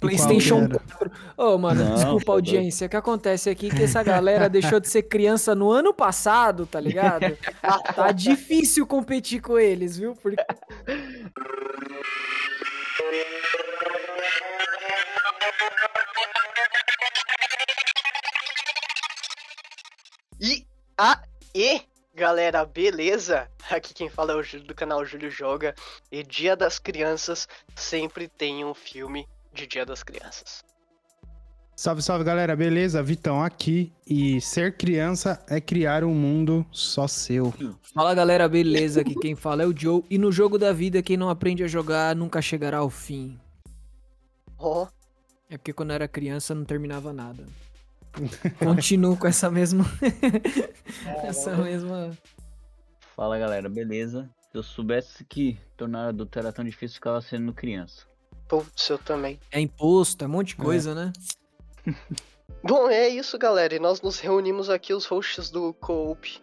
PlayStation era? 4. Ô, mano, Não, desculpa a audiência. O que acontece aqui é que essa galera deixou de ser criança no ano passado, tá ligado? Tá difícil competir com eles, viu? Porque E aê, galera, beleza? Aqui quem fala é o Júlio do canal Júlio Joga. E Dia das Crianças sempre tem um filme de Dia das Crianças. Salve, salve galera, beleza? Vitão aqui. E ser criança é criar um mundo só seu. Fala galera, beleza? Aqui quem fala é o Joe. E no jogo da vida, quem não aprende a jogar nunca chegará ao fim. Ó, É porque quando eu era criança não terminava nada. Continuo com essa mesma. essa mesma. Fala galera, beleza? Se eu soubesse que tornar adulto era tão difícil, ficava sendo criança. Putz, eu também. É imposto, é um monte de coisa, né? Bom, é isso, galera. E nós nos reunimos aqui, os hosts do Coop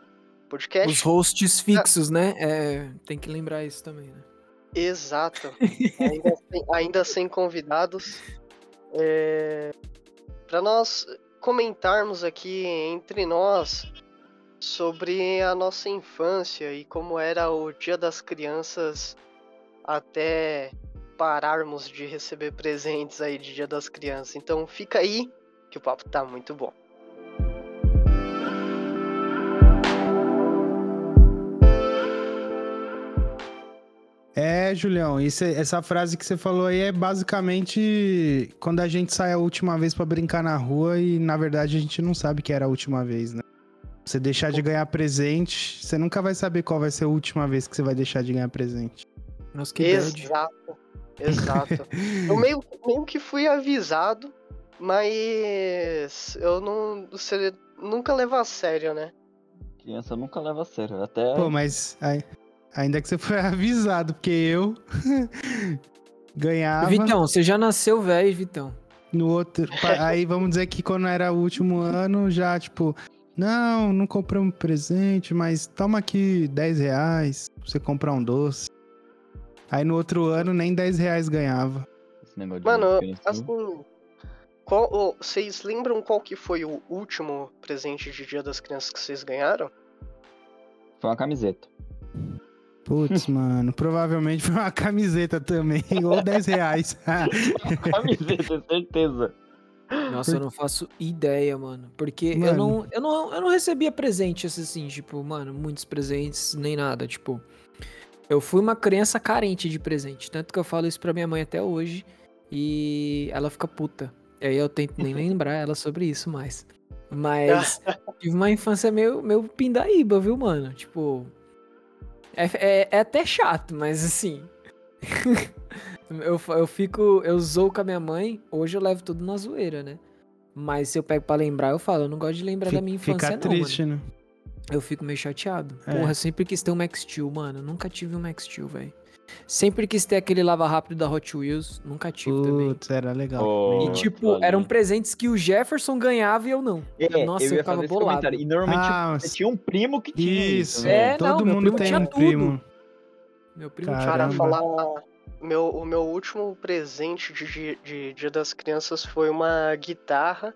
Podcast. Os hosts fixos, né? É, tem que lembrar isso também, né? Exato. ainda, sem, ainda sem convidados. É, para nós comentarmos aqui entre nós sobre a nossa infância e como era o Dia das Crianças até pararmos de receber presentes aí de Dia das Crianças. Então fica aí que o papo tá muito bom. É, Julião, isso, é- essa frase que você falou aí é basicamente quando a gente sai a última vez pra brincar na rua e na verdade a gente não sabe que era a última vez, né? Você deixar de ganhar presente, você nunca vai saber qual vai ser a última vez que você vai deixar de ganhar presente. Nossa, que. Exato, exato. eu meio, meio que fui avisado, mas eu não. Você nunca leva a sério, né? Criança nunca leva a sério. Até Pô, mas ai- ainda que você foi avisado, porque eu ganhava Vitão, você já nasceu velho, Vitão. no outro. Aí vamos dizer que quando era o último ano, já tipo, não, não compramos presente, mas toma aqui 10 reais pra você comprar um doce. Aí no outro ano nem 10 reais ganhava. esse negócio de Mano, criança, assim. Qual, ô, vocês lembram qual que foi o último presente de Dia das Crianças que vocês ganharam? Foi uma camiseta. Putz, mano, provavelmente foi uma camiseta também, ou 10 reais. camiseta, certeza. Nossa, eu não faço ideia, mano. Porque eu, Mano. não, eu, não, eu não recebia presentes assim, tipo, mano, muitos presentes, nem nada. Tipo, eu fui uma criança carente de presente. Tanto que eu falo isso pra minha mãe até hoje. E ela fica puta. E aí eu tento nem lembrar ela sobre isso mais. Mas tive uma infância meio, meio pindaíba, viu, mano? Tipo. É, é, é até chato, mas assim. eu, eu fico. Eu zoo com a minha mãe. Hoje eu levo tudo na zoeira, né? Mas se eu pego pra lembrar, eu falo. Eu não gosto de lembrar da minha infância, Fica triste, Mano. né? Eu fico meio chateado. É. Porra, sempre quis ter um Max Steel, mano. Nunca tive um Max Steel, velho. Sempre quis ter aquele lava rápido da Hot Wheels. Nunca tive também. Putz, era legal. Oh. E tipo, valeu. eram presentes que o Jefferson ganhava e eu não. É, Nossa, eu eu ficava bolado. E normalmente Ah, tinha um primo que tinha isso. Isso, né? É, todo não, mundo tem um tudo. primo. Meu primo Cara, tinha Cara, Caramba. falar. Meu, o meu último presente de, de, de Dia das Crianças foi uma guitarra.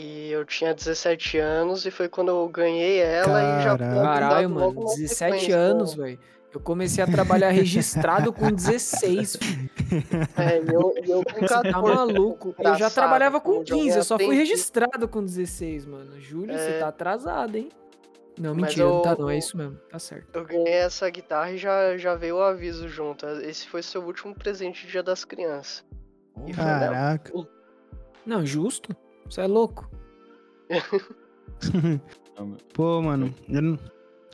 E eu tinha 17 anos e foi quando eu ganhei ela e já Caralho, mano, na 17 sequência. anos, velho. Eu comecei a trabalhar registrado com 16. filho. É, e eu, eu com Você 14. tá maluco? Eu já Engraçado, trabalhava com como eu já 15, eu só fui registrado com 16, mano. Júlio, você É. tá atrasado, hein? Não, Mas mentira, não tá eu- não, é isso mesmo. Tá certo. Eu ganhei essa guitarra e já, já veio o aviso junto. Esse foi seu último presente de Dia das Crianças. Foi, né? Caraca. Não, justo. Você é louco. Pô, mano, eu não,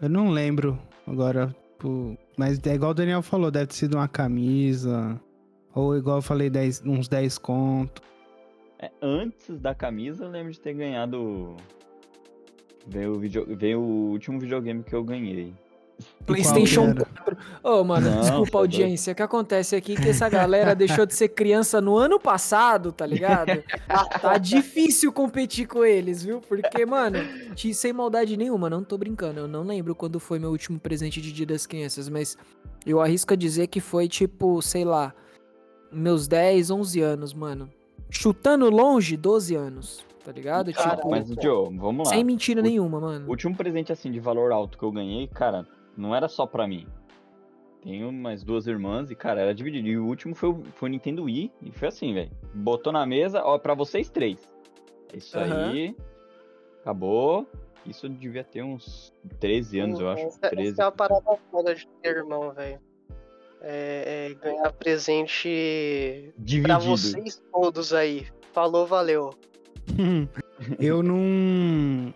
eu não lembro agora. pô, mas é igual o Daniel falou, deve ter sido uma camisa. Ou igual eu falei, 10, uns 10 conto. É, antes da camisa, eu lembro de ter ganhado. Veio o, video... Veio o último videogame que eu ganhei. PlayStation era? 4. Ô, mano, Não, desculpa a audiência. O que acontece aqui é que essa galera deixou de ser criança no ano passado, tá ligado? Tá difícil competir com eles, viu? Porque, mano, sem maldade nenhuma, não tô brincando. Eu não lembro quando foi meu último presente de Dia das Crianças, mas eu arrisco a dizer que foi tipo, sei lá, meus 10, 11 anos, mano. Chutando longe, 12 anos, tá ligado? Cara, tipo, Mas, Joe, vamos lá. sem mentira O- nenhuma, O mano. último presente, assim, de valor alto que eu ganhei, cara, não era só pra mim. Tenho mais duas irmãs e, cara, era dividido. E o último foi o, foi o Nintendo Wii. E foi assim, velho. Botou na mesa, ó, pra vocês três. É isso Aham. aí. Acabou. Isso devia ter uns 13 anos, eu acho. Essa, essa 13. é uma parada foda de ter irmão, velho. É, é ganhar presente pra Dividido. vocês todos aí. Falou, valeu. eu não.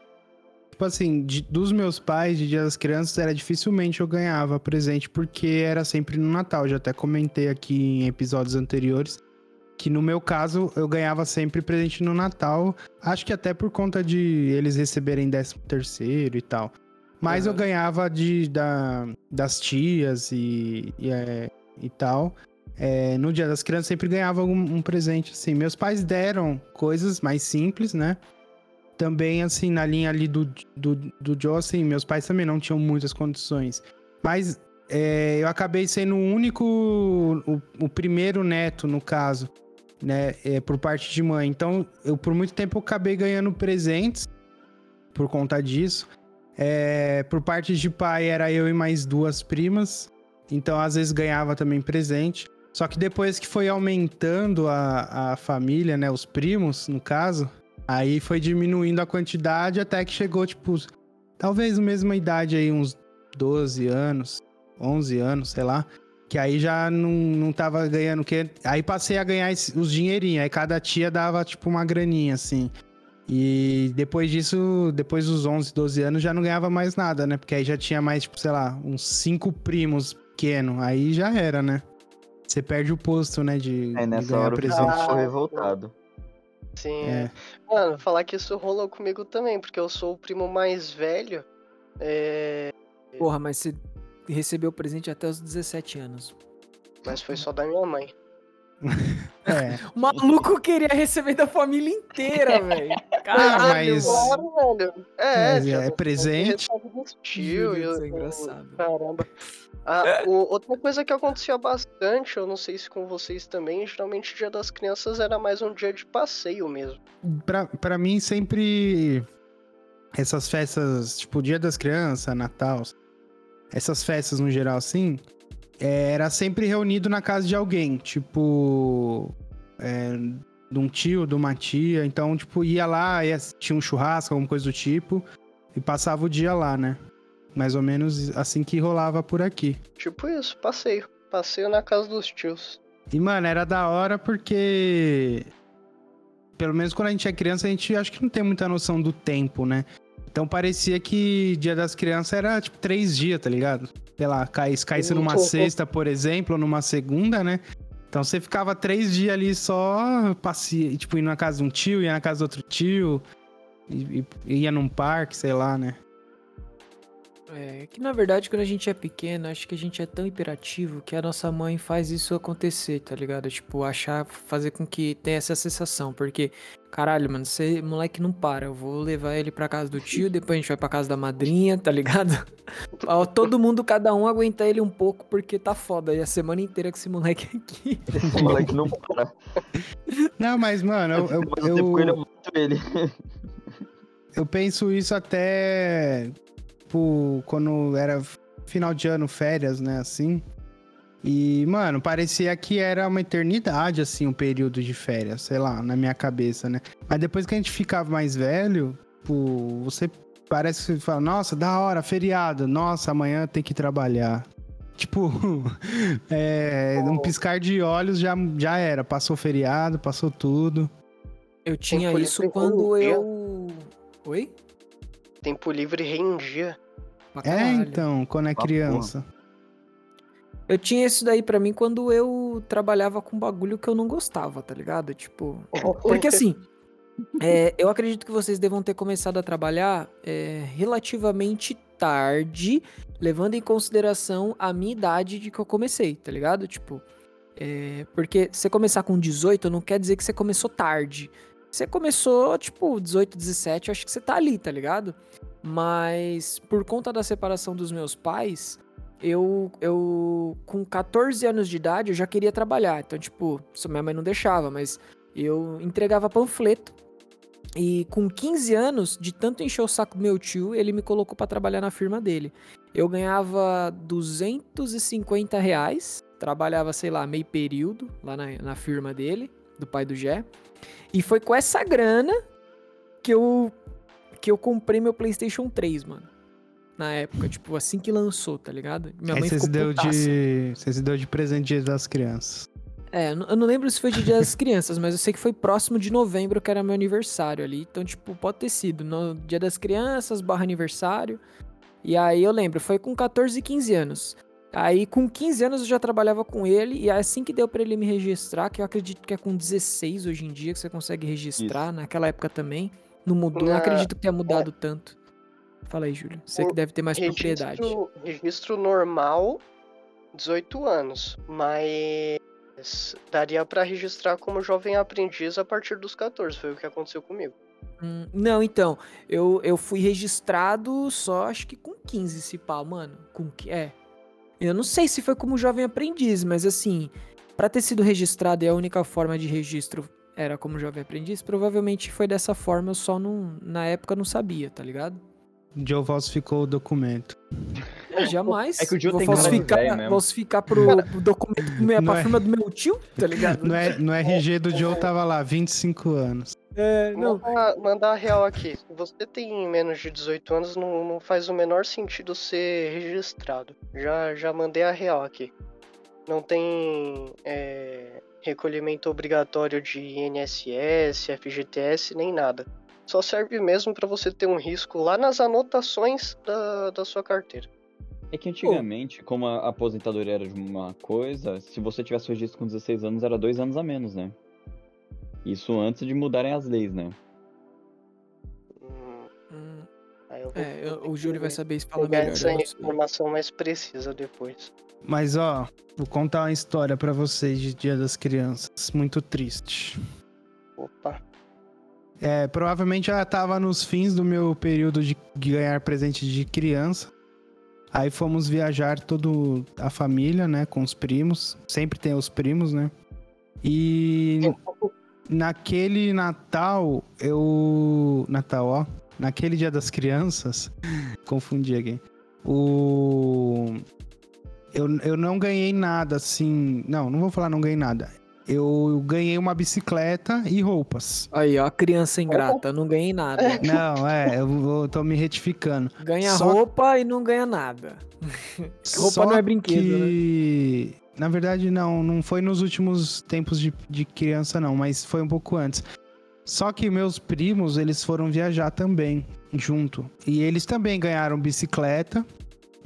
Tipo assim, de- dos meus pais, de Dia das Crianças, era dificilmente eu ganhava presente, porque era sempre no Natal. Já até comentei aqui em episódios anteriores que no meu caso eu ganhava sempre presente no Natal. Acho que até por conta de eles receberem 13 terceiro e tal. Mas eu Aham. ganhava de, da, das tias e, e, é, e tal. É, no Dia das Crianças sempre ganhava um, um presente, assim. Meus pais deram coisas mais simples, né? Também, assim, na linha ali do, do, do assim, meus pais também não tinham muitas condições. Mas é, eu acabei sendo o único, o, o primeiro neto, no caso, né? É, por parte de mãe. Então, eu por muito tempo eu acabei ganhando presentes por conta disso. É, por parte de pai, era eu e mais duas primas. Então, às vezes, ganhava também presente. Só que depois que foi aumentando a, a família, né? Os primos, no caso, aí foi diminuindo a quantidade até que chegou, tipo, talvez a mesma idade aí, uns 12 anos, 11 anos, sei lá. Que aí já não, não tava ganhando. Que... Aí passei a ganhar os dinheirinhos. Aí cada tia dava, tipo, uma graninha, assim. E depois disso, depois dos 11, 12 anos, já não ganhava mais nada, né? Porque aí já tinha mais, tipo, sei lá, uns cinco primos pequenos. Aí já era, né? Você perde o posto, né? De, É, de nessa ganhar hora presente. Ficou revoltado. Sim. É. Mano, falar que isso rolou comigo também, porque eu sou o primo mais velho. É... Porra, mas você recebeu o presente até os 17 anos. Mas foi só da minha mãe. É. O maluco queria receber da família inteira, velho. Caralho, mas-. Claro, velho. É, Mas já é presente. tio, isso é engraçado. Caramba. Ah, o- outra coisa que acontecia bastante, eu não sei se com vocês também, geralmente o dia das crianças era mais um dia de passeio mesmo. Pra, pra mim, sempre. Essas festas, tipo, Dia das Crianças, Natal, essas festas no geral, assim, é, era sempre reunido na casa de alguém, tipo. É, de um tio, de uma tia. Então, tipo, ia lá, ia, tinha um churrasco, alguma coisa do tipo, e passava o dia lá, né? Mais ou menos assim que rolava por aqui. Tipo isso, passeio. Passeio na casa dos tios. E, mano, era da hora porque. Pelo menos quando a gente é criança, a gente acho que não tem muita noção do tempo, né? Então parecia que Dia das Crianças era tipo três dias, tá ligado? Sei lá, caísse, caísse numa sexta, por exemplo, ou numa segunda, né? Então você ficava três dias ali só passeia, tipo, indo na casa de um tio, ia na casa do outro tio, ia num parque, sei lá, né? É que na verdade, quando a gente é pequeno, acho que a gente é tão hiperativo que a nossa mãe faz isso acontecer, tá ligado? Tipo, achar, fazer com que tenha essa sensação. Porque, caralho, mano, você moleque não para. Eu vou levar ele pra casa do tio, depois a gente vai pra casa da madrinha, tá ligado? Todo mundo, cada um aguenta ele um pouco, porque tá foda. E a semana inteira com esse moleque aqui. Esse moleque não para. Não, mas, mano, eu, eu, eu, eu. Eu penso isso até tipo, quando era final de ano, férias, né, assim. E, mano, parecia que era uma eternidade, assim, um período de férias, sei lá, na minha cabeça, né? Mas depois que a gente ficava mais velho, tipo, você parece que você fala, nossa, da hora, feriado, nossa, amanhã tem que trabalhar. Tipo, é, um piscar de olhos já, já era, passou feriado, passou tudo. Eu tinha isso quando rendia. eu. Oi? Tempo livre rendia. É, então, quando é criança. Eu tinha isso daí pra mim quando eu trabalhava com bagulho que eu não gostava, tá ligado? Tipo. Porque assim. é, eu acredito que vocês devam ter começado a trabalhar é, relativamente tarde, levando em consideração a minha idade de que eu comecei, tá ligado? Tipo. é, porque você começar com 18 não quer dizer que você começou tarde. Você começou, tipo, 18, 17, eu acho que você tá ali, tá ligado? Mas por conta da separação dos meus pais, eu, eu, com 14 anos de idade, eu já queria trabalhar. Então, tipo, isso minha mãe não deixava, mas eu entregava panfleto. E com 15 anos, de tanto encher o saco do meu tio, ele me colocou para trabalhar na firma dele. Eu ganhava 250 reais, trabalhava, sei lá, meio período lá na, na firma dele, do pai do Gé. E foi com essa grana que eu, que eu comprei meu PlayStation 3, mano na época, tipo, assim que lançou, tá ligado? Minha Aí mãe ficou deu de Você se deu de presente dia das crianças. É, eu não lembro se foi de dia das crianças, mas eu sei que foi próximo de novembro, que era meu aniversário ali. Então, tipo, pode ter sido no dia das crianças, barra aniversário. E aí eu lembro, foi com 14 e 15 anos. Aí com 15 anos eu já trabalhava com ele e é assim que deu para ele me registrar, que eu acredito que é com 16 hoje em dia que você consegue registrar, Isso. naquela época também. Não mudou, não acredito que tenha mudado é. tanto. Fala aí, Júlio. Você que deve ter mais registro, propriedade. Registro normal, 18 anos. Mas daria para registrar como jovem aprendiz a partir dos 14. Foi o que aconteceu comigo. Hum, não, então. Eu, eu fui registrado só acho que com 15, se pá, mano. Com que É. Eu não sei se foi como jovem aprendiz, mas assim, para ter sido registrado e a única forma de registro era como jovem aprendiz, provavelmente foi dessa forma, eu só não, na época não sabia, tá ligado? Joe falsificou o documento. É, jamais. É que o Joe vou tem falsificar, falsificar pro, pro documento pra é, firma do meu tio, tá ligado? No, é, no RG do Joe tava lá, 25 anos. É, não. Mandar, mandar a real aqui. Se você tem menos de 18 anos, não, não faz o menor sentido ser registrado. Já, já mandei a real aqui. Não tem é, recolhimento obrigatório de INSS, FGTS, nem nada só serve mesmo para você ter um risco lá nas anotações da, da sua carteira. É que antigamente, como a aposentadoria era de uma coisa, se você tivesse o registro com 16 anos, era dois anos a menos, né? Isso antes de mudarem as leis, né? Hum. hum. é, eu, o Júlio vai saber isso falar melhor. essa informação mais precisa depois. Mas ó, vou contar uma história para vocês de Dia das Crianças, muito triste. Opa. É, provavelmente já tava nos fins do meu período de ganhar presente de criança. Aí fomos viajar toda a família, né, com os primos. Sempre tem os primos, né? E naquele Natal, eu. Natal, ó. Naquele dia das crianças. confundi aqui. O. Eu, eu não ganhei nada, assim. Não, não vou falar não ganhei nada eu ganhei uma bicicleta e roupas. Aí, ó, criança ingrata, não ganhei nada. Não, é, eu vou, tô me retificando. Ganha Só... roupa e não ganha nada. roupa Só não é brinquedo, que... né? Na verdade, não, não foi nos últimos tempos de, de criança, não, mas foi um pouco antes. Só que meus primos, eles foram viajar também, junto. E eles também ganharam bicicleta.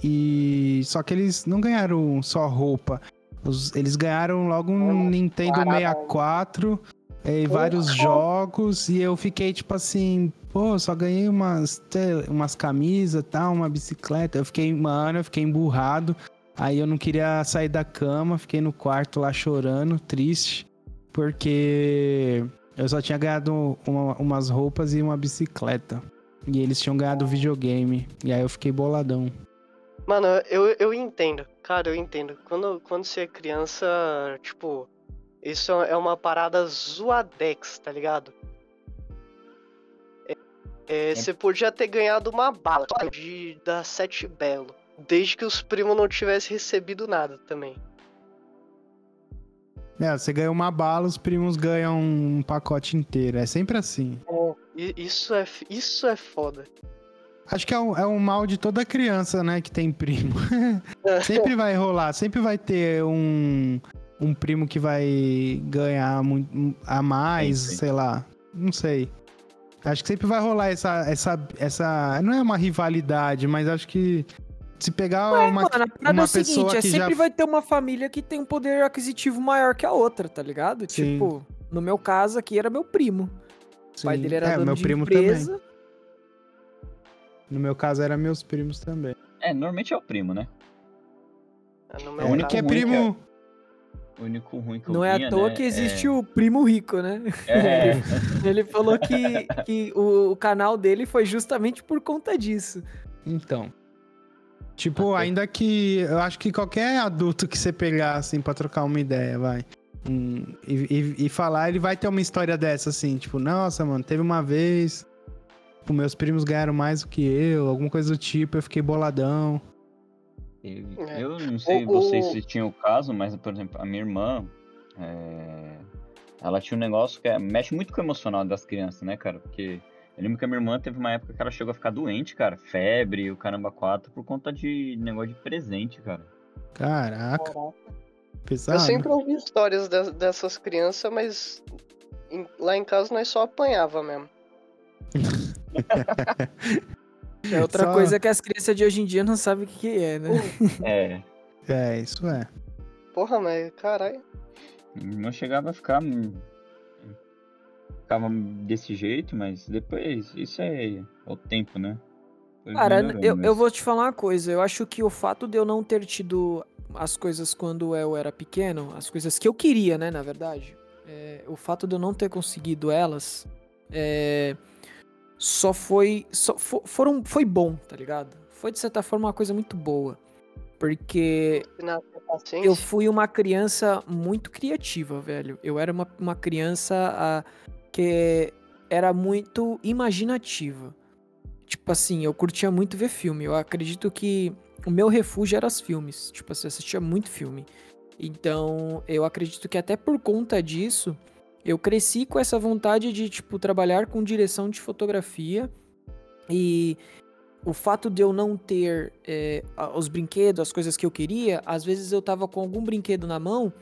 E só que eles não ganharam só roupa. Os, eles ganharam logo um Nintendo 64 e vários jogos. E eu fiquei tipo assim, pô, só ganhei umas, umas camisas tal, uma bicicleta. Eu fiquei, mano, eu fiquei emburrado. Aí eu não queria sair da cama, fiquei no quarto lá chorando, triste, porque eu só tinha ganhado uma, umas roupas e uma bicicleta. E eles tinham ganhado videogame. E aí eu fiquei boladão. Mano, eu, eu entendo. Cara, eu entendo. Quando, quando você é criança, tipo, isso é uma parada zoadex, tá ligado? É, é, você podia ter ganhado uma bala de da Sete Belo. Desde que os primos não tivessem recebido nada também. É, você ganha uma bala, os primos ganham um pacote inteiro. É sempre assim. É, isso é, isso é foda. Acho que é um, é um mal de toda criança, né, que tem primo. sempre vai rolar, sempre vai ter um, um primo que vai ganhar muito, a mais, sim, sim. sei lá. Não sei. Acho que sempre vai rolar essa, essa, essa. Não é uma rivalidade, mas acho que se pegar Ué, uma, mano, uma é pessoa seguinte, é que é sempre já... vai ter uma família que tem um poder aquisitivo maior que a outra, tá ligado? Sim. Tipo, no meu caso aqui era meu primo. O pai dele era é, dono meu de primo empresa. Também. No meu caso, era meus primos também. É, normalmente é o primo, né? É, o único que é primo. O único ruim que eu Não é à toa né, que existe é... o primo rico, né? É. Ele falou que, que o, o canal dele foi justamente por conta disso. Então. Tipo, Até- ainda que. Eu acho que qualquer adulto que você pegar, assim, pra trocar uma ideia, vai. hum, e, e- e falar, ele vai ter uma história dessa, assim, tipo, nossa, mano, teve uma vez. Tipo, meus primos ganharam mais do que eu, alguma coisa do tipo, eu fiquei boladão. Teve. É. Eu não sei O- vocês o- se tinham o caso, mas, por exemplo, a minha irmã, é, ela tinha um negócio que é- mexe muito com o emocional das crianças, né, cara? Porque eu lembro que a minha irmã teve uma época que ela chegou a ficar doente, cara. Febre, o caramba 4, por conta de negócio de presente, cara. Caraca, pesado. Eu sempre ouvi histórias de- dessas crianças, mas em- lá em casa nós só apanhava mesmo. É outra Só- coisa que as crianças de hoje em dia não sabem o que que é, né? É. É, isso é. Porra, mas caralho. Irmã chegava a ficar. hum, Ficava desse jeito, mas depois. Isso é o tempo, né? Depois Cara, eu, mas- eu vou te falar uma coisa. Eu acho que o fato de eu não ter tido as coisas quando eu era pequeno, as coisas que eu queria, né, na verdade, é, o fato de eu não ter conseguido elas, é, só foi, só fo- foram, foi bom, tá ligado? Foi de certa forma uma coisa muito boa, porque paciência. eu fui uma criança muito criativa, velho. Eu era uma, uma criança ah, que era muito imaginativa. Tipo assim, eu curtia muito ver filme. Eu acredito que o meu refúgio era os filmes. Tipo assim, eu assistia muito filme. Então, eu acredito que até por conta disso, eu cresci com essa vontade de, tipo, trabalhar com direção de fotografia. E o fato de eu não ter é, os brinquedos, as coisas que eu queria, às vezes eu tava com algum brinquedo na mão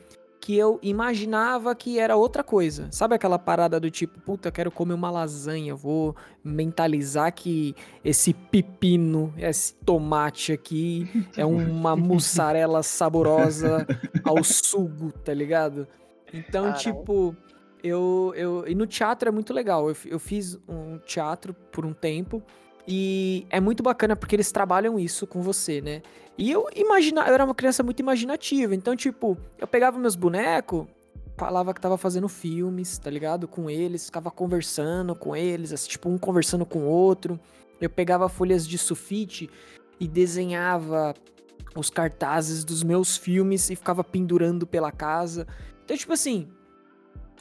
que eu imaginava que era outra coisa. Sabe aquela parada do tipo, puta, eu quero comer uma lasanha, vou mentalizar que esse pepino, esse tomate aqui é uma mussarela saborosa ao sugo, tá ligado? Então, Caralho. tipo, eu, eu. E no teatro é muito legal. Eu, eu fiz um teatro por um tempo. E é muito bacana porque eles trabalham isso com você, né? E eu imagina, eu era uma criança muito imaginativa, então tipo, eu pegava meus bonecos, falava que tava fazendo filmes, tá ligado? Com eles, ficava conversando com eles, assim, tipo um conversando com o outro. Eu pegava folhas de sulfite e desenhava os cartazes dos meus filmes e ficava pendurando pela casa. Então, tipo assim,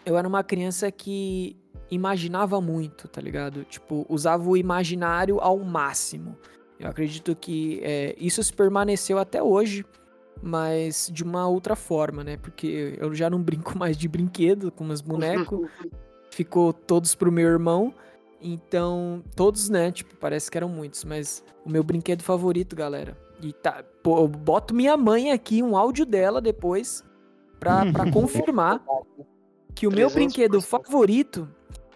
eu era uma criança que imaginava muito, tá ligado? Tipo, usava o imaginário ao máximo. Eu acredito que é, isso se permaneceu até hoje, mas de uma outra forma, né? Porque eu já não brinco mais de brinquedo com meus bonecos, ficou todos pro meu irmão. Então, todos, né? Tipo, parece que eram muitos, mas o meu brinquedo favorito, galera. E tá, pô, eu boto minha mãe aqui, um áudio dela depois, pra, pra confirmar que o meu 300%. brinquedo favorito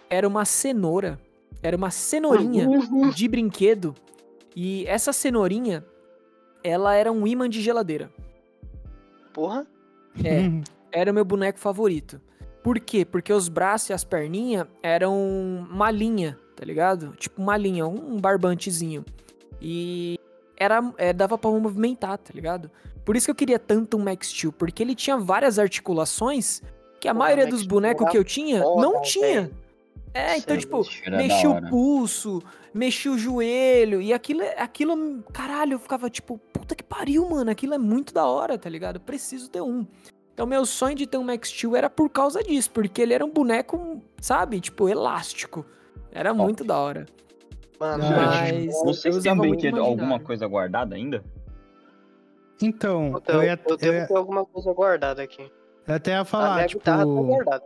era uma cenoura. Era uma cenourinha de brinquedo. E essa cenourinha, ela era um imã de geladeira. Porra. É, era o meu boneco favorito. Por quê? Porque os braços e as perninhas eram uma linha, tá ligado? Tipo uma linha, um barbantezinho. E era, é, dava pra movimentar, tá ligado? Por isso que eu queria tanto um Max Steel, porque ele tinha várias articulações que a maioria Max dos bonecos que eu tinha foda, não tinha. É, então, é tipo, hora. o pulso, mexia o joelho, e aquilo, aquilo, caralho, eu ficava tipo, puta que pariu, mano, aquilo é muito da hora, tá ligado? Eu preciso ter um. Então, meu sonho de ter um Max Steel era por causa disso, porque ele era um boneco, sabe, tipo, elástico. Era muito da hora. Mano, Mas eu Vocês têm usava muito brinquedo, alguma coisa guardada ainda? Então, eu, ia, eu eu, devo ia- ter alguma coisa guardada aqui. Eu até ia a falar, minha tipo, guitarra tá guardada.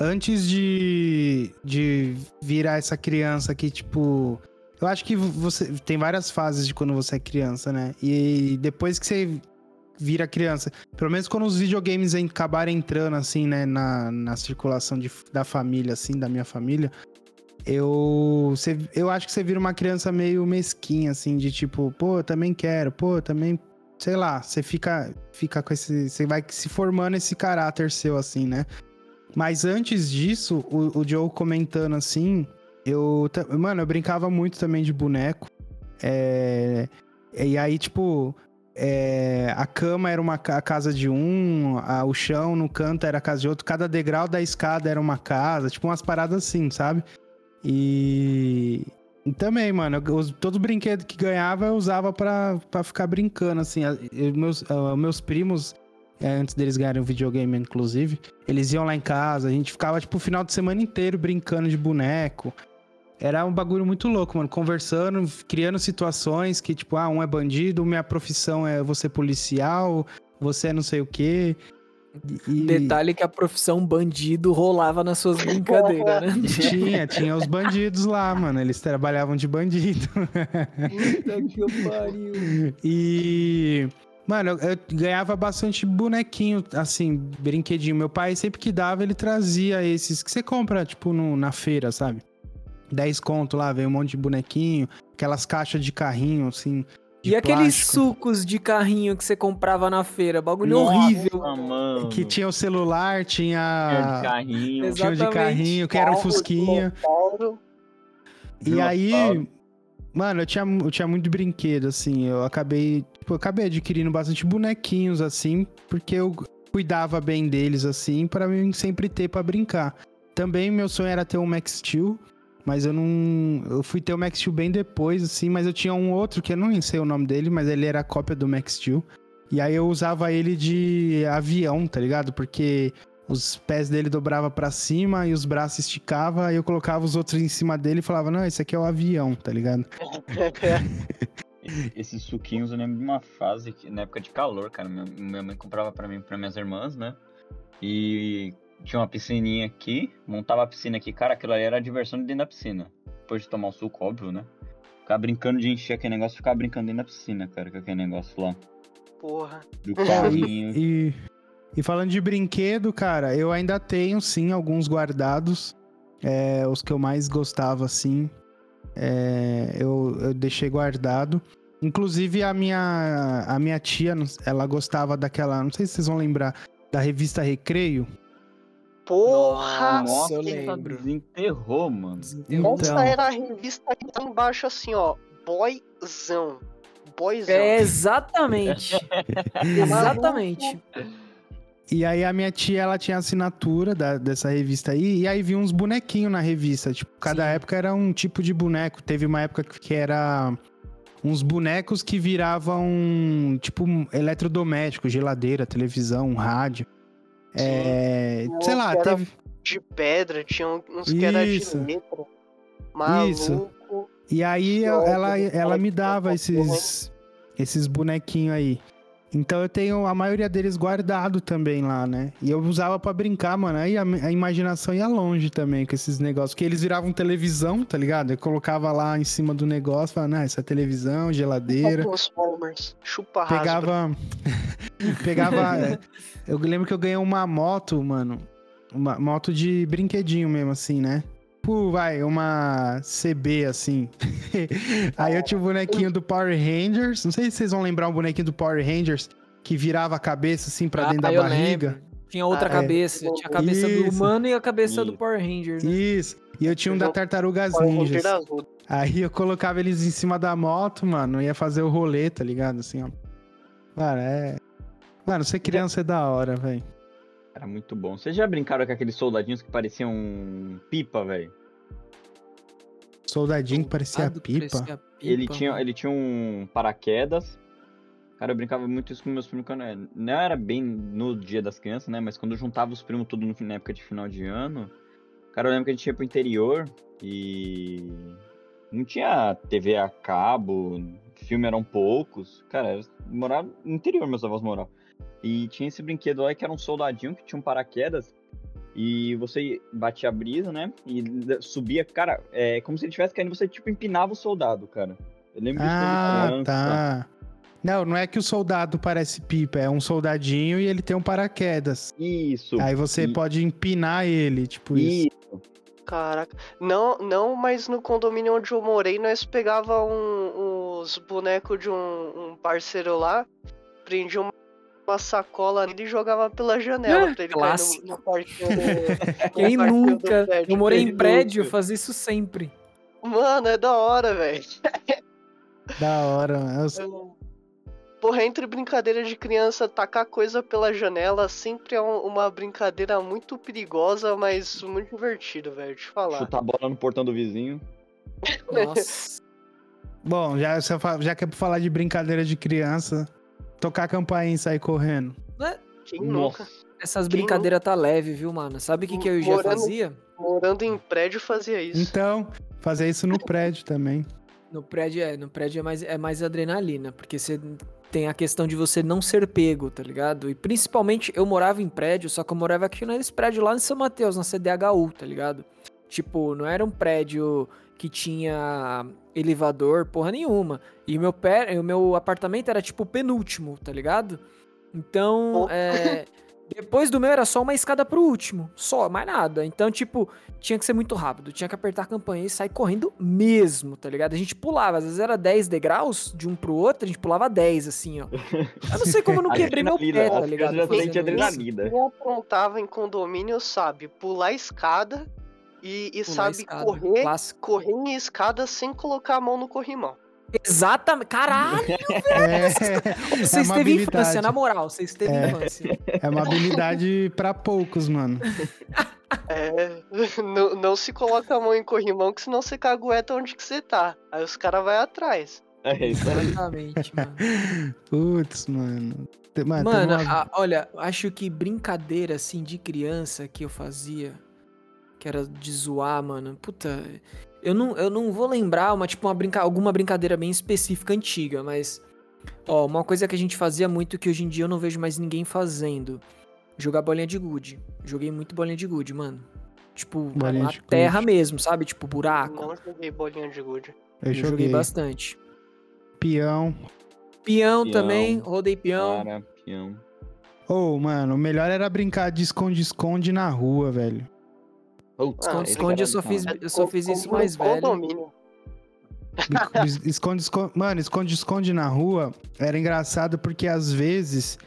antes de, de virar essa criança que, tipo. Eu acho que você tem várias fases de quando você é criança, né? E depois que você vira criança, pelo menos quando os videogames acabarem entrando, assim, né, na, na circulação de, da família, assim, da minha família, eu, você, eu acho que você vira uma criança meio mesquinha, assim, de tipo, pô, eu também quero, pô, eu também. Sei lá, você fica, fica com esse. Você vai se formando esse caráter seu, assim, né? Mas antes disso, o, o Joe comentando assim, eu. Mano, eu brincava muito também de boneco. É, e aí, tipo, é, a cama era uma a casa de um, a- o chão no canto era a casa de outro, cada degrau da escada era uma casa, tipo umas paradas assim, sabe? E. Também, mano. os- todo brinquedo que ganhava eu usava pra, pra ficar brincando, assim. Eu- meus, ah, meus primos, é, antes deles ganharem o videogame, inclusive, eles iam lá em casa, a gente ficava, tipo, o final de semana inteiro brincando de boneco. Era um bagulho muito louco, mano. Conversando, criando situações que, tipo, ah, um é bandido, minha profissão é você policial, você é não sei o quê. E- Detalhe que a profissão bandido rolava nas suas brincadeiras, né? Tinha, tinha os bandidos lá, mano. Eles trabalhavam de bandido. Puta que pariu. E. Mano, eu, eu ganhava bastante bonequinho, assim, brinquedinho. Meu pai, sempre que dava, ele trazia esses que você compra, tipo, no- na feira, sabe? 10 conto lá, vem um monte de bonequinho, aquelas caixas de carrinho, assim. De E aqueles plástico, sucos de carrinho que você comprava na feira? Bagulho Nossa, horrível. mano. Que tinha o celular, Tinha de tinha. carrinho. Exato. Tinha o de Exatamente. carrinho, que era um Carro, Fusquinha. dinossauro. E aí, mano, eu tinha, eu tinha muito brinquedo, assim. Eu acabei, tipo, eu acabei adquirindo bastante bonequinhos, assim, porque eu cuidava bem deles, assim, pra mim sempre ter pra brincar. Também meu sonho era ter um Max Steel, mas eu não. Eu fui ter o Max Steel bem depois, assim, mas eu tinha um outro que eu não sei o nome dele, mas ele era cópia do Max Steel. E aí eu usava ele de avião, tá ligado? Porque os pés dele dobrava pra cima e os braços esticava, aí eu colocava os outros em cima dele e falava: "Não, esse aqui é o avião", tá ligado? Esses suquinhos eu lembro de uma fase que, na época de calor, cara. Minha, minha mãe comprava pra mim e pra minhas irmãs, né? E tinha uma piscininha aqui, montava a piscina aqui, cara, aquilo ali era a diversão de dentro da piscina. Depois de tomar o suco, óbvio, né? Ficar brincando de encher aquele negócio, ficar brincando dentro da piscina, cara, com aquele negócio lá. Porra. Do carrinho. E, e falando de brinquedo, cara, eu ainda tenho sim alguns guardados. É, os que eu mais gostava, assim. é, eu, eu deixei guardado. Inclusive a minha, a minha tia, ela gostava daquela. Não sei se vocês vão lembrar. Da revista Recreio. Porra! Nossa, eu sim, lembro. Desenterrou, mano. Desenterrou. Então. Essa era a revista que tá embaixo assim, ó. Boyzão. Boyzão. É, exatamente. exatamente. E aí a minha tia, ela tinha assinatura da- dessa revista aí, e aí vi uns bonequinhos na revista. Tipo, cada Sim. época era um tipo de boneco. Teve uma época que era uns bonecos que viravam, tipo, eletrodoméstico, geladeira, televisão, rádio. É, Sim. sei lá, teve... De pedra, tinha uns que era de letra. Maluco. Isso. E aí ela, ela falo me dava tá esses, esses bonequinhos aí. Então eu tenho a maioria deles guardado também lá, né? E eu usava pra brincar, mano. Aí a, a imaginação ia longe também com esses negócios. Porque eles viravam televisão, tá ligado? Eu colocava lá em cima do negócio, falava, não, essa é televisão, geladeira. Transformers. Chupa. Pegava. pegava. é, eu lembro que eu ganhei uma moto, mano. Uma moto de brinquedinho mesmo, assim, né? Tipo, vai, uma CB, assim. Aí eu tinha o bonequinho do Power Rangers. Não sei se vocês vão lembrar um bonequinho do Power Rangers que virava a cabeça, assim, pra dentro Ah, da eu barriga. lembro. Tinha outra Ah, é. cabeça. Tinha a cabeça do Isso. humano e a cabeça do Isso. Power Ranger, né? Isso. E eu tinha um da Tartarugas Ninjas. Aí eu colocava eles em cima da moto, mano. Ia fazer o rolê, tá ligado? Assim, ó. Mano, é. Mano, ser criança é da hora, velho. Era muito bom. Vocês já brincaram com aqueles soldadinhos que pareciam pipa, velho? Soldadinho que parecia pipa. parecia Ele pipa, tinha, mano. ele tinha um paraquedas. Cara, eu brincava muito isso com meus primos quando eu- não era bem no dia das crianças, né? Mas quando eu juntava os primos tudo no, fim- na época de final de ano. Cara, eu lembro que a gente ia pro interior e não tinha TV a cabo, filme eram poucos. Cara, era, morava no interior, meus avós moravam. E tinha esse brinquedo lá que era um soldadinho que tinha um paraquedas. E você batia a brisa, né? E subia, cara, é como se ele estivesse caindo, você tipo empinava o soldado, cara. Eu lembro disso Ah, quando criança. tá. Não, não é que o soldado parece pipa, é um soldadinho e ele tem um paraquedas. Isso. Aí você E- pode empinar ele, tipo isso. Isso. Caraca. Não, não, mas no condomínio onde eu morei, nós pegava um- os bonecos de um, um parceiro lá, prendia uma, uma sacola nele e jogava pela janela Ah, pra ele clássico. no, no quartinho do, Quem nunca? prédio. Eu morei em prédio, fazia isso sempre. Mano, é da hora, velho. Da hora. Eu- Porra, entre brincadeira de criança, tacar coisa pela janela sempre é um- uma brincadeira muito perigosa, mas muito divertido, velho, te falar. Chutar a bola no portão do vizinho. Nossa. Bom, já, já que é pra falar de brincadeira de criança, tocar a campainha e sair correndo. Quem nunca? Essas Quem brincadeiras tá leve, viu, mano? Sabe o que, que eu e Morando- fazia? Morando em prédio fazia isso. Então, fazer isso no prédio também. No prédio é, no prédio é mais, é mais adrenalina, porque você tem a questão de você não ser pego, tá ligado? E principalmente eu morava em prédio, só que eu morava aqui nesse prédio lá em São Mateus, na CDHU, tá ligado? Tipo, não era um prédio que tinha elevador, porra nenhuma. E o meu, pé, o meu apartamento era tipo o penúltimo, tá ligado? Então, Oh. é, depois do meu era só uma escada pro último, só, mais nada. Então, tipo, tinha que ser muito rápido, tinha que apertar a campanha e sair correndo mesmo, tá ligado? A gente pulava, às vezes era 10 degraus de um pro outro, a gente pulava 10, assim, ó. Eu não sei como eu não quebrei meu pé, tá ligado? crianças já adrenalina. Quem aprontava em condomínio sabe pular a escada e, e sabe correr, clássico. correr em escada sem colocar a mão no corrimão. Exatamente. Caralho, É, vocês uma teve infância, na moral, vocês teve É. infância. é uma habilidade pra poucos, mano. É, não, não se coloca a mão em corrimão, que senão você cagueta onde que você tá. Aí os caras vai atrás. É isso aí. Exatamente, mano. Putz, mano. Mano, uma- a- olha, acho que brincadeira assim de criança que eu fazia, que era de zoar, mano. Puta, eu não, eu não vou lembrar uma tipo uma brinca, alguma brincadeira bem específica antiga, mas ó, uma coisa que a gente fazia muito que hoje em dia eu não vejo mais ninguém fazendo, jogar bolinha de gude. Joguei muito bolinha de gude, mano. Tipo, Bolinha na de terra gude. mesmo, sabe? Tipo buraco. Não joguei bolinha de gude. eu eu joguei, joguei bastante. peão. Peão, Peão. também, rodei peão. Cara, peão. Ô, mano, o melhor era brincar de esconde-esconde na rua, velho. Putz, Ah, Esconde, esse esconde, eu só fiz, eu só fiz isso mais velho. condomínio. Esconde, esconde, mano, esconde-esconde na rua era engraçado porque às vezes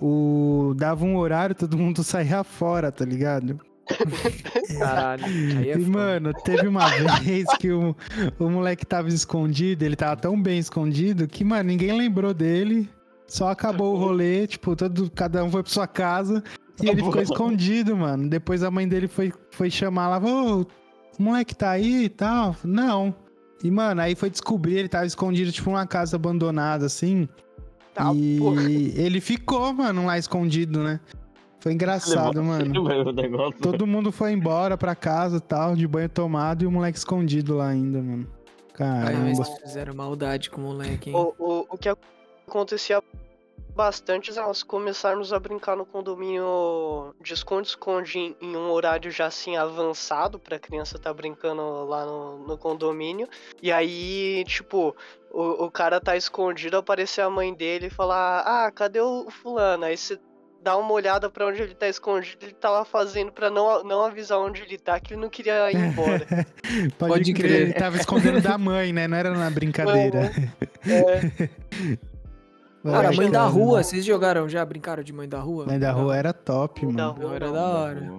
o dava um horário todo mundo saía fora, tá ligado? Caralho. Aí é e, mano, teve uma vez que o, o moleque tava escondido, ele tava tão bem escondido que, mano, ninguém lembrou dele. Só acabou o rolê, tipo, todo, cada um foi pra sua casa e ele ficou escondido, mano. Depois a mãe dele foi, foi chamar lá, ô, o moleque tá aí e tal. Não. E, mano, aí foi descobrir, ele tava escondido, tipo, numa casa abandonada, assim. Tá, e porra. ele ficou, mano, lá escondido, né? Foi engraçado, mano. negócio. Todo mundo foi embora pra casa tal, de banho tomado e o moleque escondido lá ainda, mano. Ai, mas Caramba. vocês fizeram maldade com o moleque, hein? O, o, o que acontecia bastante é nós começarmos a brincar no condomínio de esconde-esconde em, em um horário já assim avançado pra criança tá brincando lá no, no condomínio. E aí, tipo, o, o cara tá escondido, aparecer a mãe dele e falar: Ah, cadê o fulano? Aí você dá uma olhada pra onde ele tá escondido, ele tá lá fazendo pra não, não avisar onde ele tá, que ele não queria ir embora. Pode, Pode crer, crer. ele tava escondendo da mãe, né? Não era na brincadeira. É, Cara, mãe da Bacana. rua, vocês jogaram já? Brincaram de mãe da rua? Mãe da rua era top, da mano. rua. Era não, da hora.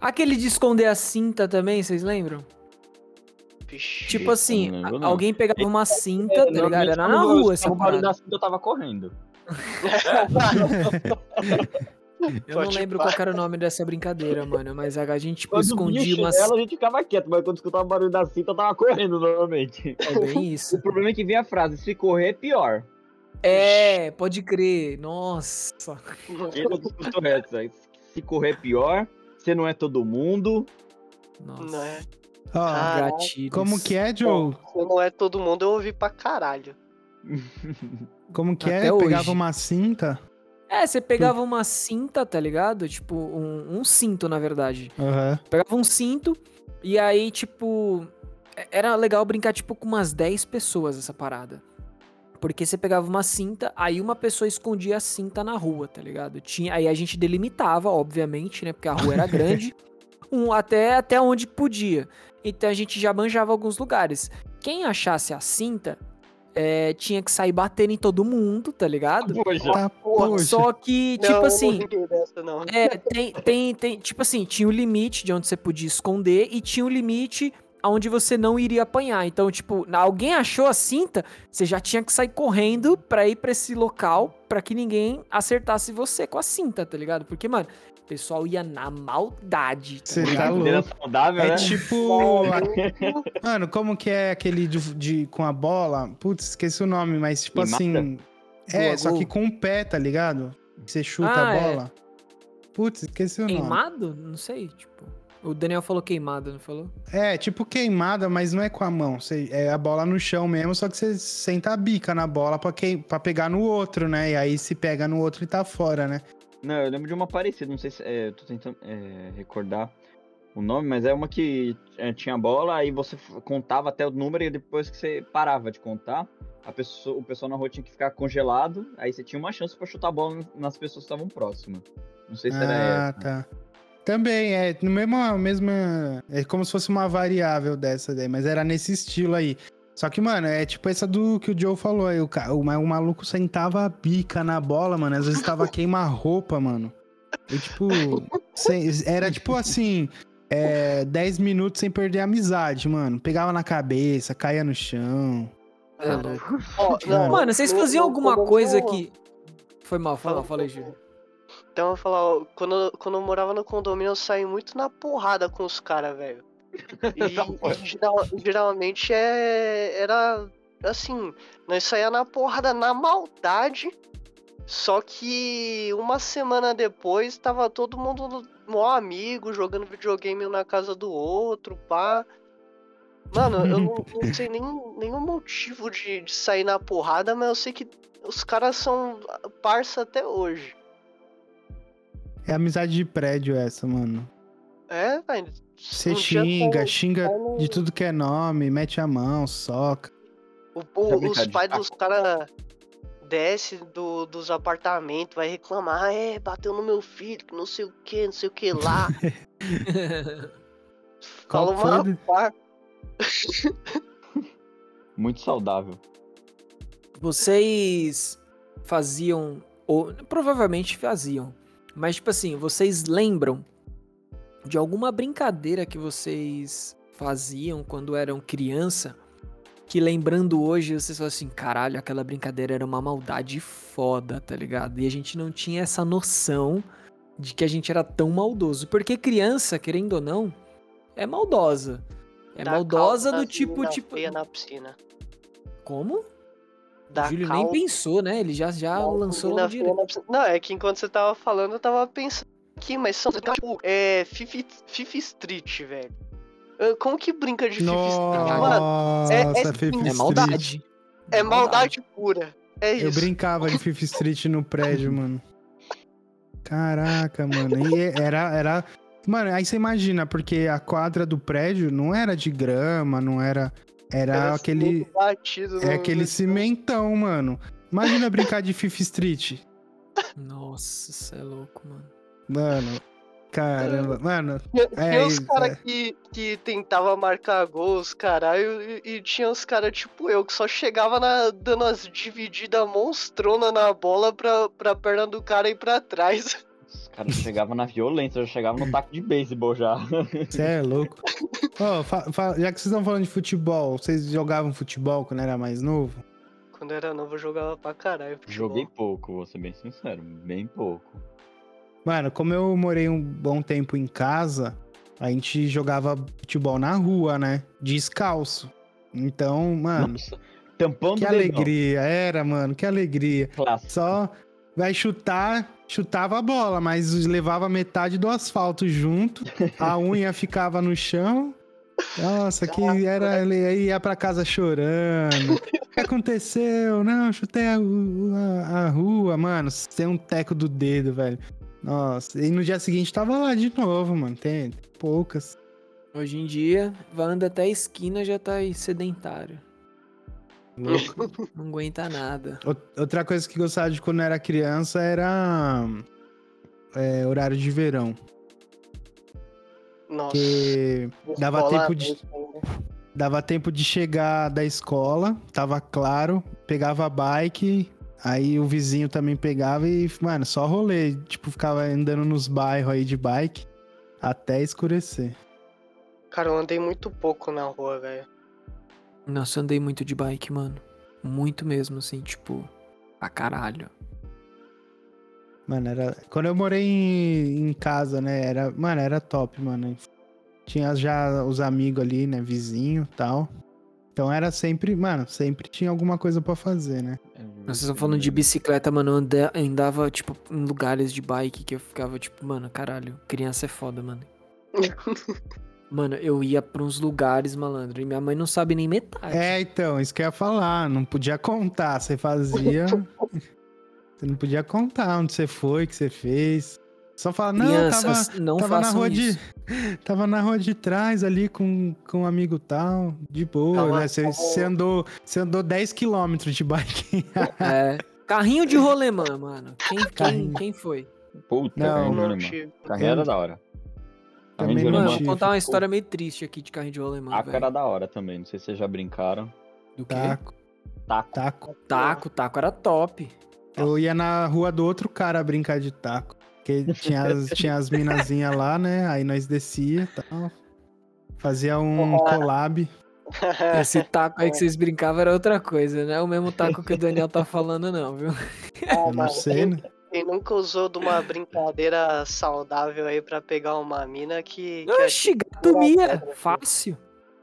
Aquele de esconder a cinta também, vocês lembram? vixe. Tipo assim, não lembro, não. alguém pegava uma cinta, tá ligado? Era na rua escutava o barulho da cinta, eu tava correndo. Eu não Pode lembro pá. qual era o nome dessa brincadeira, mano. Mas a gente, tipo, Quando escondia umas... chinelo, a gente ficava quieto, mas quando escutava o barulho da cinta, eu tava correndo normalmente. É bem isso. O problema é que vem a frase, se correr é pior. É, pode crer. Nossa. É? Se correr é pior, você não é todo mundo. Nossa. Não é? Ah, Gatilhos. como que é, Joe? Se não é todo mundo, eu ouvi pra caralho. Como que Até é? hoje. Pegava uma cinta. É, você pegava uma cinta, tá ligado? Tipo, um, um cinto, na verdade. Aham. Pegava um cinto e aí, tipo. Era legal brincar, tipo, com umas 10 pessoas essa parada. Porque você pegava uma cinta, aí uma pessoa escondia a cinta na rua, tá ligado? Tinha, aí a gente delimitava, obviamente, né? Porque a rua era grande. um, até, até onde podia. Então a gente já manjava alguns lugares. Quem achasse a cinta, é, tinha que sair batendo em todo mundo, tá ligado? Poxa, Tá, poxa. Só que, não, tipo eu não assim. dessa, não. É, tem, tem, tem, tipo assim, tinha o limite de onde você podia esconder e tinha o limite aonde você não iria apanhar. Então, tipo, na- alguém achou a cinta, você já tinha que sair correndo pra ir pra esse local pra que ninguém acertasse você com a cinta, tá ligado? Porque, mano, pessoal ia na maldade. Você tá brincadeira louco. saudável, É né? tipo. Mano, como que é aquele de, de- com a bola? Putz, esqueci o nome, mas tipo Queimada? assim. É, Gol a só gol? que com o pé, tá ligado? Você chuta Ah, a é. bola. Putz, esqueci o nome. Queimado? Não sei, tipo. O Daniel falou queimado, não falou? É, tipo queimada, mas não é com a mão. Você, é a bola no chão mesmo, só que você senta a bica na bola pra, que, pra pegar no outro, né? E aí se pega no outro e tá fora, né? Não, eu lembro de uma parecida, não sei se. É, tô tentando é, recordar o nome, mas é uma que é, tinha bola, aí você contava até o número e depois que você parava de contar, a pessoa, o pessoal na rua tinha que ficar congelado, aí você tinha uma chance pra chutar a bola nas pessoas que estavam próximas. Não sei se era Ah, essa. Também, é no mesmo, mesma. É como se fosse uma variável dessa daí, mas era nesse estilo aí. Só que, mano, é tipo essa do que o Joe falou aí. O, o, o maluco sentava a bica na bola, mano. Às vezes tava queima-roupa, mano. E, tipo, sem- era tipo assim. É, 10 minutos sem perder a amizade, mano. Pegava na cabeça, caía no chão. É Cara, Mano, vocês faziam alguma coisa que. Foi mal, foi mal, Fala, falei, fala. Então eu vou falar, ó, quando, eu- quando eu morava no condomínio, eu saí muito na porrada com os caras, velho. E, e geral- geralmente é, era assim, nós saía na porrada na maldade. Só que uma semana depois tava todo mundo mó amigo, jogando videogame um na casa do outro, pá. Mano, eu não, não sei nem, nenhum motivo de, de sair na porrada, mas eu sei que os caras são parça até hoje. É amizade de prédio essa, mano. É, velho. Você um xinga, só- xinga no- de tudo que é nome, mete a mão, soca. O- o- brincar os de pais dos caras desce do, dos apartamentos, vai reclamar, "Ah, é, bateu no meu filho, que não sei o que, não sei o que lá. Fala uma de- par. Muito saudável. Vocês faziam, ou provavelmente faziam, mas tipo assim, vocês lembram de alguma brincadeira que vocês faziam quando eram criança? Que lembrando hoje, vocês falam assim, caralho, aquela brincadeira era uma maldade foda, tá ligado? E a gente não tinha essa noção de que a gente era tão maldoso. Porque criança, querendo ou não, é maldosa. É maldosa do tipo, tipo. na piscina. Como? O Júlio caldo nem pensou, né? Ele já, já nas lançou direto. na piscina. Não, é que enquanto você tava falando, eu tava pensando aqui, mas são tipo, é Fifi, Fifi Street, velho. Ah, Como que brinca de Fifi Street? Mano, Nossa, é- é Fifth É Street. maldade. é maldade pura. É Eu isso. brincava de Fifth Street no prédio, mano. Caraca, mano. E era, era. Mano, aí você imagina, porque a quadra do prédio não era de grama, não era. Era, Era aquele. É aquele cimentão, mano. Imagina brincar de Fifth Street. Nossa, você é louco, mano. Mano. Caramba. Mano, Tinha, tinha É, os isso, caras é. que, que tentava marcar gols, caralho, e, e tinha os caras tipo eu, que só chegava na, dando as divididas monstrona na bola pra, pra perna do cara ir pra trás. Os caras chegavam na violência, já chegavam no taco de beisebol já. você é louco. Fa- já que vocês estão falando de futebol, vocês jogavam futebol quando era mais novo? Quando eu era novo eu jogava pra caralho futebol. Joguei pouco, vou ser bem sincero, bem pouco. Mano, como eu morei um bom tempo em casa, a gente jogava futebol na rua, né? Descalço. Então, mano, Nossa, tampão que alegria. Era, mano, que alegria. Clássico. Só vai chutar, chutava a bola, mas levava metade do asfalto junto. A unha ficava no chão. Nossa, que era. Ele ia pra casa chorando. O que aconteceu? Não, chutei a, a- a rua, mano. Tem um teco do dedo, velho. Nossa, e no dia seguinte tava lá de novo, mano. Tem poucas. Hoje em dia, vai anda até a esquina já tá aí sedentário. Louco. Não aguenta nada. Out- Outra coisa que gostava de quando era criança era é, horário de verão. Nossa. Que dava tempo de, ainda. dava tempo de chegar da escola, tava claro, pegava a bike, aí o vizinho também pegava e, mano, só rolê. Tipo, ficava andando nos bairros aí de bike até escurecer. Cara, eu andei muito pouco na rua, velho. Nossa, eu andei muito de bike, mano. Muito mesmo, assim, tipo, pra caralho. Mano, era. Quando eu morei em, em casa, né? Era. Mano, era top, mano. Tinha já os amigos ali, né? Vizinho e tal. Então era sempre, mano, sempre tinha alguma coisa pra fazer, né? Vocês estão falando de bicicleta, mano. Eu andava, tipo, em lugares de bike que eu ficava, tipo, mano, caralho, criança é foda, mano. Mano, eu ia pra uns lugares, malandro, e minha mãe não sabe nem metade. É, então, isso que eu ia falar. Não podia contar. Você fazia. você não podia contar onde você foi, o que você fez. Só falar, não, Crianças, tava, não tava na rua isso. de. Tava na rua de trás ali com, com um amigo tal, de boa, né? Você, tava- você andou, você andou 10 quilômetros de bike. É. Carrinho de rolemã, mano. Quem, quem, quem foi? Puta, Não, carrinho de não rolemã. tive. Carrinho era da hora. Carrinho de Mano, eu vou contar uma história meio triste aqui de carrinho de rolemã, Taco era da hora também. Não sei se vocês já brincaram. Do quê? Taco, Taco. taco. Taco, taco era top. Eu ia na rua do outro cara brincar de taco. Porque tinha as, tinha as minazinhas lá, né? Aí nós descia e tal. Fazia um collab. Esse taco aí que vocês brincavam era outra coisa, né? O mesmo taco que o Daniel tá falando, não, viu? Ah, Eu não mano, sei, né? Quem nunca usou de uma brincadeira saudável aí pra pegar uma mina que. que Oxi, gato mia, fácil.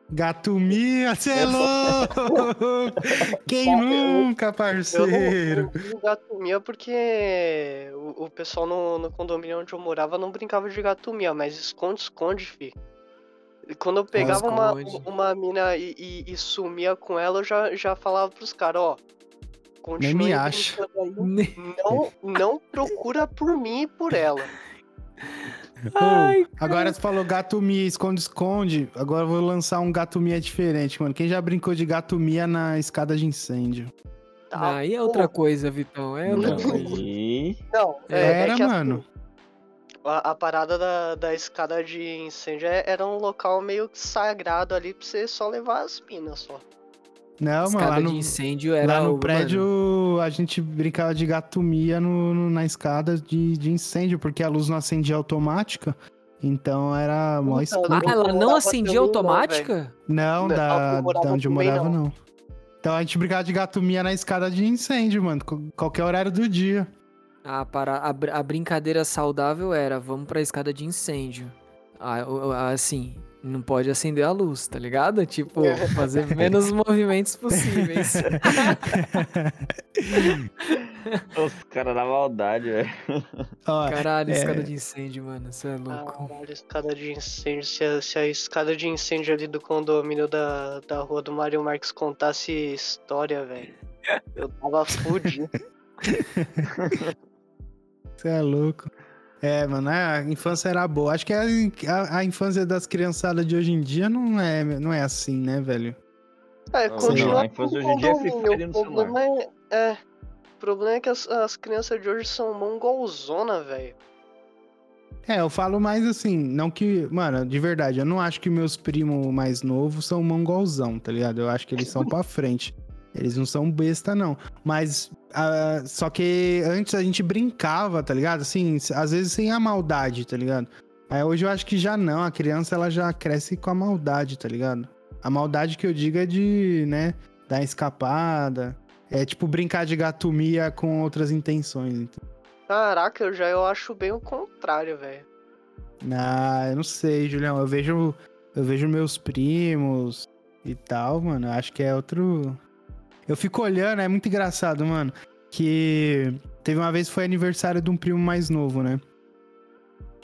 Gato Mia, cê é louco! Quem nunca, Eu não, parceiro? eu não gato mia porque o, o pessoal no, no condomínio onde eu morava não brincava de gato mia, mas esconde-esconde, fi. E quando eu pegava uma, uma mina e, e- e sumia com ela, eu já, já falava pros caras, ó. Continue me acha. Não, não procura por mim e por ela. Ai, agora você falou gato Mia, esconde-esconde. Agora eu vou lançar um gato Mia diferente, mano. Quem já brincou de gato Mia na escada de incêndio? Tá, aí é outra coisa, Vitão. É outra Não, coisa. Não, é, é Era, que assim, mano. A, a parada da, da escada de incêndio é- era um local meio que sagrado ali pra você só levar as minas só. Não, mano, Escada lá no, de incêndio era lá no o- prédio mano, a gente brincava de gato Mia no, no- na escada de, de incêndio, porque a luz não acendia automática. Então era mó. Ah, ela não acendia não, automática? Não, Não, da, onde eu morava da onde eu morava, não. não. Então a gente brincava de gato Mia na escada de incêndio, mano. Qualquer horário do dia. Ah, para, a, a brincadeira saudável era, vamos pra escada de incêndio. Ah, assim, não pode acender a luz, tá ligado? Tipo, fazer menos movimentos possíveis. Os caras da maldade, velho. Caralho, é. escada de incêndio, mano, você é louco. Caralho, escada de incêndio. Se a, se a escada de incêndio ali do condomínio da, da rua do Mário Marques contasse história, velho. Eu tava fudido. Você é louco. É, mano, a infância era boa. Acho que a, a, a infância das criançadas de hoje em dia não é, não é assim, né, velho? É, Não, continua. não, a infância hoje em dia é Free Fire no O problema é, é. O problema é que as, as crianças de hoje são mongolzona, velho. É, eu falo mais assim, não que. Mano, de verdade, eu não acho que meus primos mais novos são mongolzão, tá ligado? Eu acho que eles são pra frente. Eles não são besta, não. Mas. Ah, só que antes a gente brincava, tá ligado? Assim, às vezes sem a maldade, tá ligado? Aí hoje eu acho que já não. A criança ela já cresce com a maldade, tá ligado? A maldade que eu digo é de, né, dar escapada. É tipo brincar de gatomia com outras intenções. Então. Caraca, eu já eu acho bem o contrário, velho. Ah, eu não sei, Julião. Eu vejo, eu vejo meus primos e tal, mano. eu Acho que é outro. Eu fico olhando, é muito engraçado, mano. Que teve uma vez foi aniversário de um primo mais novo, né?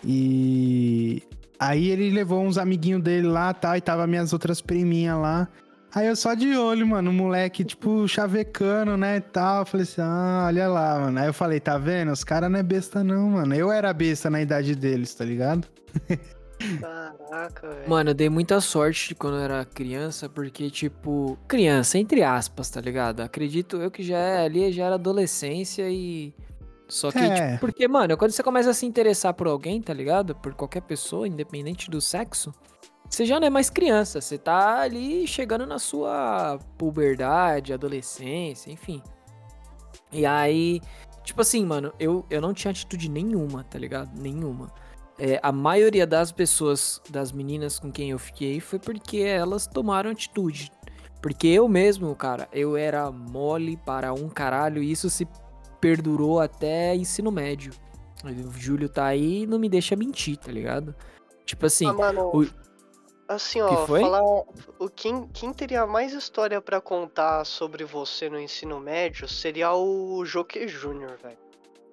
E aí ele levou uns amiguinhos dele lá, tal, e tava minhas outras priminhas lá. Aí eu só de olho, mano, o moleque, tipo, chavecando, né, e tal. Eu falei assim, ah, olha lá, mano. Aí eu falei, tá vendo? Os caras não é besta não, mano. Eu era besta na idade deles, tá ligado? Caraca, velho. Mano, eu dei muita sorte quando eu era criança, porque, tipo, criança, entre aspas, tá ligado? Acredito eu que já é ali, já era adolescência e. Só que, É. tipo, porque, mano, quando você começa a se interessar por alguém, tá ligado? Por qualquer pessoa, independente do sexo, você já não é mais criança, você tá ali chegando na sua puberdade, adolescência, enfim. E aí, tipo assim, mano, eu, eu não tinha atitude nenhuma, tá ligado? Nenhuma. É, a maioria das pessoas, das meninas com quem eu fiquei, foi porque elas tomaram atitude. Porque eu mesmo, cara, eu era mole para um caralho e isso se perdurou até ensino médio. O Júlio tá aí e não me deixa mentir, tá ligado? Tipo assim, Ah, mano, o- assim, ó, foi? falar. O, quem, quem teria mais história pra contar sobre você no ensino médio seria o Joque Júnior, velho.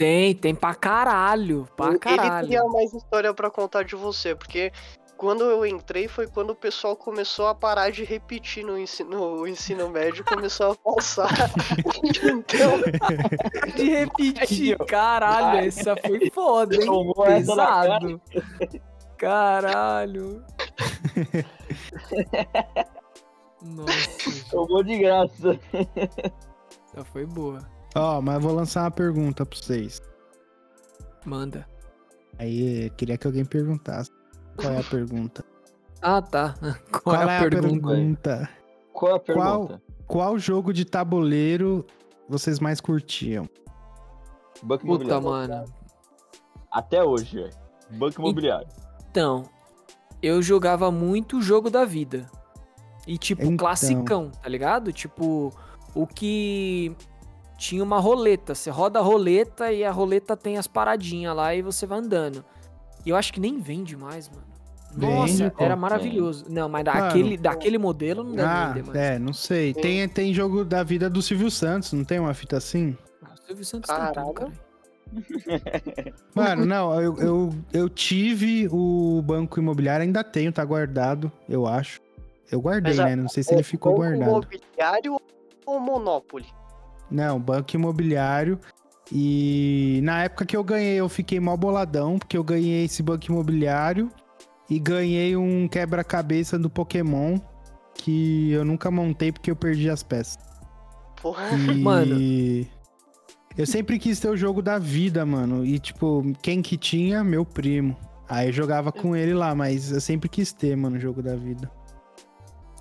Tem, tem pra caralho, pra Ele caralho. teria mais história pra contar de você, porque quando eu entrei foi quando o pessoal começou a parar de repetir no ensino, no ensino médio e começou a passar. então, De repetir, caralho, essa foi foda, hein? Pesado. Caralho. Nossa, Tomou de graça. essa foi boa. Ó, mas eu vou lançar uma pergunta pra vocês. Manda. Aí, eu queria que alguém perguntasse. Qual é a pergunta? Ah, tá. Qual, é a pergunta? pergunta? Qual a Qual- pergunta? Qual jogo de tabuleiro vocês mais curtiam? Banco Puta, imobiliário. mano. Até hoje, velho. Banco imobiliário. Então, eu jogava muito o jogo da vida. E tipo, Então. classicão, tá ligado? Tipo, o que tinha uma roleta. Você roda a roleta e a roleta tem as paradinhas lá e você vai andando. E eu acho que nem vende mais, mano. Nossa, Vende, era maravilhoso. Não, mas daquele, daquele modelo não deve Ah, vender mais. é, não sei. Tem, tem jogo da vida do Silvio Santos, não tem uma fita assim? Ah, o Silvio Santos tem tudo, Caralho. cara. Mano, não, eu, eu, eu tive o banco imobiliário, ainda tenho, tá guardado, eu acho. Eu guardei, Mas né? Não sei se ele ficou Banco guardado. Imobiliário ou Monopoly? Não, banco imobiliário. E na época que eu ganhei, eu fiquei mal boladão, porque eu ganhei esse banco imobiliário e ganhei um quebra-cabeça do Pokémon que eu nunca montei porque eu perdi as peças. Porra. E... Mano. Eu sempre quis ter o jogo da vida, mano. E, tipo, quem que tinha? Meu primo. Aí eu jogava com ele lá, mas eu sempre quis ter, mano, o jogo da vida.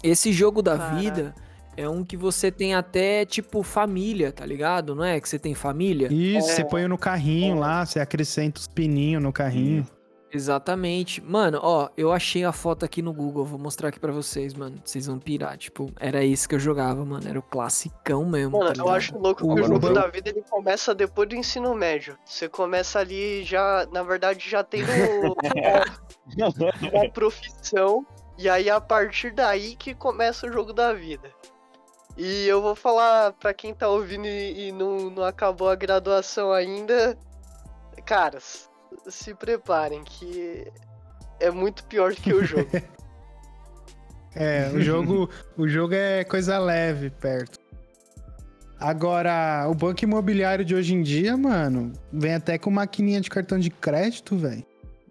Esse jogo da Caraca. vida é um que você tem até, tipo, família, tá ligado? Não é? Que você tem família? Isso, É. você põe no carrinho lá, você acrescenta os pininhos no carrinho. Exatamente. Mano, ó, eu achei a foto aqui no Google, vou mostrar aqui pra vocês, mano. Vocês vão pirar, tipo, era isso que eu jogava, mano. Era o classicão mesmo. Mano, tá eu acho louco O que o jogo da vida ele começa depois do ensino médio. Você começa ali já, na verdade, já tendo uma, uma profissão. E aí a partir daí que começa o jogo da vida. E eu vou falar pra quem tá ouvindo e, e não, não acabou a graduação ainda. Caras, se preparem que é muito pior do que o jogo. É, o jogo, o jogo é coisa leve perto. Agora, o banco imobiliário de hoje em dia, mano, vem até com maquininha de cartão de crédito, velho.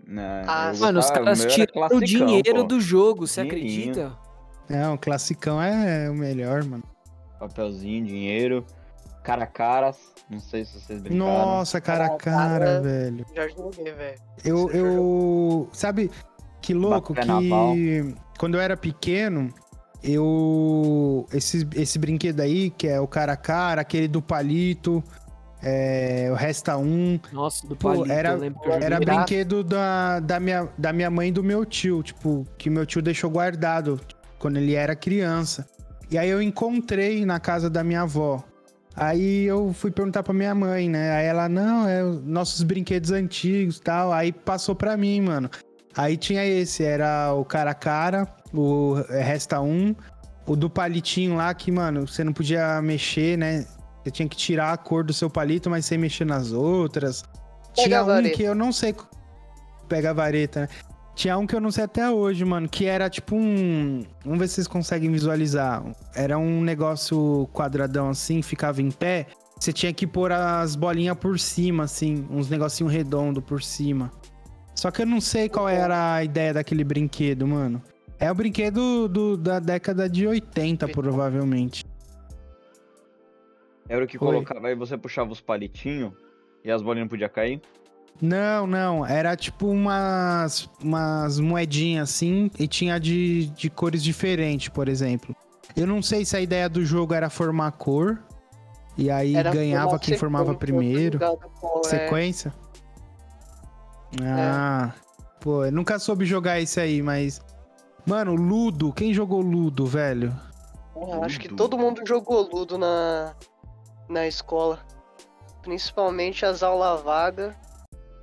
Não, Ah, Mano, os caras tiraram o dinheiro pô. do jogo, você acredita? Não, o classicão é o melhor, mano. Papelzinho, dinheiro, cara a caras. Não sei se vocês brincaram. Nossa, cara a Cara, cara, cara. velho. Já joguei, velho. Eu, Você eu. Sabe que louco Bafé que. Quando eu era pequeno, eu. Esse, esse brinquedo aí, que é o cara a cara, aquele do palito, é, o Resta Um. Nossa, do Pô, palito, era- eu lembro que eu joguei. Era Pirata. brinquedo da, da, minha, da minha mãe e do meu tio, tipo, que meu tio deixou guardado quando ele era criança. E aí eu encontrei na casa da minha avó. Aí eu fui perguntar pra minha mãe, né? Aí ela, não, é os nossos brinquedos antigos e tal. Aí passou pra mim, mano. Aí tinha esse, era o cara a cara, o Resta Um, o do palitinho lá que, mano, você não podia mexer, né? Você tinha que tirar a cor do seu palito, mas sem mexer nas outras. Pega Tinha um que eu não sei. Pega a vareta, né? Tinha um que eu não sei até hoje, mano, que era tipo um. Vamos ver se vocês conseguem visualizar. Era um negócio quadradão assim, ficava em pé. Você tinha que pôr as bolinhas por cima, assim, uns negocinho redondo por cima. Só que eu não sei qual era a ideia daquele brinquedo, mano. É o brinquedo do- da década de 80, provavelmente. Era o que Oi. colocava, aí você puxava os palitinhos e as bolinhas não podiam cair. Não, não. Era tipo umas, umas moedinhas assim e tinha de, de cores diferentes, por exemplo. Eu não sei se a ideia do jogo era formar cor. E aí Era ganhava quem formava primeiro. qual é. Sequência? Ah, pô, eu nunca soube jogar esse aí, mas. Mano, Ludo, quem jogou Ludo, velho? Ah, acho que Ludo. todo mundo jogou Ludo na, na escola. Principalmente as aulas vagas.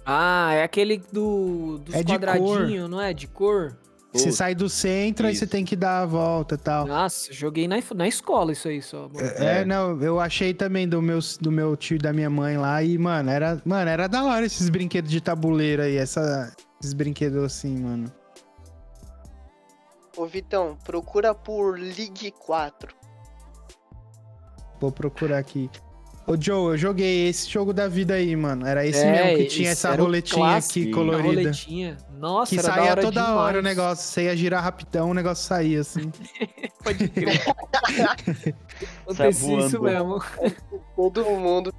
Ah, é aquele do, dos É de quadradinhos, não é? De cor? Você sai do centro, aí você isso. tem que dar a volta e tal. Nossa, joguei na, na escola isso aí só. É, É. não, eu achei também do meu, do meu tio e da minha mãe lá e, mano, era, mano, era da hora esses brinquedos de tabuleiro aí, essa, esses brinquedos assim, mano. Ô Vitão, procura por League 4. Vou procurar aqui. Ô, Joe, eu joguei esse jogo da vida aí, mano. Era esse É, mesmo que tinha essa roletinha clássico, aqui colorida. roletinha. Nossa, Que era da saía hora toda demais. hora o negócio. Você ia girar rapidão, o negócio saía assim. Pode crer. Acontecia isso mesmo. Todo mundo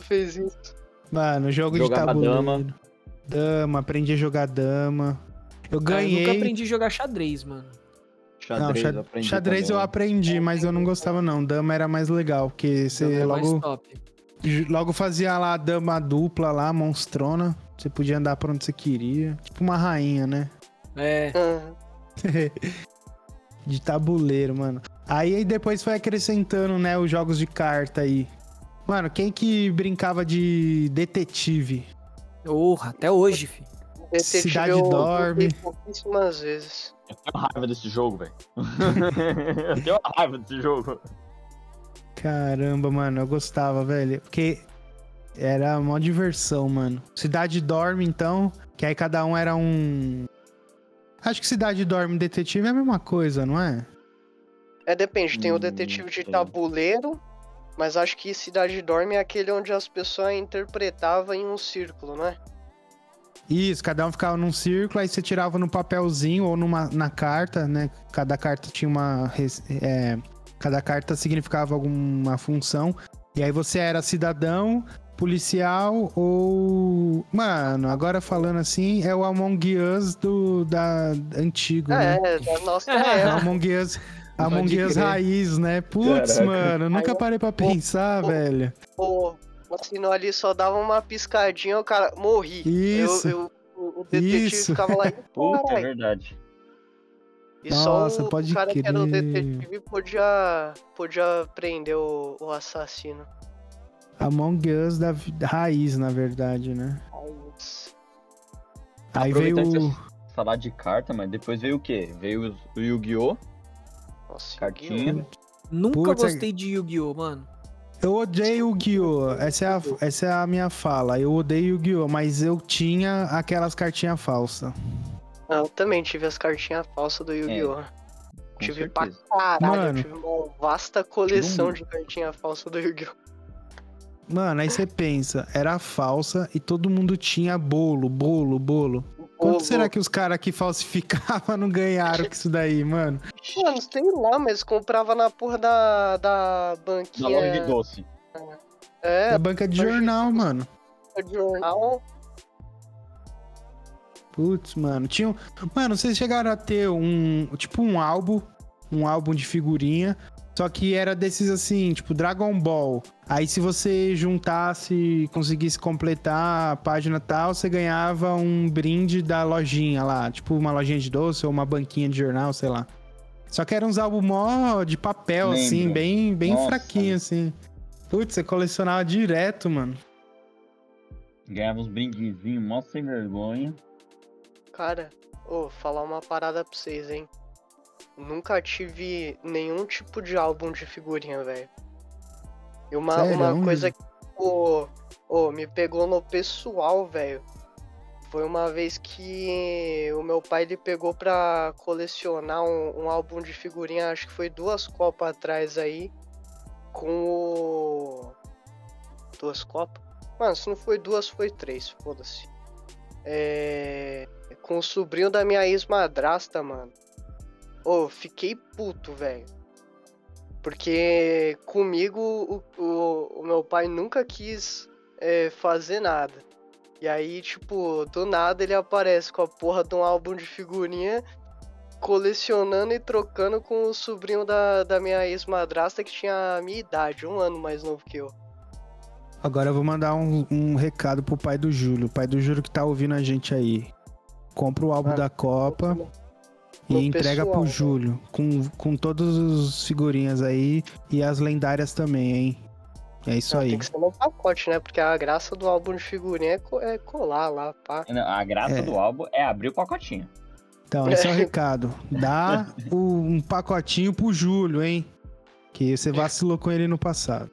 fez isso. Mano, jogo Jogava de tabuleiro. dama. Dama, aprendi a jogar dama. Eu Ah, eu ganhei. nunca aprendi a jogar xadrez, mano. Xadrez, não, eu aprendi xadrez eu aprendi, mas eu não gostava não. Dama era mais legal, porque você é logo, logo fazia lá a dama dupla lá, monstrona. Você podia andar pra onde você queria. Tipo uma rainha, né? É. De tabuleiro, mano. Aí aí depois foi acrescentando, né, os jogos de carta aí. Mano, quem que brincava de detetive? Porra, até hoje, fi. Detetive Cidade eu dorme. joguei pouquíssimas vezes. Eu tenho raiva desse jogo, velho. eu tenho raiva desse jogo. Caramba, mano, eu gostava, velho. Porque era uma diversão, mano. Cidade Dorme, então, que aí cada um era um. Acho que Cidade Dorme e Detetive é a mesma coisa, não é? É, depende, tem o Hum, detetive de tabuleiro, mas acho que Cidade Dorme é aquele onde as pessoas interpretavam em um círculo, né? Isso, cada um ficava num círculo, aí você tirava no papelzinho ou numa, na carta, né? Cada carta tinha uma. é, cada carta significava alguma função. E aí você era cidadão, policial ou. Mano, agora falando assim, é o Among Us do da antigo, né? É, da nossa É, época. Among Us. Among Us raiz, né? Putz, mano, nunca parei pra pensar, Pô, velho. O o sinal ali só dava uma piscadinha, o cara morri. Isso. Eu, eu- o detetive Isso. ficava lá e Puta, é verdade. E só Nossa, o pode cara que era o crer. detetive podia, podia prender o, o assassino. Among Us da vi- raiz, na verdade, né? Aí, isso. Aí veio o. falar de carta, mas depois veio o quê? Veio o Yu-Gi-Oh! Nossa, Cartinha. Yu-Gi-Oh! Nunca Putz, é- gostei de Yu-Gi-Oh, mano. Eu odeio o Yu-Gi-Oh! Essa, é a, essa é a minha fala. Eu odeio o Yu-Gi-Oh! Mas eu tinha aquelas cartinhas falsas. Ah, Eu também tive as cartinhas falsas do Yu-Gi-Oh! Com tive certeza. pra caralho, Mano. tive uma vasta coleção de cartinha falsa do Yu-Gi-Oh! Mano, aí você pensa, era falsa e todo mundo tinha bolo, bolo, bolo. Quanto será que os caras que falsificavam não ganharam com isso daí, mano? Mano, sei lá, mas comprava na porra da, da Na banquinha. loja de doce. É, Da banca de jornal, mano. de jornal. Putz, mano. Tinha. um- Mano, vocês chegaram a ter um. Tipo um álbum. Um álbum de figurinha. Só que era desses assim, tipo Dragon Ball. Aí se você juntasse, conseguisse completar a página tal, você ganhava um brinde da lojinha lá. Tipo uma lojinha de doce ou uma banquinha de jornal, sei lá. Só que eram uns álbuns mó de papel, Lembro. assim, bem, bem Nossa. fraquinho, assim. Putz, você colecionava direto, mano. Ganhava uns brindezinhos, mó sem vergonha. Cara, ô, falar uma parada pra vocês, hein? Nunca tive nenhum tipo de álbum de figurinha, velho. E uma, Sério? uma coisa que ô, ô, me pegou no pessoal, velho. Foi uma vez que o meu pai ele pegou pra colecionar um, um álbum de figurinha, acho que foi duas copas atrás aí, com o. Duas copas? Mano, se não foi duas, foi três, foda-se. É. Com o sobrinho da minha ex-madrasta, mano. Ô, fiquei puto, velho. Porque comigo o, o, o meu pai nunca quis é, fazer nada. E aí, tipo, do nada ele aparece com a porra de um álbum de figurinha, colecionando e trocando com o sobrinho da, da minha ex-madrasta que tinha a minha idade, um ano mais novo que eu. Agora eu vou mandar um, um recado pro pai do Júlio. O pai do Júlio que tá ouvindo a gente aí. Compra o álbum Ah, da Copa e pro entrega pessoal, pro né? Júlio. Com, com todas as figurinhas aí e as lendárias também, hein? É isso Não, aí. Tem que ser no pacote, né? Porque a graça do álbum de figurinha é, co- é colar lá, pá. Não, A graça É. do álbum é abrir o pacotinho. Então, esse é o recado. Dá o- um pacotinho pro Júlio, hein? Que você vacilou com ele no passado.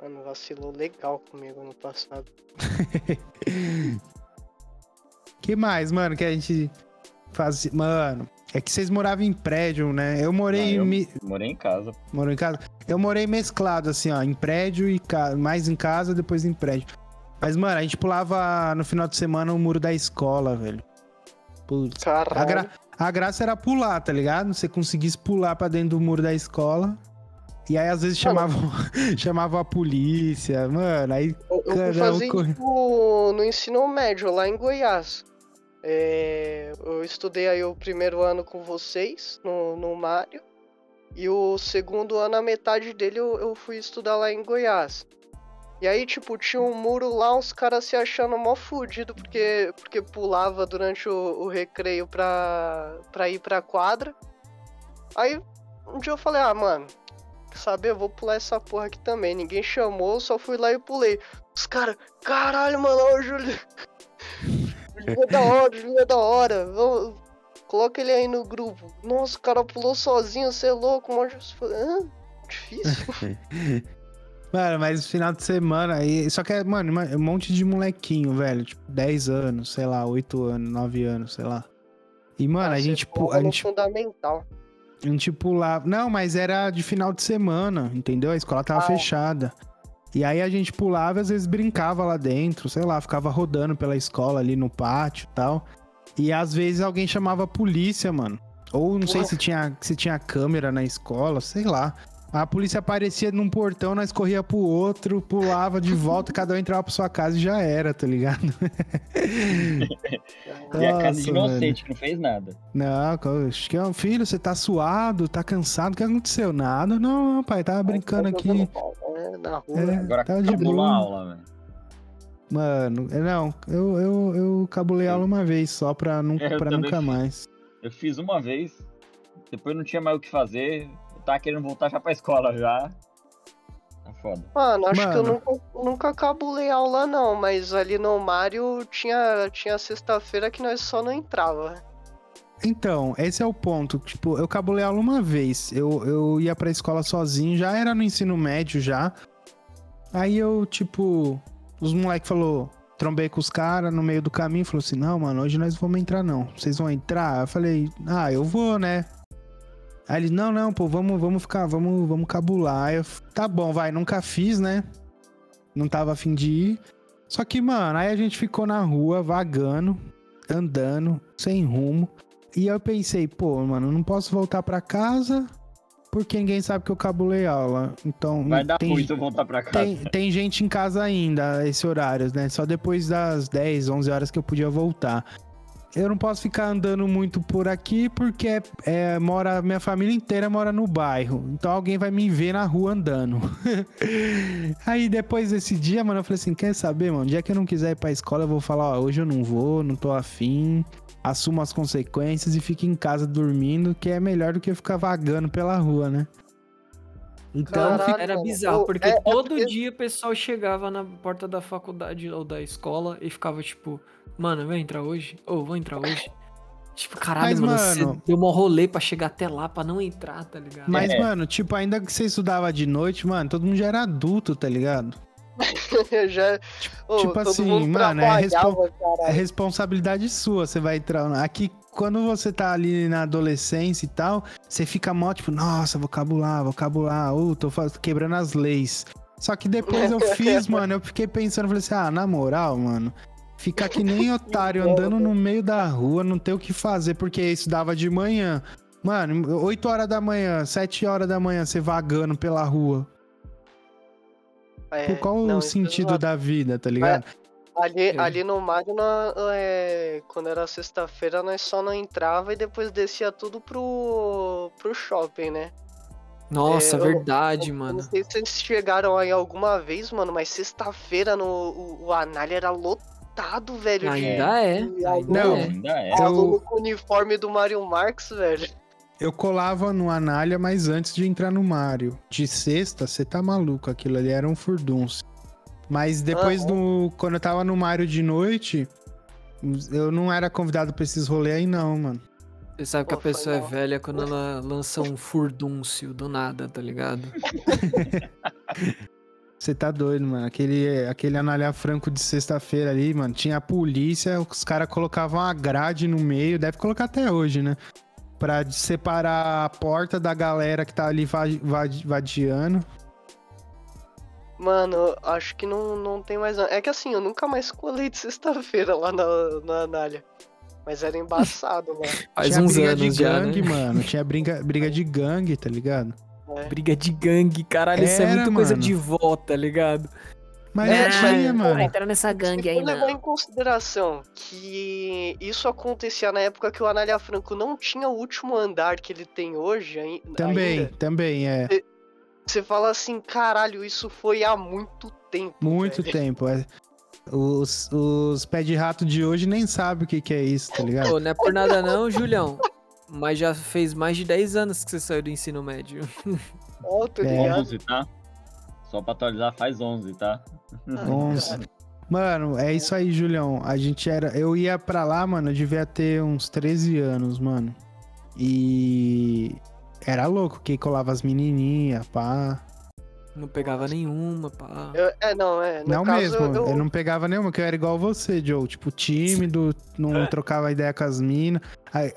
Mano, vacilou legal comigo no passado. que mais, mano, que a gente fazia. Mano, é que vocês moravam em prédio, né? Eu morei em eu mi- morei em casa. Morou em casa? Eu morei mesclado, assim, ó, em prédio e ca... mais em casa, depois em prédio. Mas, mano, a gente pulava no final de semana o muro da escola, velho. Putz. A, Caralho. gra- a graça era pular, tá ligado? Você conseguisse pular pra dentro do muro da escola. E aí, às vezes, chamavam, chamavam a polícia, mano. Aí, Eu, eu fui um isso no ensino médio, lá em Goiás. É, eu estudei aí o primeiro ano com vocês, no, no Mário. E o segundo ano, a metade dele, eu, eu fui estudar lá em Goiás. E aí, tipo, tinha um muro lá, uns caras se achando mó fudido porque, porque pulava durante o, o recreio pra, pra ir pra quadra. Aí, um dia eu falei, ah, mano, saber, eu vou pular essa porra aqui também. Ninguém chamou, só fui lá e pulei. Os caras, caralho, mano, ó, o Júlio. O Júlio é da hora, o Júlio é da hora. Vamos, coloca ele aí no grupo. Nossa, o cara pulou sozinho, você é louco, mano. Hã? Difícil. mano, mas final de semana. aí Só que é, mano, um monte de molequinho, velho. Tipo, 10 anos, sei lá, 8 anos, 9 anos, sei lá. E, mano, Ah, a gente, pu- pula a gente fundamental. A gente pulava. Não, mas era de final de semana, entendeu? A escola tava Ah. fechada. E aí a gente pulava e às vezes brincava lá dentro, sei lá, ficava rodando pela escola ali no pátio e tal. E às vezes alguém chamava a polícia, mano. Ou não sei se tinha, se tinha câmera na escola, sei lá. A polícia aparecia num portão, nós corria pro outro, pulava de volta, cada um entrava pra sua casa e já era, tá ligado? E a casa de Nossa, inocente, que não fez nada. Não, acho que é um filho, você tá suado, tá cansado, o que aconteceu? Nada, não, não, pai, tava brincando Tá aqui. né, na rua. É, Agora tava de acabou a boa. aula, velho. Mano, é, não, eu, eu, eu cabulei aula uma vez só pra, nunca, pra nunca mais. Eu fiz uma vez, depois não tinha mais o que fazer. Tava querendo voltar já pra escola já. Tá foda. Mano, acho que eu Mano. nunca, nunca cabulei aula, não, mas ali no Mário tinha, tinha sexta-feira que nós só não entrava. Então, esse é o ponto. Tipo, eu cabulei aula uma vez. Eu, eu ia pra escola sozinho, já era no ensino médio já. Aí eu, tipo, os moleques falou, trombei com os caras no meio do caminho, falou assim: "Não, mano, hoje nós vamos entrar não. Vocês vão entrar?" Eu falei: "Ah, eu vou, né?" Aí ele: "Não, não, pô, vamos, vamos ficar, vamos, vamos cabular." Aí eu, tá bom, vai, nunca fiz, né? Não tava afim de ir. Só que, mano, aí a gente ficou na rua vagando, andando, sem rumo. E eu pensei, pô, mano, não posso voltar pra casa porque ninguém sabe que eu cabulei aula. Então, Vai dar tem, eu voltar pra casa. tem, tem gente em casa ainda, esse horário, né? Só depois das 10, 11 horas que eu podia voltar. Eu não posso ficar andando muito por aqui porque é, é, mora, minha família inteira mora no bairro. Então alguém vai me ver na rua andando. Aí depois desse dia, mano, eu falei assim: quer saber, mano? dia que eu não quiser ir pra escola, eu vou falar: ó, hoje eu não vou, não tô afim. Assumo as consequências e fico em casa dormindo, que é melhor do que ficar vagando pela rua, né? Então, Caralho, Era bizarro, porque é- é todo porque- dia o pessoal chegava na porta da faculdade ou da escola e ficava tipo, mano, vai entrar hoje? Ou vou entrar hoje? Tipo, caralho, Mas, mano, mano- você deu um rolê pra chegar até lá pra não entrar, tá ligado? Mas, É. mano, tipo, ainda que você estudava de noite, mano, todo mundo já era adulto, tá ligado? Já, Ô, tipo assim, mano, é, respon- é responsabilidade sua, você vai entrar. Aqui, quando você tá ali na adolescência e tal, você fica mó, tipo, nossa, vou cabular, vou cabular, uh, tô quebrando as leis. Só que depois eu fiz, mano, eu fiquei pensando, falei assim, ah, na moral, mano, ficar que nem otário andando no meio da rua, não ter o que fazer, porque isso dava de manhã. Mano, 8 horas da manhã, 7 horas da manhã, você vagando pela rua. É, Qual não, o sentido não- da vida, tá ligado? Ali, É. ali no Mário, nó- é, quando era sexta-feira, nós só não entrava e depois descia tudo pro, pro shopping, né? Nossa, É, eu- verdade, Eu mano. Não sei se vocês chegaram aí alguma vez, mano, mas sexta-feira no o, o Anália era lotado, velho. de- Ainda é, de ainda aluno- Não. é. Ainda é. Eu- Aluno com uniforme do Mario Marx, velho. Eu colava no Anália, mas antes de entrar no Mario. De sexta, você tá maluco, aquilo ali era um furdunço. Mas depois do. Quando eu tava no Mario de noite, eu não era convidado pra esses rolês aí, não, mano. Você sabe que a pessoa é velha quando ela lança um furdúncio do nada, tá ligado? Você tá doido, mano. Aquele, aquele Anália Franco de sexta-feira ali, mano. Tinha a polícia, os caras colocavam a grade no meio, deve colocar até hoje, né? Pra separar a porta da galera que tá ali va- va- vadiando. Mano, acho que não, não tem mais. É que assim, eu nunca mais colei de sexta-feira lá na, na Anália. Mas era embaçado, né? Faz Tinha uns briga anos de já, gangue, né? mano. Tinha briga, briga de gangue, tá ligado? É. Briga de gangue, caralho, isso é Era, muita coisa mano. de vó, tá ligado? Mas É, tinha, mas- mano. entra nessa gangue aí, levar em consideração que isso acontecia na época que o Anália Franco não tinha o último andar que ele tem hoje Também, ainda, também, é. você fala assim, caralho, isso foi há muito tempo. Muito velho. tempo, é. Os, os pé de rato de hoje nem sabem o que, que é isso, tá ligado? Pô, não é por nada não, Julião. Mas já fez mais de 10 anos que você saiu do ensino médio. Ó, tô É. ligado. 11, tá? Só pra atualizar, faz 11, tá? Onze. Mano, é isso aí, Julião. A gente era. Eu ia pra lá, mano, eu devia ter uns 13 anos, mano. E. Era louco, que colava as menininhas, pá. Não pegava nenhuma, pá. Eu- é, não, é. No não caso, mesmo, eu, eu... não pegava nenhuma, que eu era igual você, Joe. Tipo, tímido, não trocava ideia com as minas.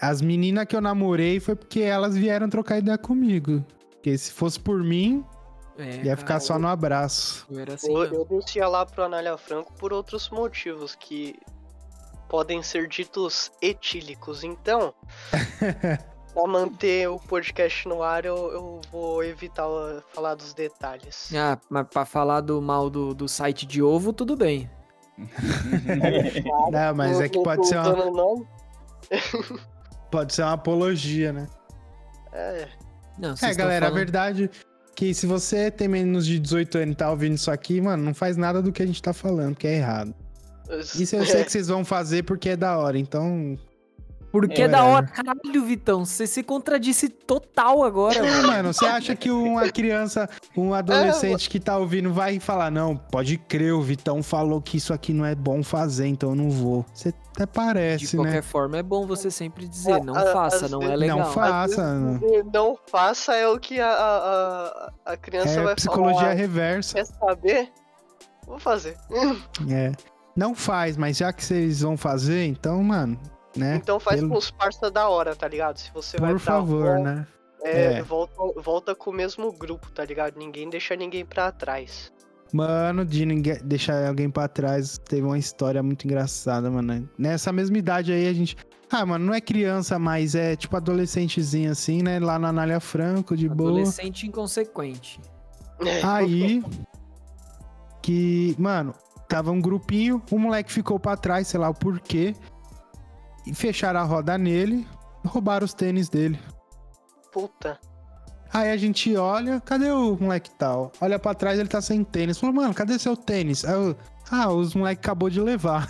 As meninas que eu namorei foi porque elas vieram trocar ideia comigo. Porque se fosse por mim, É, ia ficar cara, só no abraço. Eu assim, eu, eu descia lá pro Anália Franco por outros motivos que podem ser ditos etílicos. Então, pra manter o podcast no ar, eu, eu vou evitar falar dos detalhes. Ah, mas pra falar do mal do, do site de ovo, tudo bem. Não, mas é que pode ser uma, pode ser uma apologia, né? É, Não, É, galera, a falando- verdade que se você tem menos de 18 anos e tá ouvindo isso aqui, mano, não faz nada do que a gente tá falando, que é errado. Isso eu sei que vocês vão fazer porque é da hora, então. Porque É, é da hora. Caralho, Vitão, você se contradisse total agora, É, mano. mano, você acha que uma criança, um adolescente que tá ouvindo vai falar, não, pode crer, o Vitão falou que isso aqui não é bom fazer, então eu não vou. Você até De parece, qualquer né? forma, é bom você sempre dizer, não A- a- faça, às não é legal. Não faça. Às vezes, Não faça é o que a, a, a, a criança É vai psicologia falar. reversa. Quer saber? Vou fazer. É. Não faz, mas já que vocês vão fazer, então, mano, né? Então faz Pelo- com os parça da hora, tá ligado? Se você vai Por pra favor, né? é, É. Volta, volta com o mesmo grupo, tá ligado? Ninguém deixa ninguém pra trás. Mano, de ninguém, deixar alguém pra trás, teve uma história muito engraçada, mano. Nessa mesma idade aí, a gente. Ah, mano, não é criança, mas é tipo adolescentezinho assim, né? Lá na Anália Franco, de boa. Adolescente inconsequente. Aí. Que, mano, tava um grupinho, o moleque ficou pra trás, sei lá o porquê. E fecharam a roda nele, roubaram os tênis dele. Puta. Aí a gente olha, cadê o moleque tal? Olha pra trás, ele tá sem tênis. Falou, mano, cadê seu tênis? Aí eu, ah, os moleque acabou de levar.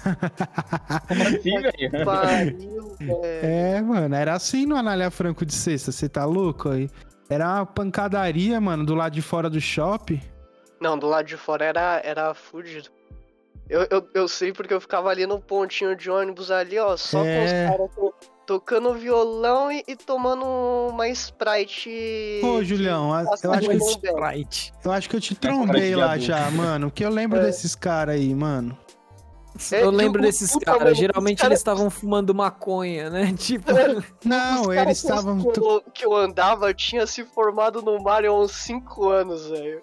Como assim, velho? Pariu, velho. é, mano, era assim no Anália Franco de sexta, você tá louco aí? Era uma pancadaria, mano, do lado de fora do shopping. Não, do lado de fora era, era fudido. Eu, eu, eu sei porque eu ficava ali no pontinho de ônibus ali, ó, só É. com os caras to- tocando violão e, e tomando uma Sprite. Ô, de- Julião, eu acho, que, Bombay. Sprite. eu acho que eu te trombei lá já, mano. Que eu lembro É. desses caras aí, mano. É, Eu lembro desses puta, caras. mano, Geralmente os caras- eles estavam fumando maconha, né? Tipo, Não, os eles caras estavam. Que eu, que eu andava tinha se formado no Mario há uns 5 anos, velho.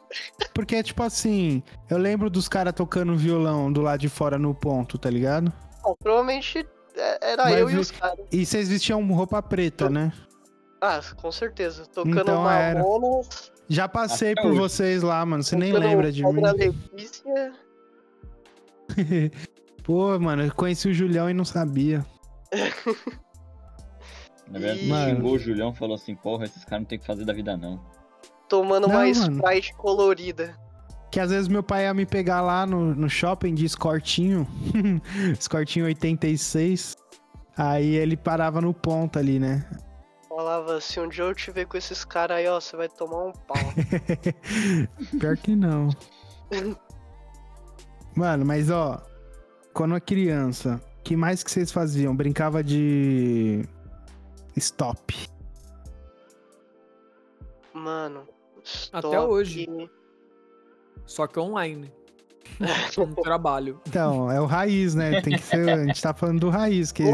Porque, tipo assim, eu lembro dos caras tocando violão do lado de fora no ponto, tá ligado? Ah, Provavelmente é, era Mas eu e vi- os caras. E vocês vestiam roupa preta, né? Ah, com certeza. Tocando Então era. Mamonas, Já passei Até por hoje. vocês lá, mano. Você nem lembra de mim. Pô, mano, eu conheci o Julião e não sabia. Na verdade, xingou o Julião falou assim, porra, esses caras não tem o que fazer da vida, não. Tomando Não, uma mano. Sprite colorida. Que às vezes meu pai ia me pegar lá no, no shopping de escortinho. escortinho 86. Aí ele parava no ponto ali, né? falava, se um dia eu te ver com esses caras aí, ó, você vai tomar um pau. Pior que não. Mano, mas ó, quando eu criança, que mais que vocês faziam? Brincava de stop. Mano, Até stop. hoje. Só que online. No trabalho. Então, é o raiz, né? Tem que ser. A gente tá falando do raiz, que.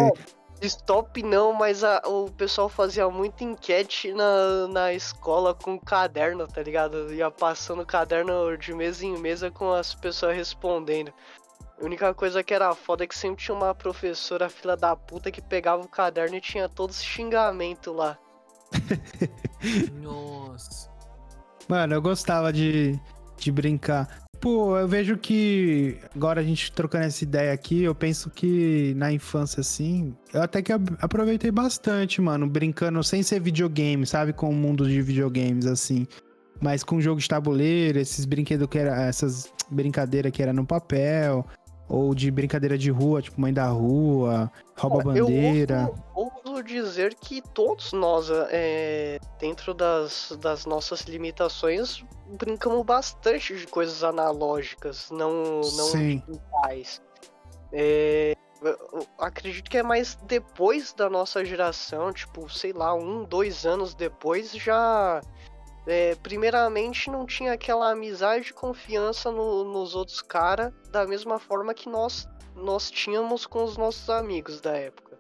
Stop não, mas a- o pessoal fazia muita enquete na, na escola com caderno, tá ligado? Ia passando caderno de mesa em mesa com as pessoas respondendo. A única coisa que era foda é que sempre tinha uma professora fila da puta que pegava o caderno e tinha todos os xingamentos lá. Nossa. Mano, eu gostava de, de brincar. Pô, eu vejo que agora a gente trocando essa ideia aqui, eu penso que na infância, assim, eu até que aproveitei bastante, mano, brincando sem ser videogame, sabe? Com o mundo de videogames, assim. Mas com jogo de tabuleiro, esses brinquedos que era. Essas brincadeiras que era no papel. Ou de brincadeira de rua, tipo mãe da rua, rouba Cara, eu bandeira. ouso, ouso dizer que todos nós, é, dentro das, das nossas limitações, brincamos bastante de coisas analógicas, não, não digitais. É, acredito que é mais depois da nossa geração, tipo, sei lá, um, dois anos depois, já. É, primeiramente, não tinha aquela amizade e confiança no- nos outros caras, da mesma forma que nós, nós tínhamos com os nossos amigos da época.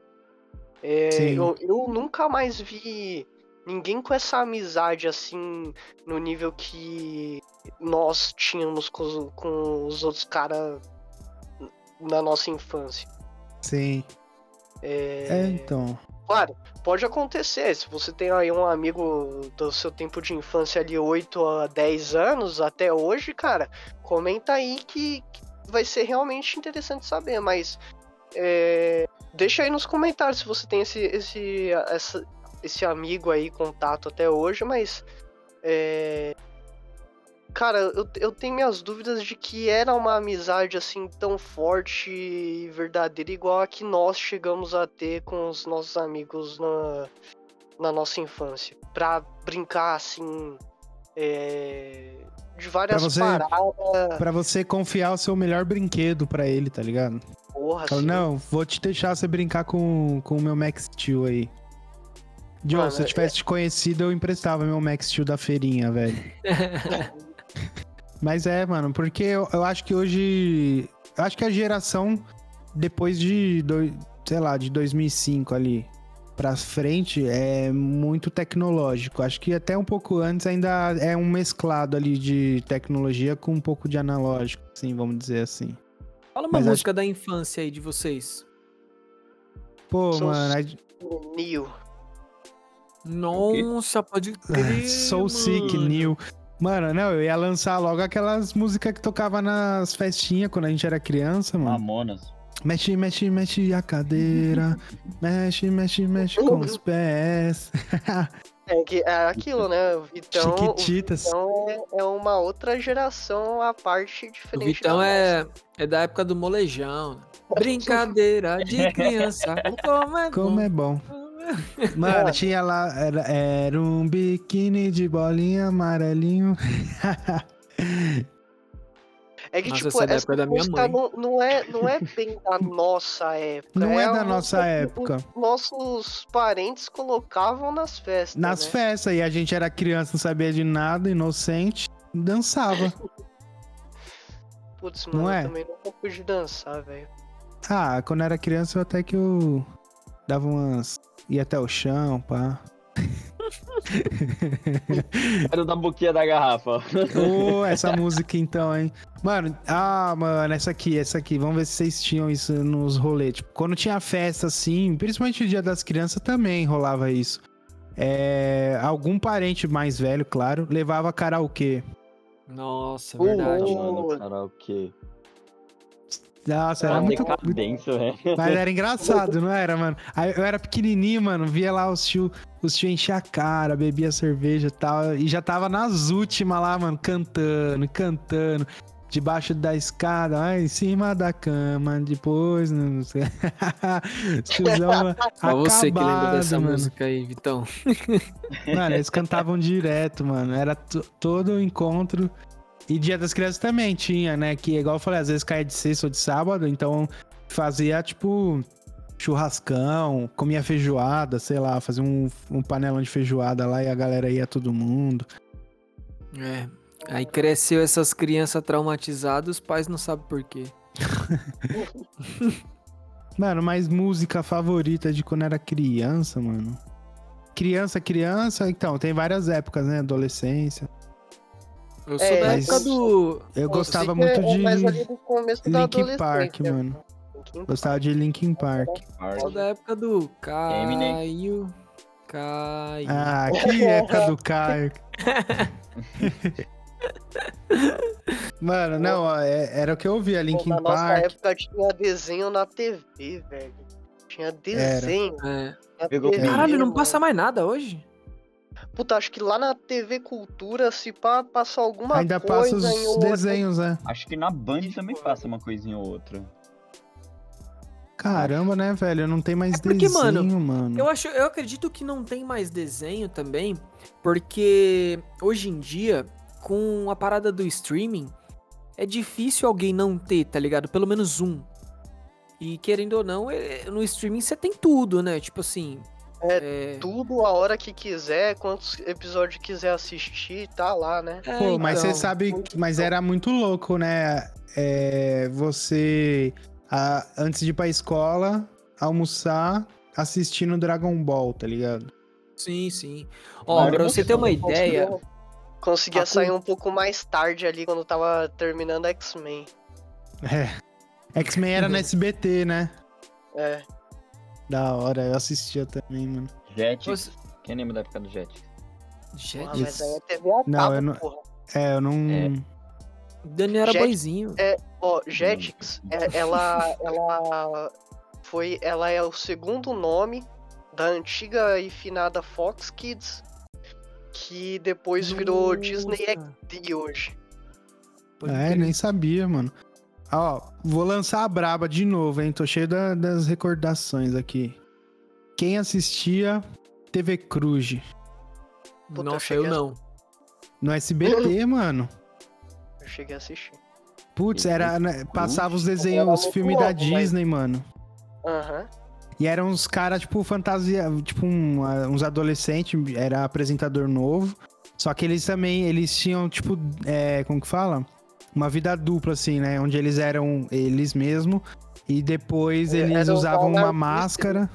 É, eu, eu nunca mais vi ninguém com essa amizade assim, no nível que nós tínhamos com os, com os outros caras na nossa infância. Sim. É, É, então. Claro, pode acontecer. Se você tem aí um amigo do seu tempo de infância ali, 8 a 10 anos, até hoje, cara, comenta aí que, vai ser realmente interessante saber, mas é, deixa aí nos comentários se você tem esse, esse, essa- esse amigo aí, contato até hoje, mas. é, Cara, eu, eu tenho minhas dúvidas de que era uma amizade assim tão forte e verdadeira igual a que nós chegamos a ter com os nossos amigos na, na nossa infância. Pra brincar assim. é, de várias Pra você- paradas. Pra você confiar o seu melhor brinquedo pra ele, tá ligado? Porra, Fala, não, vou te deixar você brincar com, com o meu Max Steel aí. Joe, Mano, se eu tivesse te conhecido, eu emprestava meu Max Steel da feirinha, velho. Mas é, mano, porque eu, eu acho que hoje. Eu acho que a geração depois de, doi- sei lá, de 2005 ali pra frente é muito tecnológico. Acho que até um pouco antes ainda é um mesclado ali de tecnologia com um pouco de analógico, assim, vamos dizer assim. Fala uma Mas acho- música da infância aí de vocês. Pô, Sou mano, a- Neo. Nossa, pode crer. Soul Sick. New. Mano, não, eu ia lançar logo aquelas músicas que tocava nas festinhas quando a gente era criança, mano. Mamonas. Mexe, mexe, mexe a cadeira. mexe, mexe, mexe com os pés. É, que, é aquilo, né? O Vitão, o Chiquititas. Vitão é, é uma outra geração à parte O diferente. Vitão da é, é da época do molejão. né? Brincadeira de criança. Como é Como bom. é bom. Mano, tinha lá. Era, era um biquíni de bolinha amarelinho. É que, Nossa, tipo, essa é da essa da minha música mãe. não, não, é, não é bem da nossa época. Não é da uma nossa época. os Nossos parentes colocavam nas festas. Nas né? festas. E a gente era criança, não sabia de nada, inocente. Dançava. Putz, Não mano, é? eu também nunca pude dançar, velho. Ah, quando eu era criança, eu até que eu dava umas. Ia até o chão, pá. Era o da boquinha da garrafa. Ô, essa música então, hein? Mano, ah, mano, essa aqui, essa aqui. Vamos ver se vocês tinham isso nos rolês. Tipo, quando tinha festa assim, principalmente o dia das crianças também rolava isso. É, algum parente mais velho, claro, levava karaokê. Nossa, Uh, verdade. uh. Mano, karaokê. Nossa, era Uma muito. decadência, velho. Mas era engraçado, não era, mano? Aí eu era pequenininho, mano, via lá os tio, os tio encher a cara, bebia cerveja e tal, e já tava nas últimas lá, mano, cantando, cantando. debaixo da escada, lá em cima da cama, depois, não sei. Tiozão Pra você que lembra dessa mano. música aí, Vitão. Mano, eles cantavam direto, mano. Era to- todo o encontro. E Dia das Crianças também tinha, né? Que, igual eu falei, às vezes caía de sexta ou de sábado, então fazia, tipo, churrascão, comia feijoada, sei lá, fazia um, um panelão de feijoada lá e a galera ia todo mundo. É. Aí cresceu essas crianças traumatizadas, os pais não sabem por quê. Mano, mas música favorita de quando era criança, mano. Criança, criança, então, tem várias épocas, né? Adolescência. Eu sou É, da época do. Eu gostava muito mais ali de. do começo da Linkin adolescência. Park, mano. Gostava de Linkin Park. Sou da época do. Caio. Caio. Ah, que época do Caio. Mano, não, ó, é- era o que eu ouvia, Pô, Linkin na nossa Park. época tinha desenho na TV, velho. Tinha desenho É. na. Caralho, não passa mais nada hoje? Puta, acho que lá na TV Cultura, se pá, passa alguma Ainda coisa passa em os outra- desenhos, né? Acho que na Band também passa uma coisinha ou outra. Caramba, né, velho? Não tem mais É porque, mano, desenho, mano. Eu acho, eu acredito que não tem mais desenho também, porque hoje em dia, com a parada do streaming, é difícil alguém não ter, tá ligado? Pelo menos um. E querendo ou não, é- no streaming você tem tudo, né? Tipo assim. É, Tudo a hora que quiser, quantos episódios quiser assistir, tá lá, né? é, Pô, mas você então. sabe, mas era muito louco, né? É, você, a- antes de ir pra escola, almoçar, assistindo Dragon Ball, tá ligado? Sim, sim. Ó, Maior pra você ter uma ideia. Conseguia, conseguia A sair um pouco mais tarde ali, quando tava terminando X-Men. É. X-Men era no SBT, né? É. Da hora, eu assistia também, mano. Jet. Você... Quem lembra da época do Jet? Gente, Porra, mas aí é TV a Não, eu não- porra. É, eu não. É. Dani era Jet- boizinho. Ó, Jetix, é- ela, ela foi, ela é o segundo nome da antiga e finada Fox Kids, que depois virou Disney Nossa, XD hoje. pode É, crer. nem sabia, mano. Ó, vou lançar a braba de novo, hein? Tô cheio da- das recordações aqui. Quem assistia TV Cruz Puta, eu Nossa, cheguei eu a- não. no SBT, mano? Eu cheguei a assistir. Putz, era, né, passava os desenhos, os filmes da louco, mas- Disney, mano. Aham. E eram uns caras, tipo, fantasia, tipo, um, uns adolescentes, era apresentador novo. Só que eles também, eles tinham, tipo, é, como que fala? Uma vida dupla, assim, né? Onde eles eram eles mesmo e depois É, eles era usavam uma máscara.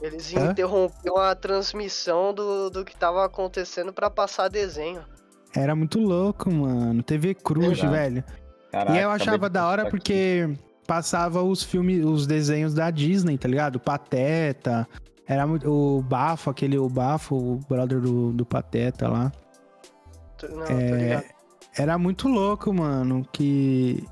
Eles Hã? interrompiam a transmissão do, do que tava acontecendo pra passar desenho. Era muito louco, mano. TV Cruz, velho. Caraca, e eu achava da hora postar aqui. porque passava os filmes, os desenhos da Disney, tá ligado? Pateta. Era muito, o Bafo, aquele o Bafo, o brother do, do Pateta lá. Não, tô É, ligado. Era muito louco, mano, que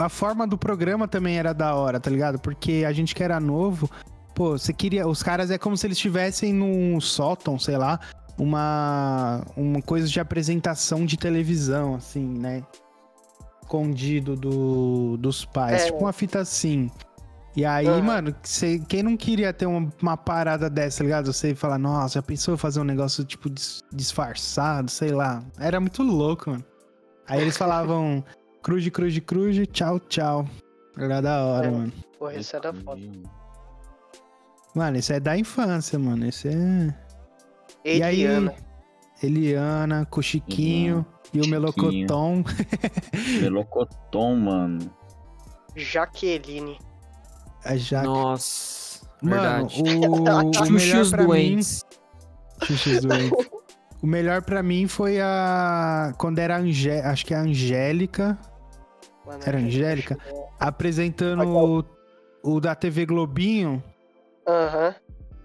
a forma do programa também era da hora, tá ligado? Porque a gente que era novo, pô, você queria, os caras é como se eles estivessem num sótão, sei lá, uma uma coisa de apresentação de televisão, assim, né? Escondido do, dos pais, É. tipo uma fita assim. E aí, Aham. mano, cê- quem não queria ter uma, uma parada dessa, tá ligado? Você falar, nossa, já pensou em fazer um negócio, tipo, dis- disfarçado, sei lá. Era muito louco, mano. Aí eles falavam, cruz, cruz, cruz, tchau, tchau. Era da hora, É. mano. Porra, isso era foda. Mano, isso é da infância, mano. Isso é... E aí, Eliana. Eliana, com o Chiquinho e o. Melocotom. Melocotom, mano. Jaqueline. A Jaque. Nossa, Mano, verdade. o, o melhor pra mim... doentes. Xuxas doentes. O melhor pra mim foi a... Quando era a. Acho que é a Angélica. Mano, Era a Angélica? achou- apresentando o, o da TV Globinho. Aham.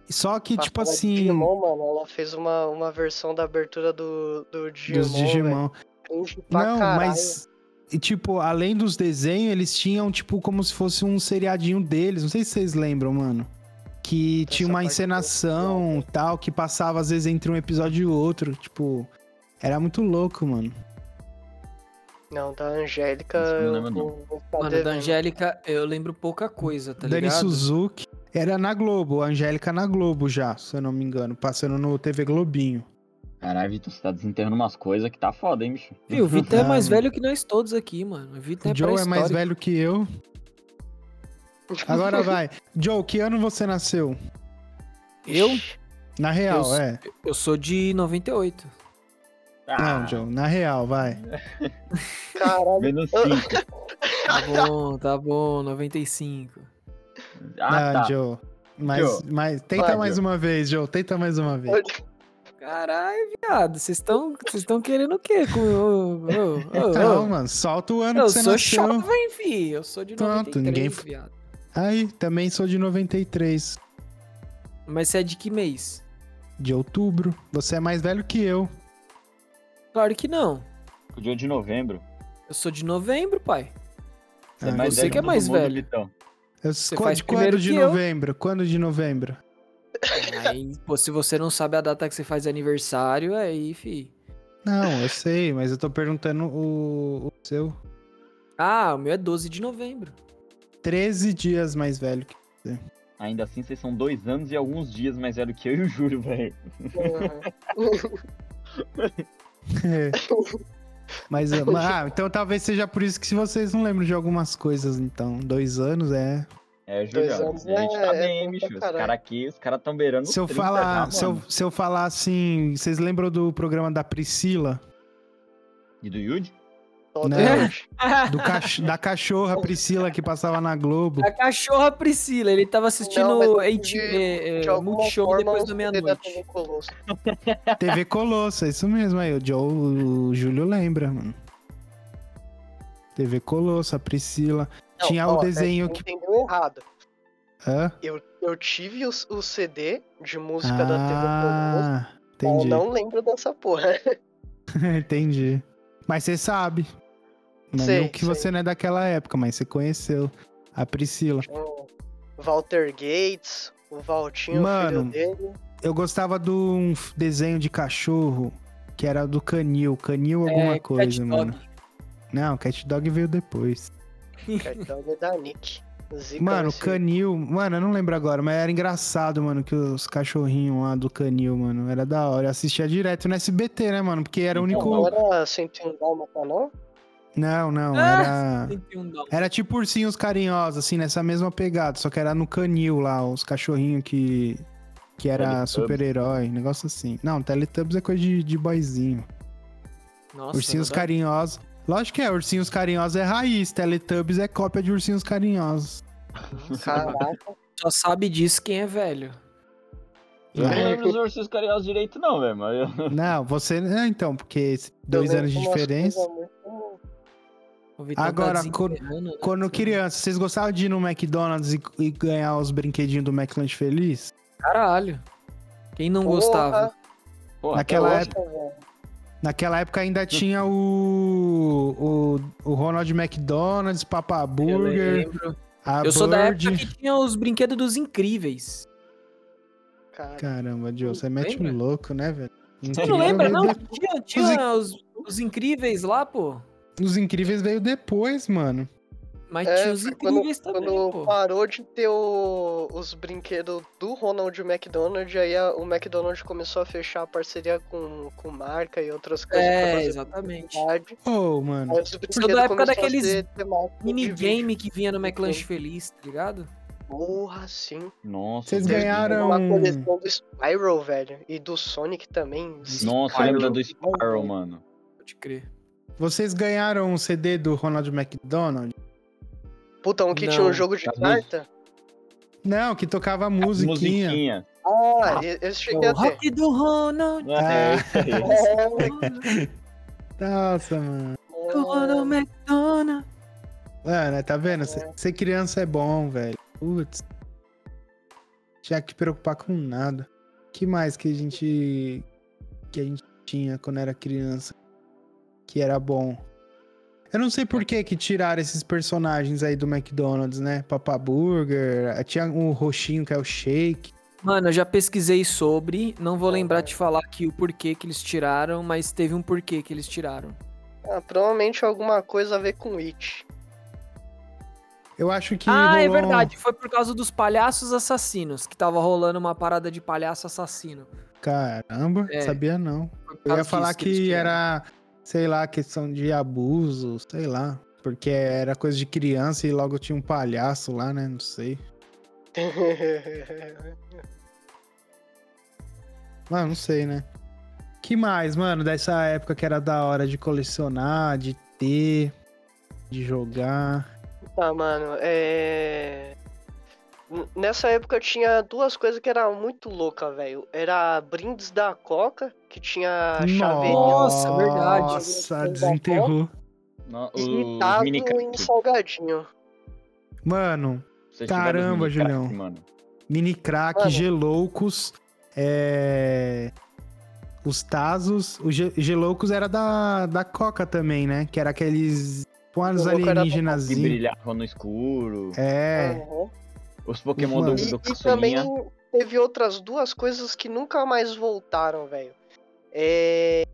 Só que, tipo Passava assim, Digimon, mano, ela fez uma, uma versão da abertura do, do Digimon. dos Digimon. Não, caralho. mas. E, tipo, além dos desenhos, eles tinham, tipo, como se fosse um seriadinho deles. Não sei se vocês lembram, mano. Que tinha uma tô encenação tal, que passava às vezes entre um episódio e outro. Tipo, era muito louco, mano. Não, da Angélica. Eu não vou- vou Mano, da. Angélica eu lembro pouca coisa, tá Dani ligado? Suzuki. Era na Globo, a Angélica na Globo já, se eu não me engano. Passando no TV Globinho. Caralho, Vitor, você tá desenterrando umas coisas que tá foda, hein, bicho? Viu, o Vitor é mais velho que nós todos aqui, mano. O Vitor é o Joe é mais velho que eu. Agora vai. Joe, que ano você nasceu? Eu? Na real, Eu- é. Eu sou de 98. Ah, Não, Joe, na real, vai. Caralho. Menos 5. Tá bom, tá bom, 95. Ah, Ah, tá. Joe. Mas, Joe. mas tenta Vai, mais Joe. uma vez, Joe. Tenta mais uma vez. Caralho, viado, vocês estão vocês estão querendo o quê com ô, ô? Não, mano, solta o ano Eu que você sou nasceu. jovem, fi. Eu sou de Pronto, 93, ninguém- viado. Aí, também sou de 93, Mas você é de que mês? de outubro. Você é mais velho que eu. Claro que não. O dia de novembro. Eu sou de novembro, pai. Você é Ah, mais você velho que é mais mundo, velho. Vitão. Eu Você quando, faz quando primeiro de que eu. novembro? Quando de novembro? Aí, pô, se você não sabe a data que você faz aniversário, aí, fi. Não, eu sei, mas eu tô perguntando o, o seu. Ah, o meu é 12 de novembro. 13 dias mais velho que Ainda assim, vocês são dois anos e alguns dias mais velho que eu e o Júlio, velho. É. Mas, ah, ah, então talvez seja por isso que se vocês não lembram de algumas coisas, então. Dois anos é. É, Julião. anos A gente é- tá é bem, hein, bom bicho. Os caras aqui, os caras tão beirando Se eu 30 falar, já, se, eu, se eu falar assim, vocês lembram do programa da Priscila? E do Yudi? Deus. Do cach- da cachorra Priscila que passava na Globo. A cachorra Priscila, ele tava assistindo Não, tive, é, de é, Multishow depois da da meia-noite. TV Colosso. TV Colosso, é isso mesmo aí. O, Joe, o Júlio lembra, mano. TV Colosso, a Priscila. Não, Tinha ó, o é, desenho que. entendeu errado. Hã? Eu, eu tive o, o CD de música da TV Colosso. Ah, Eu não lembro dessa porra. entendi. Mas você sabe. Não Sei, que sei. você não é daquela época, mas você conheceu a Priscila. O Walter Gates, o Valtinho, Mano, filho dele. Eu gostava de um desenho de cachorro que era do Canil. Canil alguma É, coisa, Cat mano. Dog. Não, Cat Dog veio depois. Cartão é da Nick. Zica Mano, esse- Canil. Mano, eu não lembro agora, mas era engraçado, mano, que os cachorrinhos lá do Canil, mano. Era da hora. Eu assistia direto no SBT, né, mano? Porque era o Então, único. Não era 101 Dálmata, não? Não, não. Ah! Era. 101 dólares. Era tipo ursinhos carinhosos, assim, nessa mesma pegada. Só que era no canil lá, os cachorrinhos que. Que era super-herói, negócio assim. Não, Teletubbies é coisa de, de boyzinho. Nossa, ursinhos verdade. carinhosos. Lógico que é, ursinhos carinhosos é raiz. Teletubbies é cópia de ursinhos carinhosos. Caraca. Só sabe disso quem é velho. Eu É. não lembro os ursinhos carinhosos direito, não, velho. Mas. Não, você. É, então, porque dois anos de diferença. muito- Tá Agora, desenterrando, né? Quando criança, vocês gostavam de ir no McDonald's e, e ganhar os brinquedinhos do McLanche Feliz? Caralho. Quem não Porra, gostava? Pô, Naquela época-. Naquela época ainda tinha o, o, o Ronald McDonald's, Papa Eu Burger, lembro. a Eu sou da época que tinha os brinquedos dos incríveis. Cara, Caramba, Joe, você mete um louco, né, velho? Você não lembra, não? Veio de- Tinha, tinha os, os incríveis lá, pô. Os incríveis veio depois, mano. Mas É, tinha os incríveis também, quando pô. parou de ter o- os brinquedos do Ronald McDonald, aí a- o McDonald's começou a fechar a parceria com, com marca e outras coisas pra É, fazer exatamente. Ô, mano. Brinquedos da época daqueles. Minigame que vinha no McLanche Feliz, tá ligado? Porra, sim. Nossa, Vocês ganharam- Uma coleção do Spyro, velho. E do Sonic também. Nossa, eu lembro da do Spyro, mano. Pode crer. Vocês ganharam um CD do Ronald McDonald? Puta, um que Não. tinha um jogo de As carta. Não, que tocava musiquinha. Musiquinha. Ah, esse cheguei O a ter. rock do Ronald. É, isso aí. Nossa, mano. Do Ronald McDonald. Mano, tá vendo? Ser- Ser criança é bom, velho. Putz. Tinha que preocupar com nada. que mais que a gente. que a gente tinha quando era criança? Que era bom. Eu não sei por que que tiraram esses personagens aí do McDonald's, né? Papa Burger, tinha um roxinho que é o Shake. Mano, eu já pesquisei sobre, não vou lembrar de falar aqui o porquê que eles tiraram, mas teve um porquê que eles tiraram. Ah, provavelmente alguma coisa a ver com It. Eu acho que. Ah, é rolou- verdade. Foi por causa dos palhaços assassinos, que tava rolando uma parada de palhaço assassino. Caramba, É. sabia não. Eu ia falar que tiraram. era, sei lá, questão de abuso, sei lá. Porque era coisa de criança e logo tinha um palhaço lá, né? Não sei. Mano, não sei, né? Que mais, mano, dessa época que era da hora de colecionar, de ter, de jogar. Tá, mano, é. Nessa época tinha duas coisas que era muito louca, velho. Era brindes da Coca, que tinha chaveirinho Nossa, verdade. Nossa, desenterrou. No, e os em crack. salgadinho. Mano, Vocês os Caramba, mini crack, Julião. Mano. mini crack, Mano. geloucos, é... os tazos. O ge- geloucos era da, da Coca também, né? Que era aqueles. Com as Gelouco era da Que alienígenas. brilhavam no escuro. É, Aham. Os Pokémon do, Mano. do E, e também teve outras duas coisas que nunca mais voltaram, velho. É.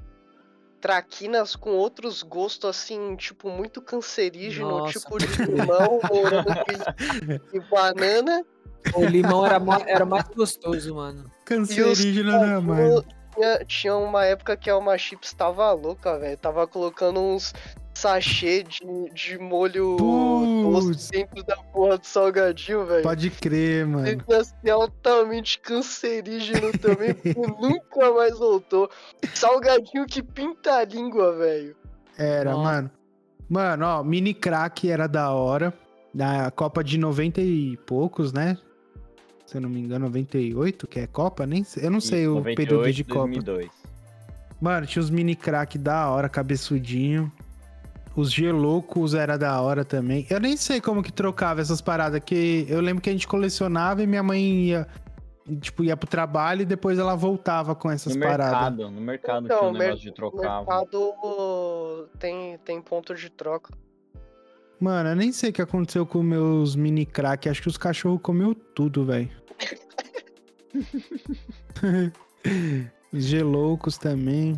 Traquinas com outros gostos, assim, tipo, muito cancerígeno, Nossa. tipo de limão, morango e, e banana. O limão era, era mais gostoso, mano. cancerígeno, né, mano? Tinha, tinha uma época que a Alma Chips tava louca, velho. Tava colocando uns sachê de, de molho doce dentro da porra do salgadinho, velho. Pode crer, mano. Devia ser altamente cancerígeno também, porque nunca mais voltou. Salgadinho que pinta a língua, velho. Era, Nossa. mano. Mano, ó, mini crack era da hora. Da Copa de 90 e poucos, né? Se eu não me engano, 98, que é Copa, nem sei. Eu não sei o 98, período de Copa. 2002. Mano, tinha os mini crack da hora, cabeçudinho. Os geloucos era da hora também. Eu nem sei como que trocava essas paradas, que eu lembro que a gente colecionava e minha mãe ia, tipo, ia pro trabalho e depois ela voltava com essas No paradas. mercado, no mercado Então, tinha um negócio de trocar. mercado tem, tem ponto de troca. Mano, eu nem sei o que aconteceu com meus mini crack. Acho que os cachorros comeu tudo, velho. Os geloucos também.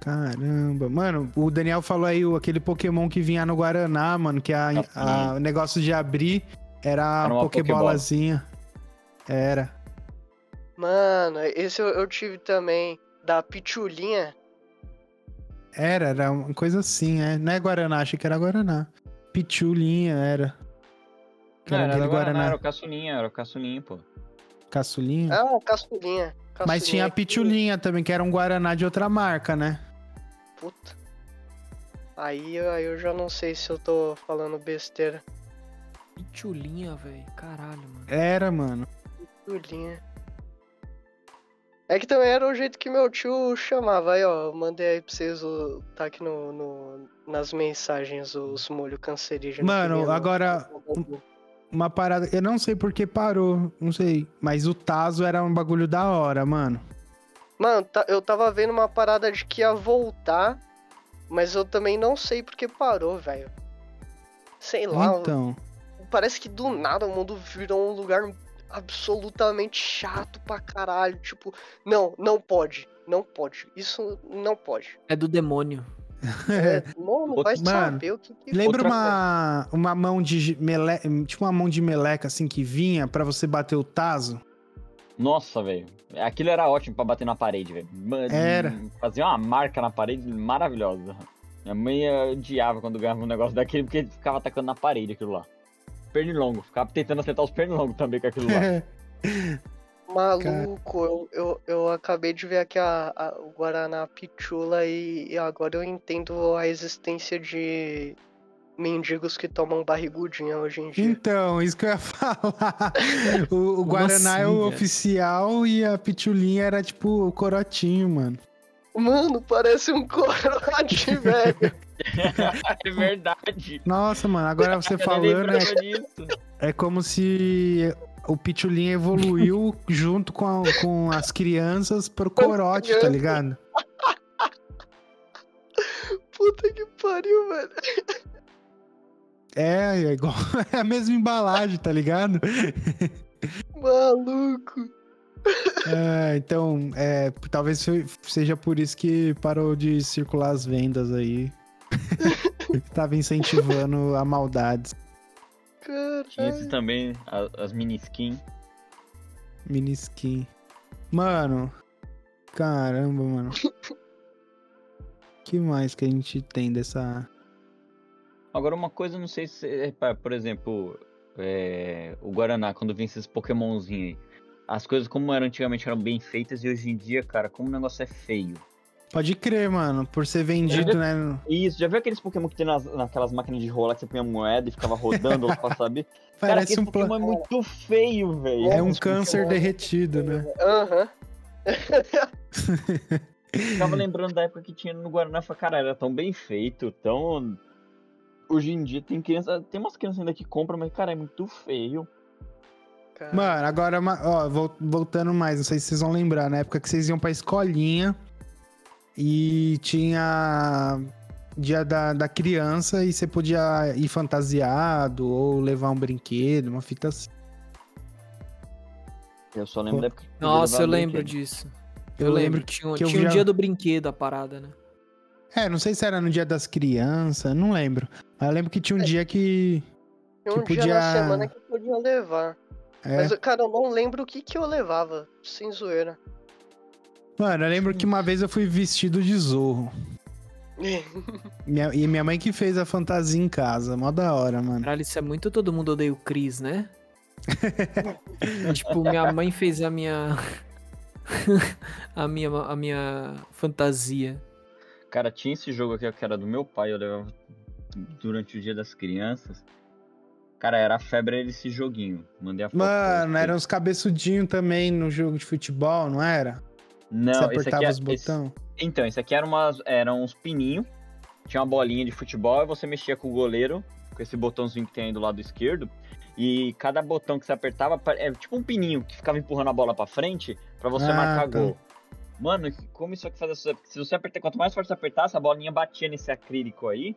Caramba. Mano, o Daniel falou aí o- aquele Pokémon que vinha no Guaraná, mano, que a, a- o negócio de abrir era a Era uma Pokébolazinha. Era. Mano, esse eu, eu tive também. Da Pichulinha. Era, era uma coisa assim, é. Não é Guaraná, achei que era Guaraná. Pichulinha era. Que Não, era era Guaraná, Guaraná. era o caçulinha, era o caçulinha, pô. Caçulinha. Ah, caçulinha. Mas tinha a Caçulinha que- Pichulinha também, que era um Guaraná de outra marca, né? Puta. Aí, aí eu já não sei se eu tô falando besteira. Pitulinha, velho. Caralho, mano. Era, mano. Pichulinha. É que também era o jeito que meu tio chamava. Aí, ó, eu mandei aí pra vocês, o, tá aqui no, no- nas mensagens, os molhos cancerígenos. Mano, agora- Uma parada. Eu não sei por que parou, não sei. Mas o Tazo era um bagulho da hora, mano. Mano, tá- eu tava vendo uma parada de que ia voltar, mas eu também não sei porque parou, velho. Sei lá, Então. parece que do nada o mundo virou um lugar absolutamente chato pra caralho. Tipo, não, não pode, não pode. Isso não pode. É do demônio. É, mano, vai Mano, saber o que que Lembra uma, uma mão de meleca. Tipo uma mão de meleca assim que vinha pra você bater o Tazo? Nossa, velho. Aquilo era ótimo pra bater na parede, velho. Era. Fazia uma marca na parede maravilhosa. Minha mãe eh, odiava quando ganhava um negócio daquele porque ficava atacando na parede aquilo lá. Pernilongo. Ficava tentando acertar os pernilongos também com aquilo lá. Maluco, eu, eu, eu acabei de ver aqui a, a- o Guaraná Pichula e, e agora eu entendo a existência de mendigos que tomam barrigudinha hoje em dia. Então, isso que eu ia falar. O, o Guaraná é assim, o velho? oficial e a Pitulinha era tipo o corotinho, mano. Mano, parece um corote, velho. é verdade. Nossa, mano, agora você falando, é, é como se o Pitulinha evoluiu junto com, a- com as crianças pro corote, tá ligado? Puta que pariu, velho. É, é igual é a mesma embalagem, tá ligado? Maluco. É, então, é, talvez se- seja por isso que parou de circular as vendas aí. Tava incentivando a maldade. Tinha esses Caralho. também, a- as mini skin. Mini skin. Mano. Caramba, mano. que mais que a gente tem dessa. Agora, uma coisa, não sei se. é, pá, Por exemplo, é, o Guaraná, quando vem esses Pokémonzinhos aí. As coisas como eram antigamente eram bem feitas e hoje em dia, cara, como o negócio é feio. Pode crer, mano. Por ser vendido, né? Isso, já viu aqueles Pokémon que tem nas, naquelas máquinas de rolar que você punha moeda e ficava rodando lá pra saber? cara, Parece aquele um Pokémon é muito feio, velho. É um Esse câncer Pokémon. derretido, né? Aham. Eu Ficava lembrando da época que tinha no Guaraná e falei, cara, era tão bem feito, tão. Hoje em dia tem criança. Tem umas crianças ainda que compram, mas, cara, é muito feio. Cara, Mano, agora, ó, vol- voltando mais, não sei se vocês vão lembrar, na época que vocês iam pra escolinha e tinha dia da, da criança e você podia ir fantasiado ou levar um brinquedo, uma fita assim. Eu só lembro Pô. da época que Nossa, levar eu lembro brinquedo. disso. Eu Eu, lembro lembro. Tinha, que tinha um já- dia do brinquedo a parada, né? É, não sei se era no dia das crianças, não lembro. Mas eu lembro que tinha um É. dia que. tinha um que dia podia- na semana que podia levar. É, Mas, cara, eu não lembro o que que eu levava, sem zoeira. Mano, eu lembro que uma vez eu fui vestido de zorro. Minha- e minha mãe que fez a fantasia em casa. Mó da hora, mano. Caralho, isso é muito todo mundo odeia o Chris, né? tipo, minha mãe fez a minha. a minha a minha fantasia. Cara, tinha esse jogo aqui que era do meu pai, eu levava durante o dia das crianças. Cara, era a febre desse joguinho. Mandei a foto. Mano, eram uns cabeçudinhos também no jogo de futebol, não era? Não, Você apertava aqui é, os botões. Então, esse aqui era umas, eram uns pininhos. Tinha uma bolinha de futebol e você mexia com o goleiro, com esse botãozinho que tem aí do lado esquerdo. E cada botão que você apertava é tipo um pininho que ficava empurrando a bola pra frente pra você Ah, marcar tá. gol. Mano, como isso aqui fazia. Se você apertar, quanto mais forte você apertasse, a bolinha batia nesse acrílico aí.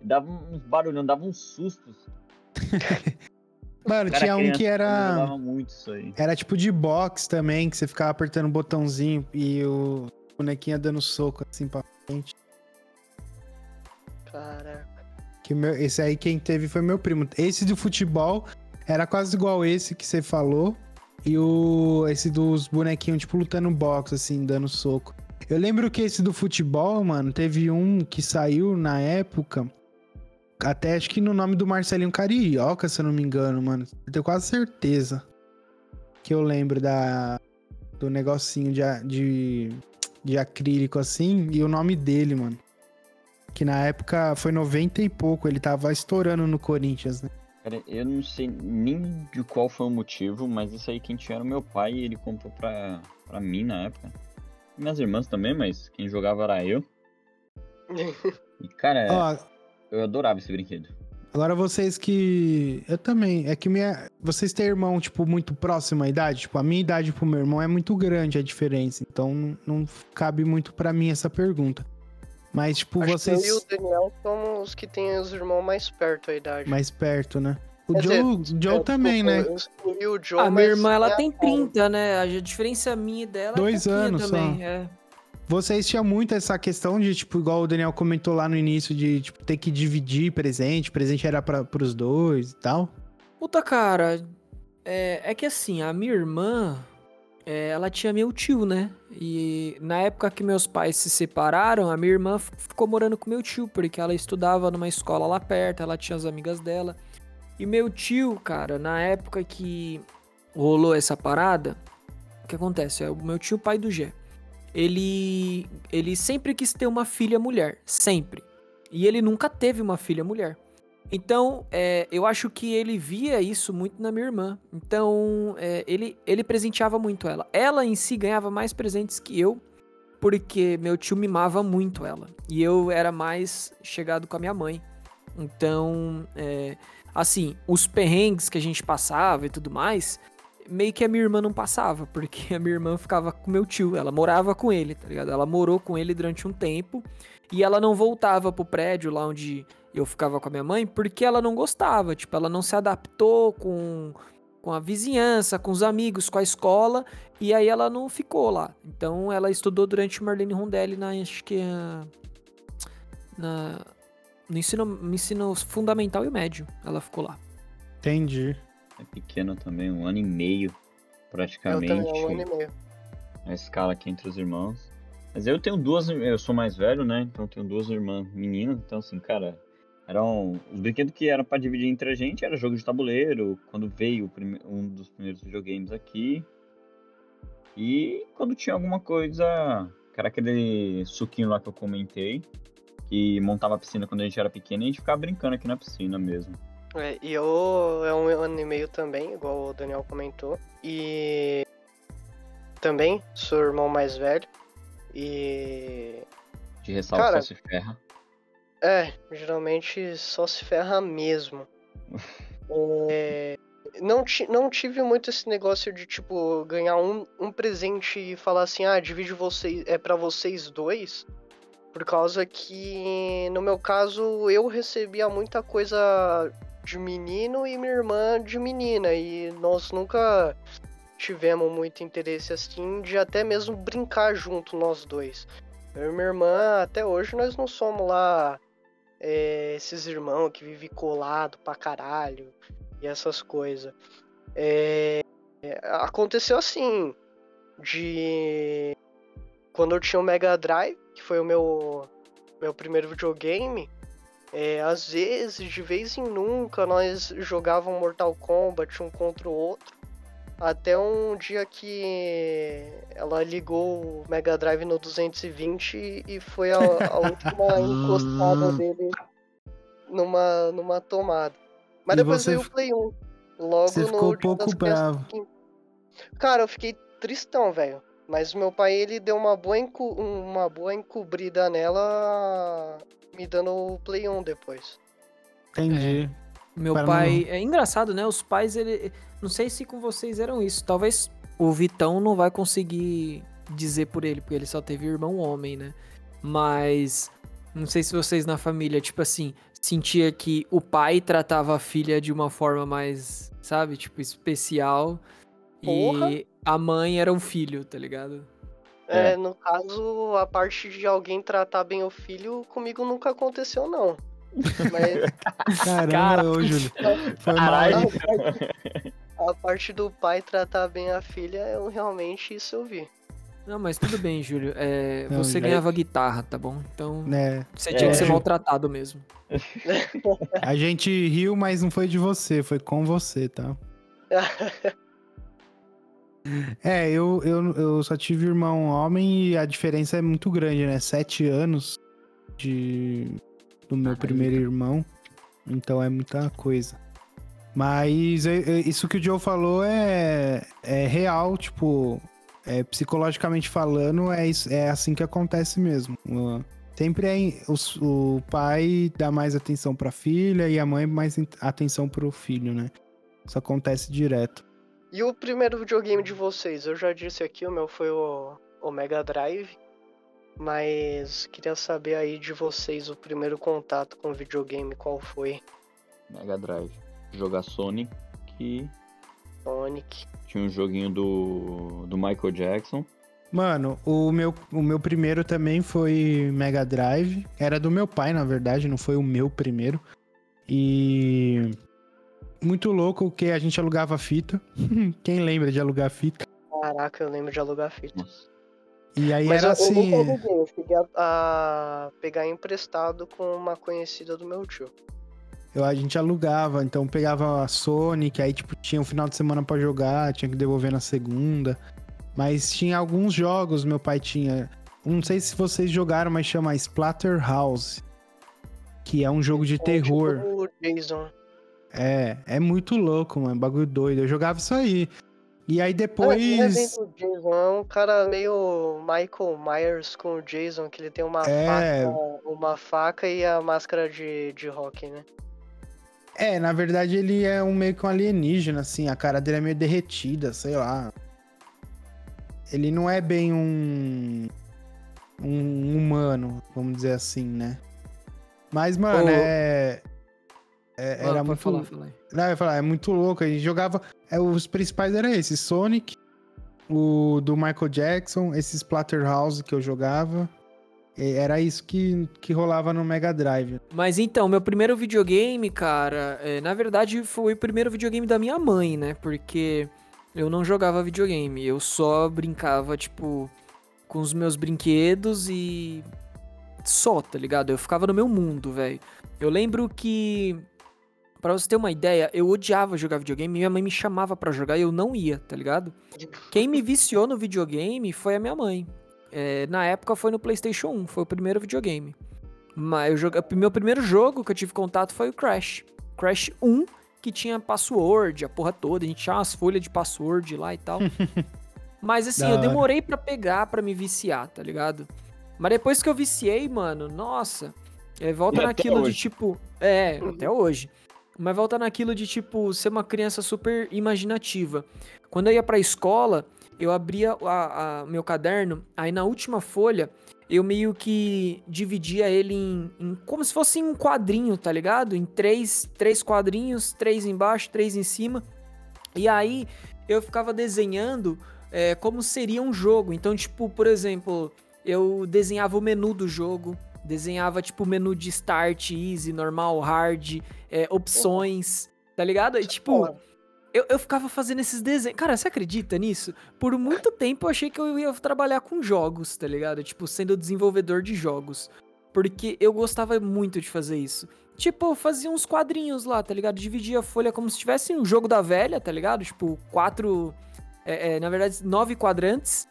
E dava uns barulhos, dava uns sustos. Mano, tinha um criança que também era. muito isso aí. Era tipo de box também, que você ficava apertando o botãozinho e o bonequinho ia dando soco assim pra frente. Caraca. Que meu, esse aí quem teve foi meu primo. Esse do futebol era quase igual esse que você falou. E o esse dos bonequinhos, tipo, lutando boxe, assim, dando soco. Eu lembro que esse do futebol, mano, teve um que saiu na época. Até acho que no nome do Marcelinho Carioca, se eu não me engano, mano. Eu tenho quase certeza. Que eu lembro da. Do negocinho de, de, de acrílico assim. E o nome dele, mano. Que na época foi 90 e pouco. Ele tava estourando no Corinthians, né? Cara, eu não sei nem de qual foi o motivo, mas isso aí quem tinha era meu pai e ele comprou pra, pra mim na época. Minhas irmãs também, mas quem jogava era eu. E, cara, Ó, eu adorava esse brinquedo. Agora vocês que. Eu também. É que minha. Vocês têm irmão, tipo, muito próximo à idade? Tipo, a minha idade pro meu irmão é muito grande a diferença. Então não, não cabe muito pra mim essa pergunta. Mas, tipo, Acho vocês. que eu e o Daniel somos os que têm os irmãos mais perto a idade. Mais perto, né? O Quer Joe, dizer, o Joe É, também, né? Eu o Joe, a minha irmã, ela é tem a- 30, né? A diferença minha e dela Dois é anos só. também. É. Vocês tinham muito essa questão de, tipo, igual o Daniel comentou lá no início, de tipo, ter que dividir presente. Presente era pra, pros dois e tal. Puta, cara, é, é que assim, a minha irmã, é, ela tinha meu tio, né? E na época que meus pais se separaram, a minha irmã ficou morando com meu tio, porque ela estudava numa escola lá perto, ela tinha as amigas dela. E meu tio, cara, na época que rolou essa parada, o que acontece? É o meu tio, pai do Gé. Ele, ele sempre quis ter uma filha mulher, sempre. E ele nunca teve uma filha mulher. Então, é, eu acho que ele via isso muito na minha irmã. Então, é, ele, ele presenteava muito ela. Ela em si ganhava mais presentes que eu, porque meu tio mimava muito ela. E eu era mais chegado com a minha mãe. Então, é, assim, os perrengues que a gente passava e tudo mais, meio que a minha irmã não passava, porque a minha irmã ficava com meu tio, ela morava com ele, tá ligado? Ela morou com ele durante um tempo e ela não voltava pro prédio lá onde eu ficava com a minha mãe, porque ela não gostava, tipo, ela não se adaptou com, com a vizinhança, com os amigos, com a escola, e aí ela não ficou lá. Então ela estudou durante Marlene Rondelli na, acho que é, na no ensino, no ensino fundamental e médio. Ela ficou lá. Entendi. É pequeno também, um ano e meio, Eu praticamente. também, um ano e meio. a escala aqui entre os irmãos. Mas eu tenho duas, eu sou mais velho, né? Então eu tenho duas irmãs meninas, então assim, cara, eram os brinquedos que eram pra dividir entre a gente, era jogo de tabuleiro, quando veio o prime- um dos primeiros videogames aqui. E quando tinha alguma coisa, era aquele suquinho lá que eu comentei, que montava a piscina quando a gente era pequeno, e a gente ficava brincando aqui na piscina mesmo. É, e eu é um ano e meio também, igual o Daniel comentou. E também sou irmão mais velho. E De ressalva Cara, só se ferra. é, geralmente só se ferra mesmo. É, não, não tive muito esse negócio de tipo ganhar um, um presente e falar assim, ah, divide vocês, é para vocês dois. Por causa que no meu caso eu recebia muita coisa de menino e minha irmã de menina e nós nunca tivemos muito interesse assim de até mesmo brincar junto nós dois. Eu e minha irmã até hoje nós não somos lá é, esses irmãos que vivem colado pra caralho e essas coisas. É, aconteceu assim, de quando eu tinha o Mega Drive, que foi o meu, meu primeiro videogame, é, às vezes, de vez em nunca, nós jogávamos Mortal Kombat um contra o outro. Até um dia que ela ligou o Mega Drive no 220 e foi a, a última encostada dele numa, numa tomada. Mas E depois veio o Play 1. Logo Você no ficou Dia pouco bravo. Cara, eu fiquei tristão, velho. Mas meu pai, ele deu uma boa, encu- uma boa encobrida nela, me dando o Play 1 depois. Entendi. Meu Para pai. É engraçado, né? Os pais, ele. Não sei se com vocês eram isso. Talvez o Vitão não vai conseguir dizer por ele, porque ele só teve irmão homem, né? Mas. Não sei se vocês na família, tipo assim, sentia que o pai tratava a filha de uma forma mais, sabe? Tipo, especial. Porra! E a mãe era um filho, tá ligado? É. É. no caso, a parte de alguém tratar bem o filho, comigo nunca aconteceu, não. Mas Caramba, Cara- ô Júlio. Foi mal. Caralho. hein? a parte do pai tratar bem a filha, eu realmente isso eu vi. Não, mas tudo bem, Júlio. É, Não, você Júlio. ganhava guitarra, tá bom? Então Né? você tinha É. que ser maltratado mesmo. A gente riu, mas não foi de você, foi com você, tá? É, eu, eu, eu só tive irmão homem e a diferença é muito grande, né? Sete anos de do meu Caralho. primeiro irmão. Então é muita coisa. Mas é- é- isso que o Joe falou é, é real, tipo, é, psicologicamente falando, é, isso- é assim que acontece mesmo. Sempre é os- o, pai dá mais atenção pra filha e a mãe mais atenção pro filho, né? Isso acontece direto. E o primeiro videogame de vocês? Eu já disse aqui, o meu foi o, o Mega Drive. Mas queria saber aí de vocês o primeiro contato com videogame, qual foi? Mega Drive. Jogar Sonic, que Sonic. tinha um joguinho do, do Michael Jackson. Mano, o meu, o meu primeiro também foi Mega Drive. Era do meu pai, na verdade, não foi o meu primeiro. E. Muito louco que a gente alugava fita. Quem lembra de alugar fita? Caraca, eu lembro de alugar fita. E aí Mas era eu, eu assim. nunca aluguei, eu cheguei a, a pegar emprestado com uma conhecida do meu tio. Eu, a gente alugava, então pegava a Sonic, aí tipo, tinha um final de semana pra jogar, tinha que devolver na segunda. Mas tinha alguns jogos, meu pai tinha. Não sei se vocês jogaram, mas chama Splatterhouse. Que é um jogo de É terror. Tipo Jason. É, é muito louco, mano. Bagulho doido. Eu jogava isso aí. E aí depois. Jason, é um cara meio Michael Myers com o Jason, que ele tem uma, É. faca, uma faca e a máscara de, de rock, né? É, na verdade ele é um meio que um alienígena, assim. A cara dele é meio derretida, sei lá. Ele não é bem um. Um humano, vamos dizer assim, né? Mas, mano, Ô. é. É- era muito. falar, fala aí. Não, eu ia falar, é muito louco. A gente jogava. é, os principais eram esses: Sonic, o do Michael Jackson, esse Splatterhouse que eu jogava. Era isso que, que rolava no Mega Drive. Mas então, meu primeiro videogame, cara, é, na verdade foi o primeiro videogame da minha mãe, né? Porque eu não jogava videogame, eu só brincava, tipo, com os meus brinquedos e. Só, tá ligado? Eu ficava no meu mundo, velho. Eu lembro que. Pra você ter uma ideia, eu odiava jogar videogame, minha mãe me chamava pra jogar e eu não ia, tá ligado? Quem me viciou no videogame foi a minha mãe. É, na época foi no PlayStation 1, foi o primeiro videogame. Mas joga... meu primeiro jogo que eu tive contato foi o Crash. Crash 1, que tinha password, a porra toda. A gente tinha umas folhas de password lá e tal. Mas assim, eu demorei pra pegar pra me viciar, tá ligado? Mas depois que eu viciei, mano, nossa. é, volta E naquilo de tipo. É, até hoje. Mas volta naquilo de tipo ser uma criança super imaginativa. Quando eu ia pra escola, eu abria a- a- meu caderno, aí na última folha eu meio que dividia ele em, em- como se fosse um quadrinho, tá ligado? Em três, três quadrinhos, três embaixo, três em cima. E aí eu ficava desenhando é, como seria um jogo. Então, tipo, por exemplo, eu desenhava o menu do jogo, desenhava tipo menu de start, easy, normal, hard, é, opções, tá ligado? E tipo, eu, eu ficava fazendo esses desenhos. Cara, você acredita nisso? Por muito tempo eu achei que eu ia trabalhar com jogos, tá ligado? Tipo, sendo desenvolvedor de jogos. Porque eu gostava muito de fazer isso. Tipo, eu fazia uns quadrinhos lá, tá ligado? Dividia a folha como se tivesse um jogo da velha, tá ligado? Tipo, quatro. é, é, na verdade, nove quadrantes.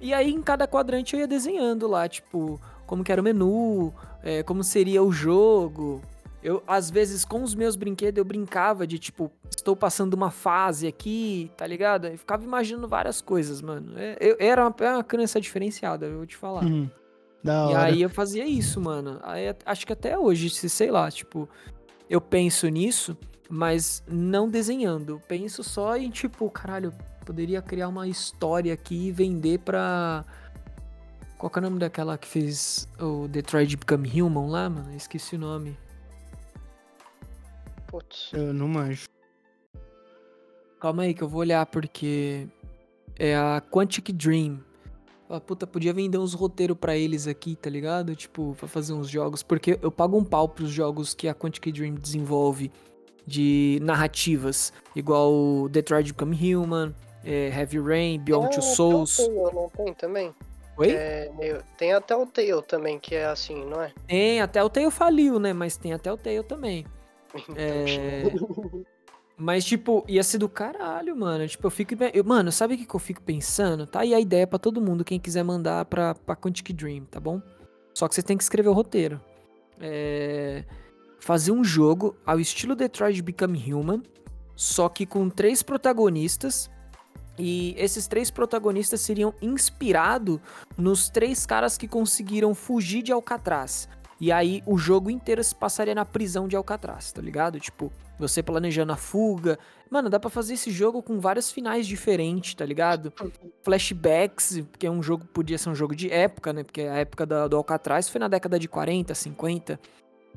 E aí, em cada quadrante, eu ia desenhando lá, tipo, como que era o menu, é, como seria o jogo. Eu, às vezes, com os meus brinquedos, eu brincava de, tipo, estou passando uma fase aqui, tá ligado? Eu ficava imaginando várias coisas, mano. É, Eu, era uma, era uma criança diferenciada, eu vou te falar. Uhum. Da E hora. aí eu fazia isso, mano. Aí, acho que até hoje, se sei lá, tipo, eu penso nisso, mas não desenhando. Eu penso só em, tipo, caralho, poderia criar uma história aqui e vender pra. Qual que é o nome daquela que fez o Detroit Become Human lá, mano? Eu Esqueci o nome. putz. Eu não manjo. Calma aí que eu vou olhar porque é a Quantic Dream. Fala, puta, podia vender uns roteiros pra eles aqui, tá ligado? Tipo, pra fazer uns jogos. Porque eu pago um pau pros jogos que a Quantic Dream desenvolve de narrativas. Igual o Detroit Become Human, é, Heavy Rain, Beyond Two Ah, Souls. Não tem também? Oi? É meio- Tem até o Tail também, que é assim, não é? Tem, até o Tail faliu, né? Mas tem até o Tail também. Então, É... Mas, tipo, ia ser do caralho, mano. Tipo, eu fico. eu- mano, sabe o que, que eu fico pensando? Tá aí a ideia pra todo mundo, quem quiser mandar pra, pra Quantic Dream, tá bom? Só que você tem que escrever o roteiro. É... Fazer um jogo ao estilo Detroit Become Human, só que com três protagonistas. E esses três protagonistas seriam inspirados nos três caras que conseguiram fugir de Alcatraz. E aí o jogo inteiro se passaria na prisão de Alcatraz, tá ligado? Tipo, você planejando a fuga. Mano, dá pra fazer esse jogo com vários finais diferentes, tá ligado? Flashbacks, porque é um jogo, podia ser um jogo de época, né? Porque a época da- do Alcatraz foi na década de 40, 50.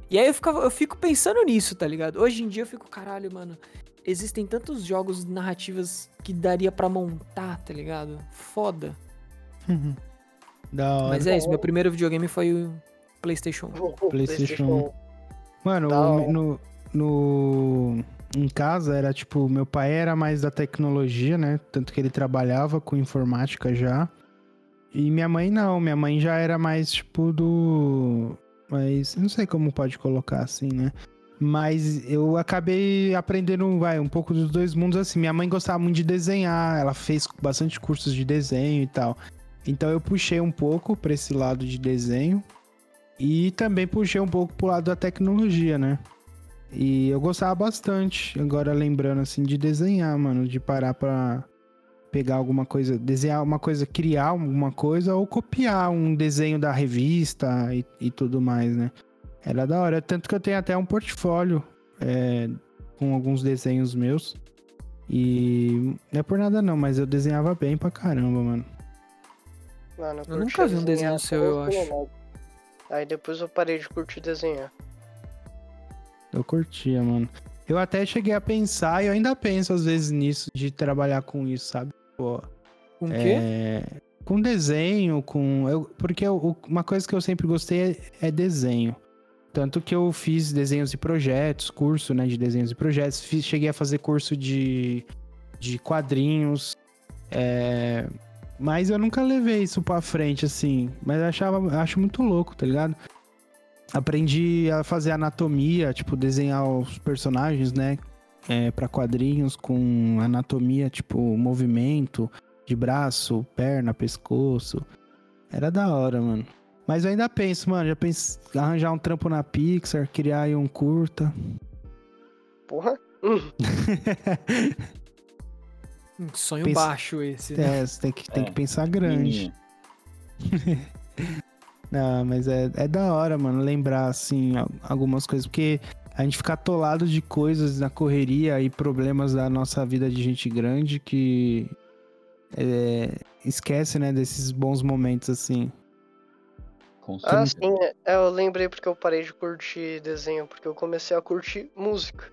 E aí eu, ficava, eu fico pensando nisso, tá ligado? Hoje em dia eu fico, caralho, mano. Existem tantos jogos narrativas que daria pra montar, tá ligado? Foda. Da hora. Mas é isso, meu primeiro videogame foi o PlayStation 1. PlayStation. Mano, o- no, no. Em casa era tipo, meu pai era mais da tecnologia, né? Tanto que ele trabalhava com informática já. E minha mãe não, minha mãe já era mais tipo do. Mas não sei como pode colocar assim, né? Mas eu acabei aprendendo, vai, um pouco dos dois mundos assim. Minha mãe gostava muito de desenhar, ela fez bastante cursos de desenho e tal. Então eu puxei um pouco pra esse lado de desenho. E também puxei um pouco pro lado da tecnologia, né? E eu gostava bastante, agora lembrando assim, de desenhar, mano, de parar pra pegar alguma coisa, desenhar uma coisa, criar alguma coisa ou copiar um desenho da revista e, e tudo mais, né? Era da hora, tanto que eu tenho até um portfólio é, com alguns desenhos meus. E não é por nada não, mas eu desenhava bem pra caramba, mano. Mano, Eu nunca vi um desenho seu, eu acho. Aí depois eu parei de curtir desenhar. Eu curtia, mano. Eu até cheguei a pensar, e eu ainda penso às vezes nisso, de trabalhar com isso, sabe? Pô, Com o quê? é, com desenho, com. Eu, porque eu- uma coisa que eu sempre gostei é, é desenho. Tanto que eu fiz desenhos e projetos, curso né, de desenhos e projetos. Fiz- cheguei a fazer curso de, de quadrinhos. é, mas eu nunca levei isso pra frente, assim. Mas eu achava, acho muito louco, tá ligado? Aprendi a fazer anatomia, tipo, desenhar os personagens, né? É, para quadrinhos com anatomia, tipo, movimento de braço, perna, pescoço. Era da hora, mano. Mas eu ainda penso, mano, já penso em arranjar um trampo na Pixar, criar aí um curta. Porra. Um sonho Pensa- baixo esse. É, você tem que, tem É, que pensar grande. Não, mas é, é da hora, mano, lembrar, assim, al- algumas coisas. Porque a gente fica atolado de coisas na correria e problemas da nossa vida de gente grande que é, esquece, né, desses bons momentos, assim. Ah, sim, é, eu lembrei porque eu parei de curtir desenho, porque eu comecei a curtir música.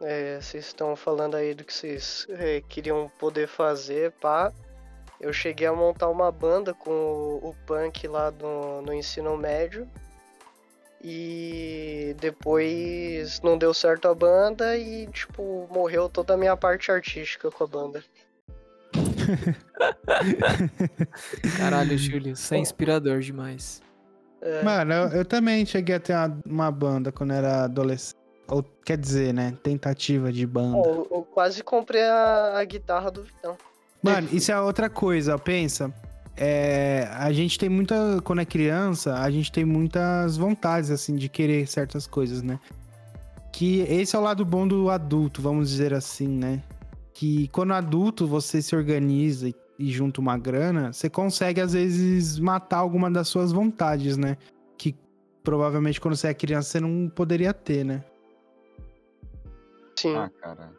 É, vocês estão falando aí do que vocês é, queriam poder fazer, pá. Eu cheguei a montar uma banda com o, o punk lá no, no ensino médio. E depois não deu certo a banda e, tipo, morreu toda a minha parte artística com a banda. Caralho, Júlio, você é inspirador demais. É, Mano, eu, eu também cheguei a ter uma, uma banda quando era adolescente. Ou, quer dizer, né, tentativa de banda. eu, eu quase comprei a, a guitarra do Vitão. Mano, isso é outra coisa, pensa. É, a gente tem muita. Quando é criança, a gente tem muitas vontades, assim, de querer certas coisas, né? Que esse é o lado bom do adulto, vamos dizer assim, né? Que quando adulto você se organiza e, e junta uma grana, você consegue, às vezes, matar alguma das suas vontades, né? Que provavelmente quando você é criança você não poderia ter, né? Sim. Ah, cara.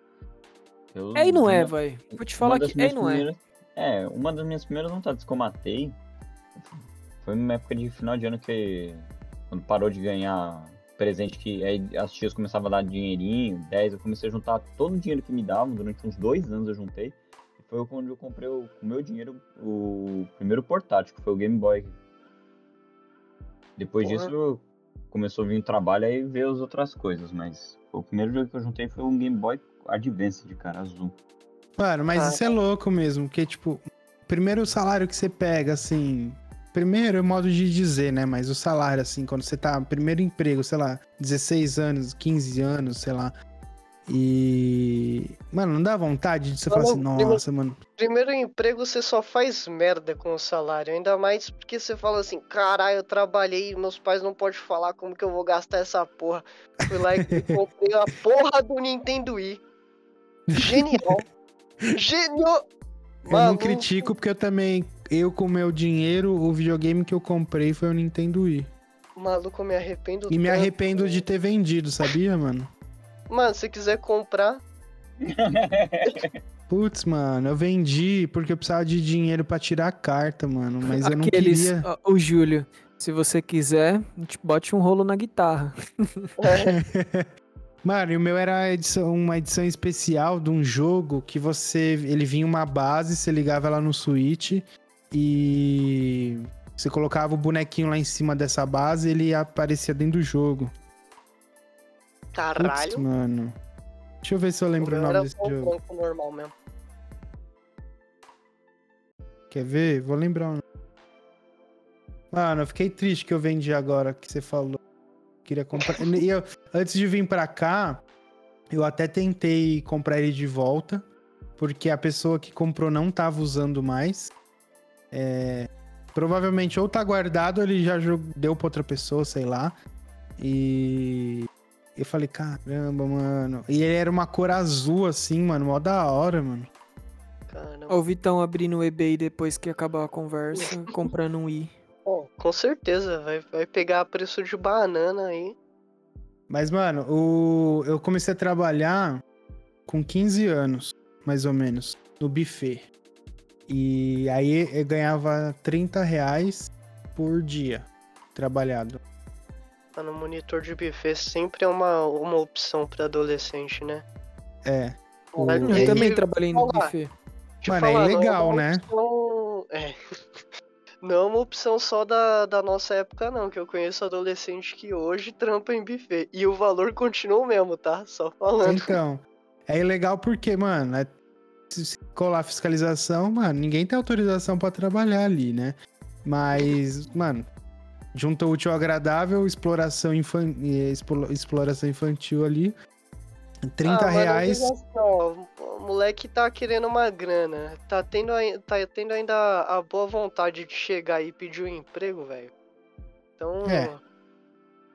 Eu- É e não é, uma- vai. Vou te falar que é e não é. É, uma das minhas primeiras vontades que eu matei foi numa época de final de ano que. Quando parou de ganhar presente, que aí as tias começavam a dar dinheirinho, 10, eu comecei a juntar todo o dinheiro que me davam, durante uns dois anos eu juntei. E foi quando eu comprei o, com o meu dinheiro o primeiro portátil, que foi o Game Boy. Depois Porra. disso começou a vir o trabalho aí ver as outras coisas, mas o primeiro jogo que eu juntei foi um Game Boy Advance de cara azul. Mano, mas Ah. isso é louco mesmo, porque, tipo, primeiro salário que você pega, assim. Primeiro é modo de dizer, né? Mas o salário, assim, quando você tá. Primeiro emprego, sei lá, 16 anos, 15 anos, sei lá. E. Mano, não dá vontade de você falar assim, não, primeiro- nossa, mano. Primeiro emprego você só faz merda com o salário, ainda mais porque você fala assim, caralho, eu trabalhei, meus pais não podem falar como que eu vou gastar essa porra. Fui lá e comprei a porra do Nintendo Wii. Genial. Gênio. Eu não Maluco. critico porque eu também. Eu, com o meu dinheiro, o videogame que eu comprei foi o Nintendo Wii. Maluco, eu me arrependo E me tanto, arrependo de ter vendido, sabia, mano? Mano, se quiser comprar, Putz, mano, eu vendi porque eu precisava de dinheiro pra tirar a carta, mano. Mas eu não Aqueles. queria. ó, O Júlio, se você quiser, a gente bote um rolo na guitarra. Mano, e o meu era edição- uma edição especial de um jogo que você. Ele vinha uma base, você ligava ela no Switch e. Você colocava o bonequinho lá em cima dessa base e ele aparecia dentro do jogo. Caralho. mano. Deixa eu ver se eu lembro o meu nome desse um jogo. normal mesmo. Quer ver? Vou lembrar o nome. Mano, eu fiquei triste que eu vendi agora que você falou. Queria comprar. E eu, antes de vir pra cá, eu até tentei comprar ele de volta, porque a pessoa que comprou não tava usando mais. É, provavelmente ou tá guardado, ou ele já deu pra outra pessoa, sei lá. E eu falei, caramba, mano. E ele era uma cor azul, assim, mano, mó da hora, mano. Caramba. Ó, o Vitão abrindo o eBay depois que acabar a conversa, comprando um i. Bom, com certeza, vai, vai pegar preço de banana aí. Mas, mano, o... eu comecei a trabalhar com 15 anos, mais ou menos, no buffet. E aí eu ganhava 30 reais por dia trabalhado. Mano, monitor de buffet sempre é uma, uma opção pra adolescente, né? É. Eu e- também trabalhei no falar. buffet. Mano, é falar, não legal, uma né? opção- É, Não é uma opção só da, da nossa época, não, que eu conheço adolescente que hoje trampa em buffet. E o valor continua o mesmo, tá? Só falando. Então, é ilegal porque, mano, é- se colar fiscalização, mano, ninguém tem autorização pra trabalhar ali, né? Mas, mano, junta útil ao agradável, exploração, infan... eh, explo- exploração infantil ali. 30 Ah, mano, reais. digo assim, o moleque tá querendo uma grana. Tá tendo, tá tendo ainda a boa vontade de chegar e pedir um emprego, velho. Então. É.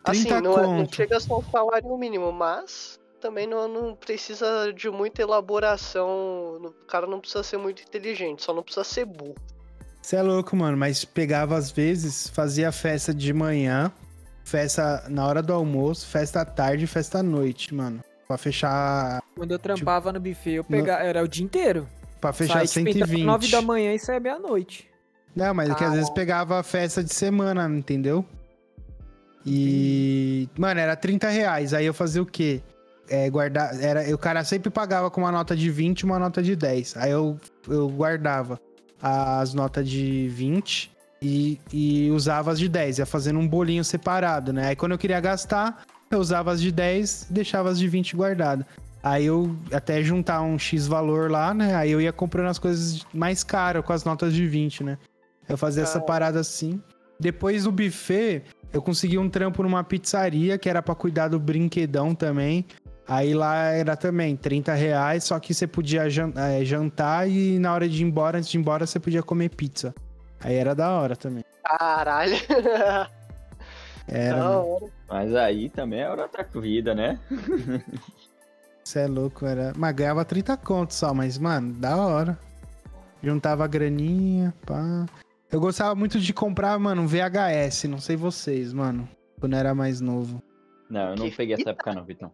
Assim, 30 não, é- não chega só um salário mínimo, mas também não, não precisa de muita elaboração. O cara não precisa ser muito inteligente, só não precisa ser burro. Você é louco, mano, mas pegava às vezes, fazia festa de manhã, festa na hora do almoço, festa à tarde, festa à noite, mano. Pra fechar. Quando eu trampava no buffet, eu pegava. Era o dia inteiro. Pra fechar tipo, entrava 120. 9 da manhã e saia meia-noite. Não, mas é que às vezes pegava a festa de semana, entendeu? E. Mano, era 30 reais. Aí eu fazia o quê? É, guardar. Era, o cara sempre pagava com uma nota de 20 e uma nota de 10. Aí eu, eu guardava as notas de 20 e, e usava as de 10. Ia fazendo um bolinho separado, né? Aí quando eu queria gastar, eu usava as de 10 e deixava as de 20 guardadas. Aí eu até juntar um X valor lá, né? Aí eu ia comprando as coisas mais caras com as notas de 20, né? Eu fazia essa Ah. parada assim. Depois do buffet, eu consegui um trampo numa pizzaria que era pra cuidar do brinquedão também. Aí lá era também 30 reais, só que você podia eh, jantar e na hora de ir embora, antes de ir embora, você podia comer pizza. Aí era da hora também. Caralho. Era, hora. Mas aí também é outra vida, né? Você é louco, era. Mas ganhava 30 contos só, mas, mano, da hora. Juntava a graninha, pá. Eu gostava muito de comprar, mano, um VHS, não sei vocês, mano. Quando eu era mais novo. Não, eu não Que peguei essa época não, Vitão.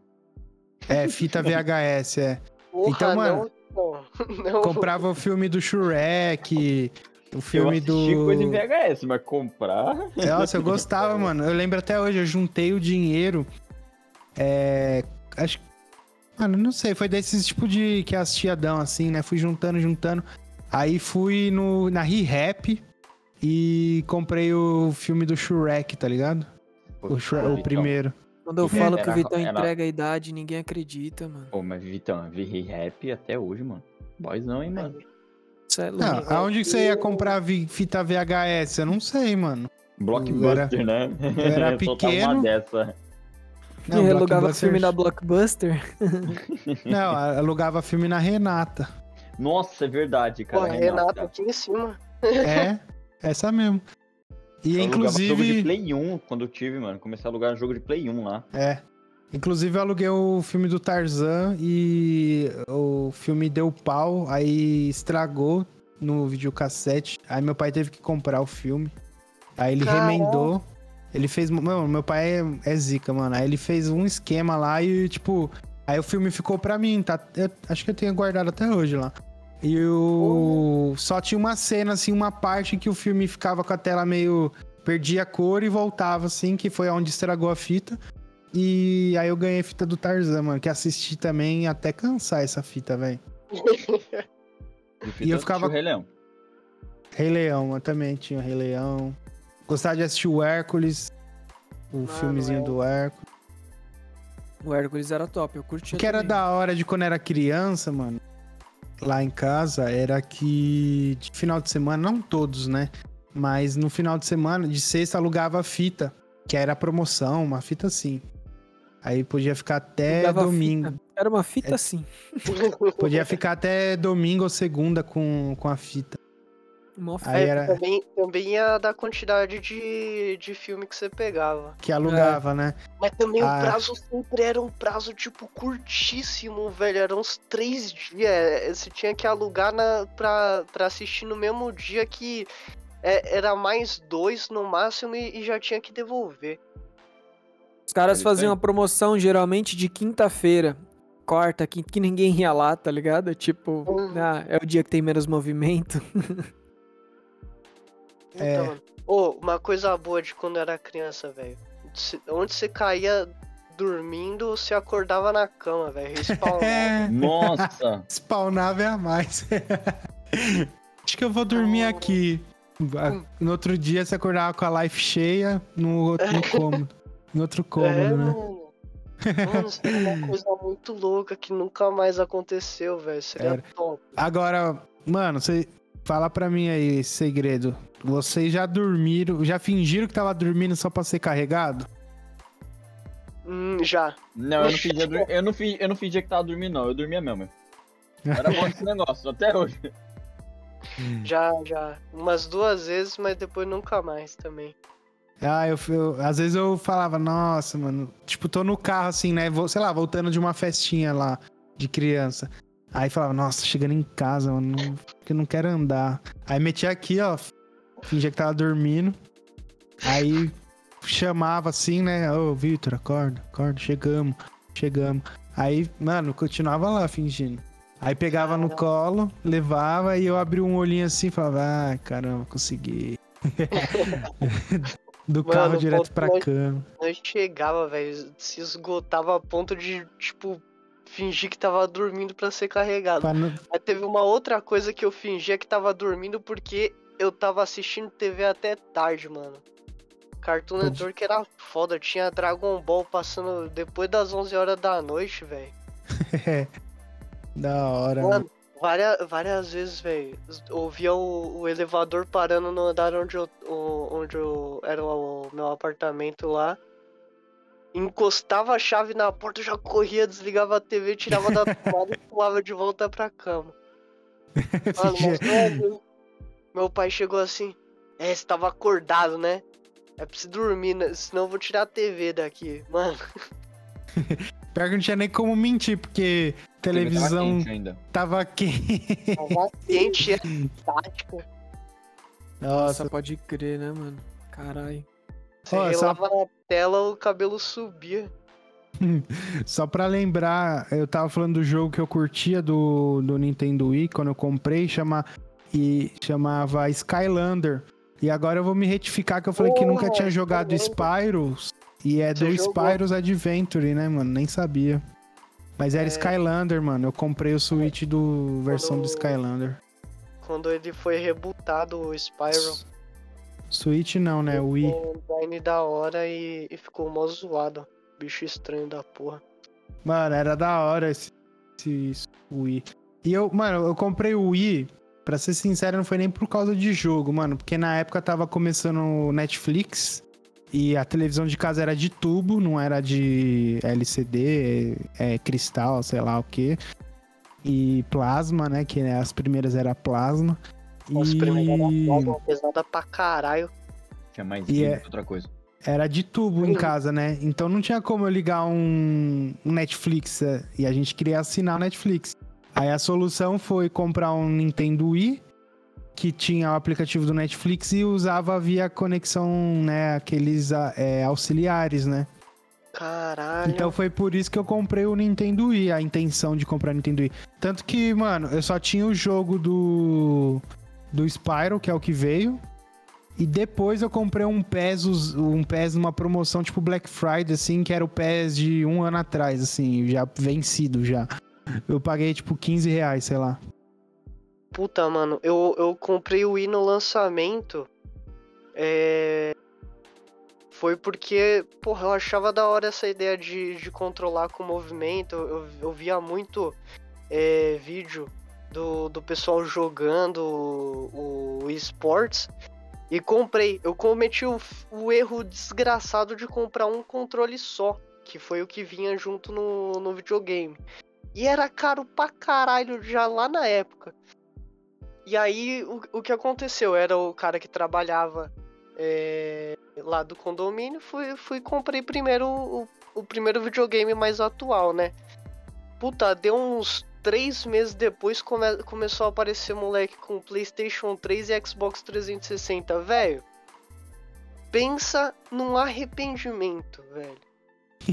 É, fita VHS, é. Porra, Então, mano, não, não. Comprava o filme do Shrek, o Eu filme assisti do. coisa em VHS, mas comprar... Nossa, eu gostava, mano. Eu lembro até hoje, eu juntei o dinheiro. É. Acho Mano, não sei, foi desses tipo de que as tia dão, assim, né? Fui juntando, juntando. Aí fui no, na ReHap e comprei o filme do Shrek, tá ligado? O, Shrek, o primeiro. Quando eu É, falo que o era- Vitão era- entrega a idade, ninguém acredita, mano. Pô, mas Vitão, eu vi rap até hoje, mano. Boys não, hein, mano. Isso é louco. Não, aonde você ia comprar fita VHS? Eu não sei, mano. Blockbuster, né? eu era Eu soltava pequeno. uma dessa. Não, e alugava filme na Blockbuster. Não, alugava filme na Renata. Nossa, é verdade, Pô, cara. Renato aqui em cima. É, essa mesmo. E Eu alugava jogo de inclusive. Play 1 quando eu tive, mano. Comecei a alugar um jogo de Play 1 lá. É. Inclusive eu aluguei o filme do Tarzan e o filme deu pau, aí estragou no videocassete. Aí meu pai teve que comprar o filme. Aí ele Caralho. remendou. Ele fez. Mano, meu pai é, é zica, mano. Aí ele fez um esquema lá e, tipo. Aí o filme ficou pra mim, tá? Eu acho que eu tenho guardado até hoje lá. E eu. Só tinha uma cena, assim, uma parte que o filme ficava com a tela meio. Perdia a cor e voltava, assim, que foi onde estragou a fita. E aí eu ganhei a fita do Tarzan, mano, que assisti também até cansar essa fita, velho. E eu ficava- O Rei Leão. Rei Leão, eu também tinha Rei Leão. Gostava de assistir o Hércules, o Mano, filmezinho é. do Hércules. O Hércules era top, eu curtia O que era também. da hora de quando era criança, mano, lá em casa, era que de final de semana, não todos, né? Mas no final de semana, de sexta, alugava fita, que era promoção, uma fita assim. Aí podia ficar até domingo. fita. Era uma fita É. assim. Podia ficar até domingo ou segunda com, com a fita. Aí É, era também, também ia da quantidade de, de filme que você pegava. que alugava, né? Mas também Ah. o prazo sempre era um prazo, tipo, curtíssimo, velho. Eram uns três dias. Você tinha que alugar na, pra, pra assistir no mesmo dia que é, era mais dois no máximo e, e já tinha que devolver. Os caras faziam uma promoção geralmente de quinta-feira. Quarta, quinta, que ninguém ia lá, tá ligado? Tipo, Uhum. ah, é o dia que tem menos movimento. É. Então, mano. Ô, uma coisa boa de quando era criança, velho. Se- Onde você caía dormindo, você acordava na cama, velho. Respawnava. É, Nossa! spawnava é a mais. Acho que eu vou dormir aqui. No outro dia você acordava com a life cheia no outro no cômodo. No outro cômodo, é, né? mano. Mano, é uma coisa muito louca que nunca mais aconteceu, velho. Seria Era. top. Agora, mano, você fala pra mim aí esse segredo. Vocês já dormiram, já fingiram que tava dormindo só pra ser carregado? Hum, já. Não, eu não fingia, eu não fingia, eu não fingia que tava dormindo, não. Eu dormia mesmo. Era bom esse negócio, até hoje. Já, já. Umas duas vezes, mas depois nunca mais também. Ah, eu, eu- às vezes eu falava, nossa, mano, tipo, tô no carro assim, né? Vou, sei lá, voltando de uma festinha lá de criança. Aí falava, nossa, chegando em casa, mano, não, eu não quero andar. Aí metia aqui, ó, fingia que tava dormindo. Aí chamava assim, né? Ô, Vitor, acorda, acorda, chegamos, chegamos. Aí, mano, continuava lá fingindo. Aí pegava no colo, levava e eu abria um olhinho assim e falava, ah, caramba, consegui. Do Mano, carro direto pra cama. Nós chegava, velho, se esgotava a ponto de, tipo, fingir que tava dormindo pra ser carregado. Pra não- Aí teve uma outra coisa que eu fingia que tava dormindo porque eu tava assistindo TV até tarde, mano. Cartoon Network era foda, tinha Dragon Ball passando depois das 11 horas da noite, velho. Da hora, mano. Mano, várias, várias vezes, velho, ouvia o, o elevador parando no andar onde eu, o- onde eu era o meu apartamento lá. Encostava a chave na porta, já corria, desligava a TV, tirava da tomada e pulava de volta pra cama. Mano, mas, velho, meu pai chegou assim, é, você tava acordado, né? É pra você dormir, né? senão eu vou tirar a TV daqui. Mano, Pior que não tinha nem como mentir, porque televisão quente ainda. tava quente. tava quente, é tática. Nossa, Nossa, pode crer, né, mano? Caralho. Você Ó, só- na tela, o cabelo subia. só pra lembrar, eu tava falando do jogo que eu curtia do, do Nintendo Wii, quando eu comprei, chama, e chamava Skylander. E agora eu vou me retificar que eu falei que Porra, nunca tinha jogado. Spyros. E é Você do jogou. Spyros Adventure, né, mano? Nem sabia. Mas era É. Skylander, mano. Eu comprei o Switch do versão do Skylander. Quando ele foi rebutado, o Spyro. Switch não, né? O Wii. design da hora e, e ficou mó zoado. Bicho estranho da porra. Mano, era da hora esse, esse Wii. E eu, mano, eu comprei o Wii, pra ser sincero, não foi nem por causa de jogo, mano. Porque na época tava começando o Netflix e a televisão de casa era de tubo, não era de LCD, é, cristal, sei lá o que. E plasma, né? Que né, as primeiras era plasma. Os E plasma pesada pra caralho. Tinha mais E é- outra coisa. era de tubo em casa, né? Então não tinha como eu ligar um, um Netflix é, e a gente queria assinar o Netflix. Aí a solução foi comprar um Nintendo Wii que tinha o aplicativo do Netflix e usava via conexão, né? Aqueles ah, é, auxiliares, né? Caralho. Então foi por isso que eu comprei o Nintendo Wii, a intenção de comprar o Nintendo Wii. Tanto que, mano, eu só tinha o jogo do do Spyro, que é o que veio. E depois eu comprei um PES, um PES numa promoção tipo Black Friday, assim, que era o PES de um ano atrás, assim, já vencido já. Eu paguei tipo 15 reais, sei lá. Puta, mano, eu, eu comprei o Wii no lançamento. É. Foi porque, porra, eu achava da hora essa ideia de, de controlar com movimento. Eu, eu via muito é, vídeo do, do pessoal jogando o, o esportes e comprei. Eu cometi o, o erro desgraçado de comprar um controle só, que foi o que vinha junto no, no videogame. E era caro pra caralho já lá na época. E aí, o, o que aconteceu? Era o cara que trabalhava é, lá do condomínio, fui, fui e comprei primeiro o, o primeiro videogame mais atual, né? Puta, deu uns três meses depois come- começou a aparecer moleque com PlayStation 3 e Xbox 360, velho. Pensa num arrependimento, velho.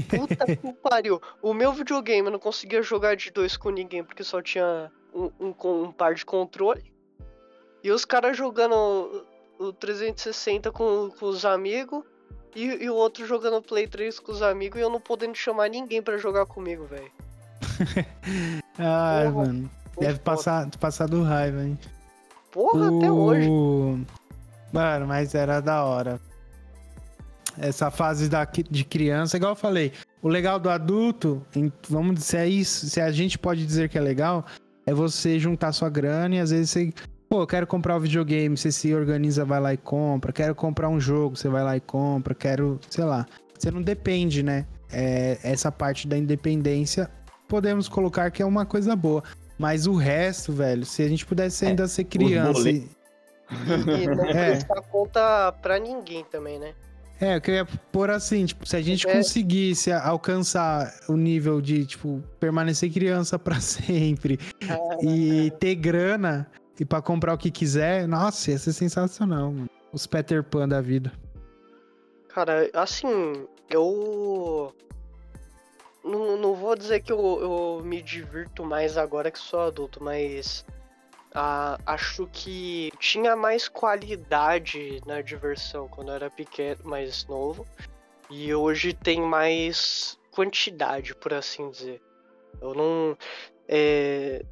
Puta que pariu. O meu videogame eu não conseguia jogar de dois com ninguém porque só tinha um, um, um par de controle. E os caras jogando o, o 360 com, com os amigos. E, e o outro jogando Play 3 com os amigos e eu não podendo chamar ninguém pra jogar comigo, velho. Ai, Porra, mano. Deve passar, passar do raiva, hein? Porra, até hoje. O- Mano, mas era da hora. Essa fase da, de criança, igual eu falei, o legal do adulto, vamos dizer, é isso, se a gente pode dizer que é legal, é você juntar sua grana e às vezes você. Pô, quero comprar um videogame, você se organiza, vai lá e compra. Quero comprar um jogo, você vai lá e compra. Quero, sei lá. Você não depende, né? É, essa parte da independência, podemos colocar que é uma coisa boa. Mas o resto, velho, se a gente pudesse é, ainda ser criança. E, e não é. conta pra ninguém também, né? É, eu queria pôr assim, tipo, se a gente é. conseguisse alcançar o nível de, tipo, permanecer criança para sempre e ter grana e para comprar o que quiser, nossa, ia ser sensacional, mano. Os Peter Pan da vida. Cara, assim, eu não, não vou dizer que eu, eu me divirto mais agora que sou adulto, mas ah, acho que tinha mais qualidade na diversão quando eu era pequeno, mais novo. E hoje tem mais quantidade, por assim dizer. Eu não. É,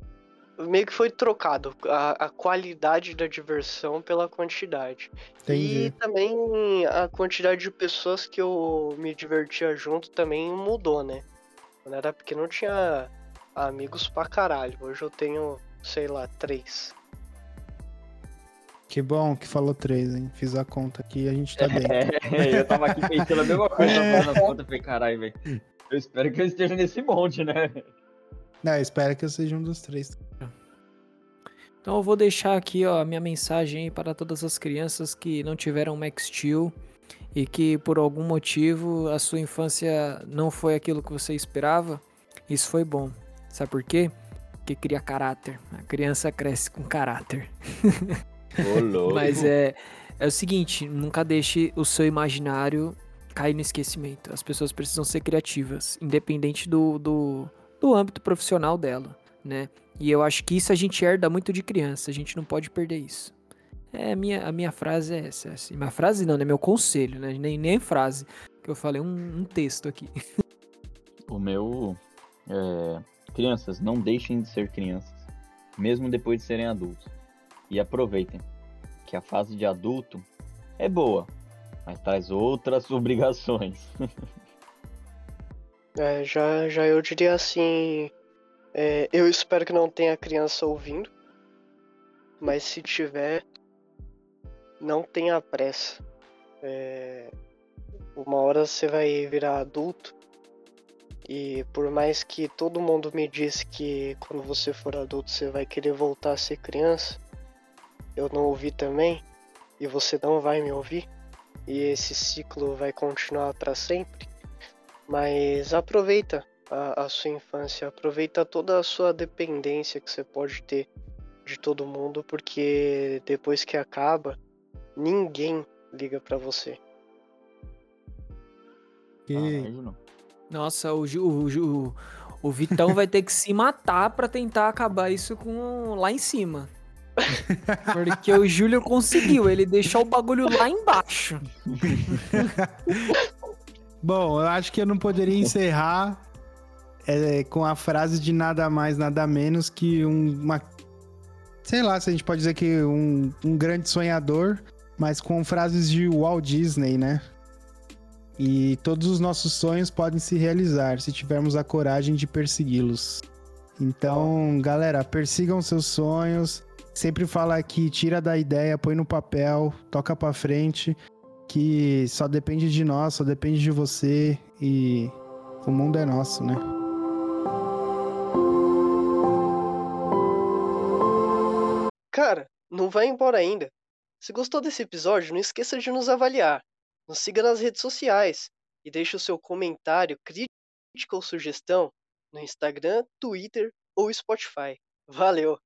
meio que foi trocado a, a, qualidade da diversão pela quantidade. Entendi. E também a quantidade de pessoas que eu me divertia junto também mudou, né? Quando era pequeno eu tinha amigos pra caralho. Hoje eu tenho sei lá, três. Que bom que falou três, hein? Fiz a conta aqui e a gente tá bem. É, eu tava aqui pensando a mesma coisa, é. na conta, falei, caralho, velho. Eu espero que eu esteja nesse monte, né? Não, eu espero que eu seja um dos três. Então eu vou deixar aqui, ó, a minha mensagem para todas as crianças que não tiveram Max Steel e que por algum motivo a sua infância não foi aquilo que você esperava. Isso foi bom. Sabe por quê? que cria caráter. A criança cresce com caráter. Oh, Mas é, é o seguinte, nunca deixe o seu imaginário cair no esquecimento. As pessoas precisam ser criativas, independente do, do, do âmbito profissional dela, né? E eu acho que isso a gente herda muito de criança, a gente não pode perder isso. É, a minha, a minha frase é essa. Assim. Minha frase não, né? Meu conselho, né? Nem, nem frase. Que eu falei um, um texto aqui. O meu é, Crianças, não deixem de ser crianças, mesmo depois de serem adultos. E aproveitem que a fase de adulto é boa, mas traz outras obrigações. É, já, já eu diria assim. É, eu espero que não tenha criança ouvindo, mas se tiver, não tenha pressa. É, uma hora você vai virar adulto e por mais que todo mundo me disse que quando você for adulto você vai querer voltar a ser criança, eu não ouvi também, e você não vai me ouvir, e esse ciclo vai continuar para sempre. Mas aproveita a, a, sua infância, aproveita toda a sua dependência que você pode ter de todo mundo, porque depois que acaba, ninguém liga para você. Que... Ah, nossa, o, o, o, o Vitão vai ter que se matar para tentar acabar isso com lá em cima. Porque o Júlio conseguiu, ele deixou o bagulho lá embaixo. Bom, eu acho que eu não poderia encerrar é, com a frase de nada mais, nada menos que um, uma. Sei lá se a gente pode dizer que um, um grande sonhador, mas com frases de Walt Disney, né? E todos os nossos sonhos podem se realizar se tivermos a coragem de persegui-los. Então, galera, persigam seus sonhos. Sempre fala aqui, tira da ideia, põe no papel, toca para frente, que só depende de nós, só depende de você e o mundo é nosso, né? Cara, não vai embora ainda. Se gostou desse episódio, não esqueça de nos avaliar. Nos siga nas redes sociais e deixe o seu comentário, crítica ou sugestão no Instagram, Twitter ou Spotify. Valeu!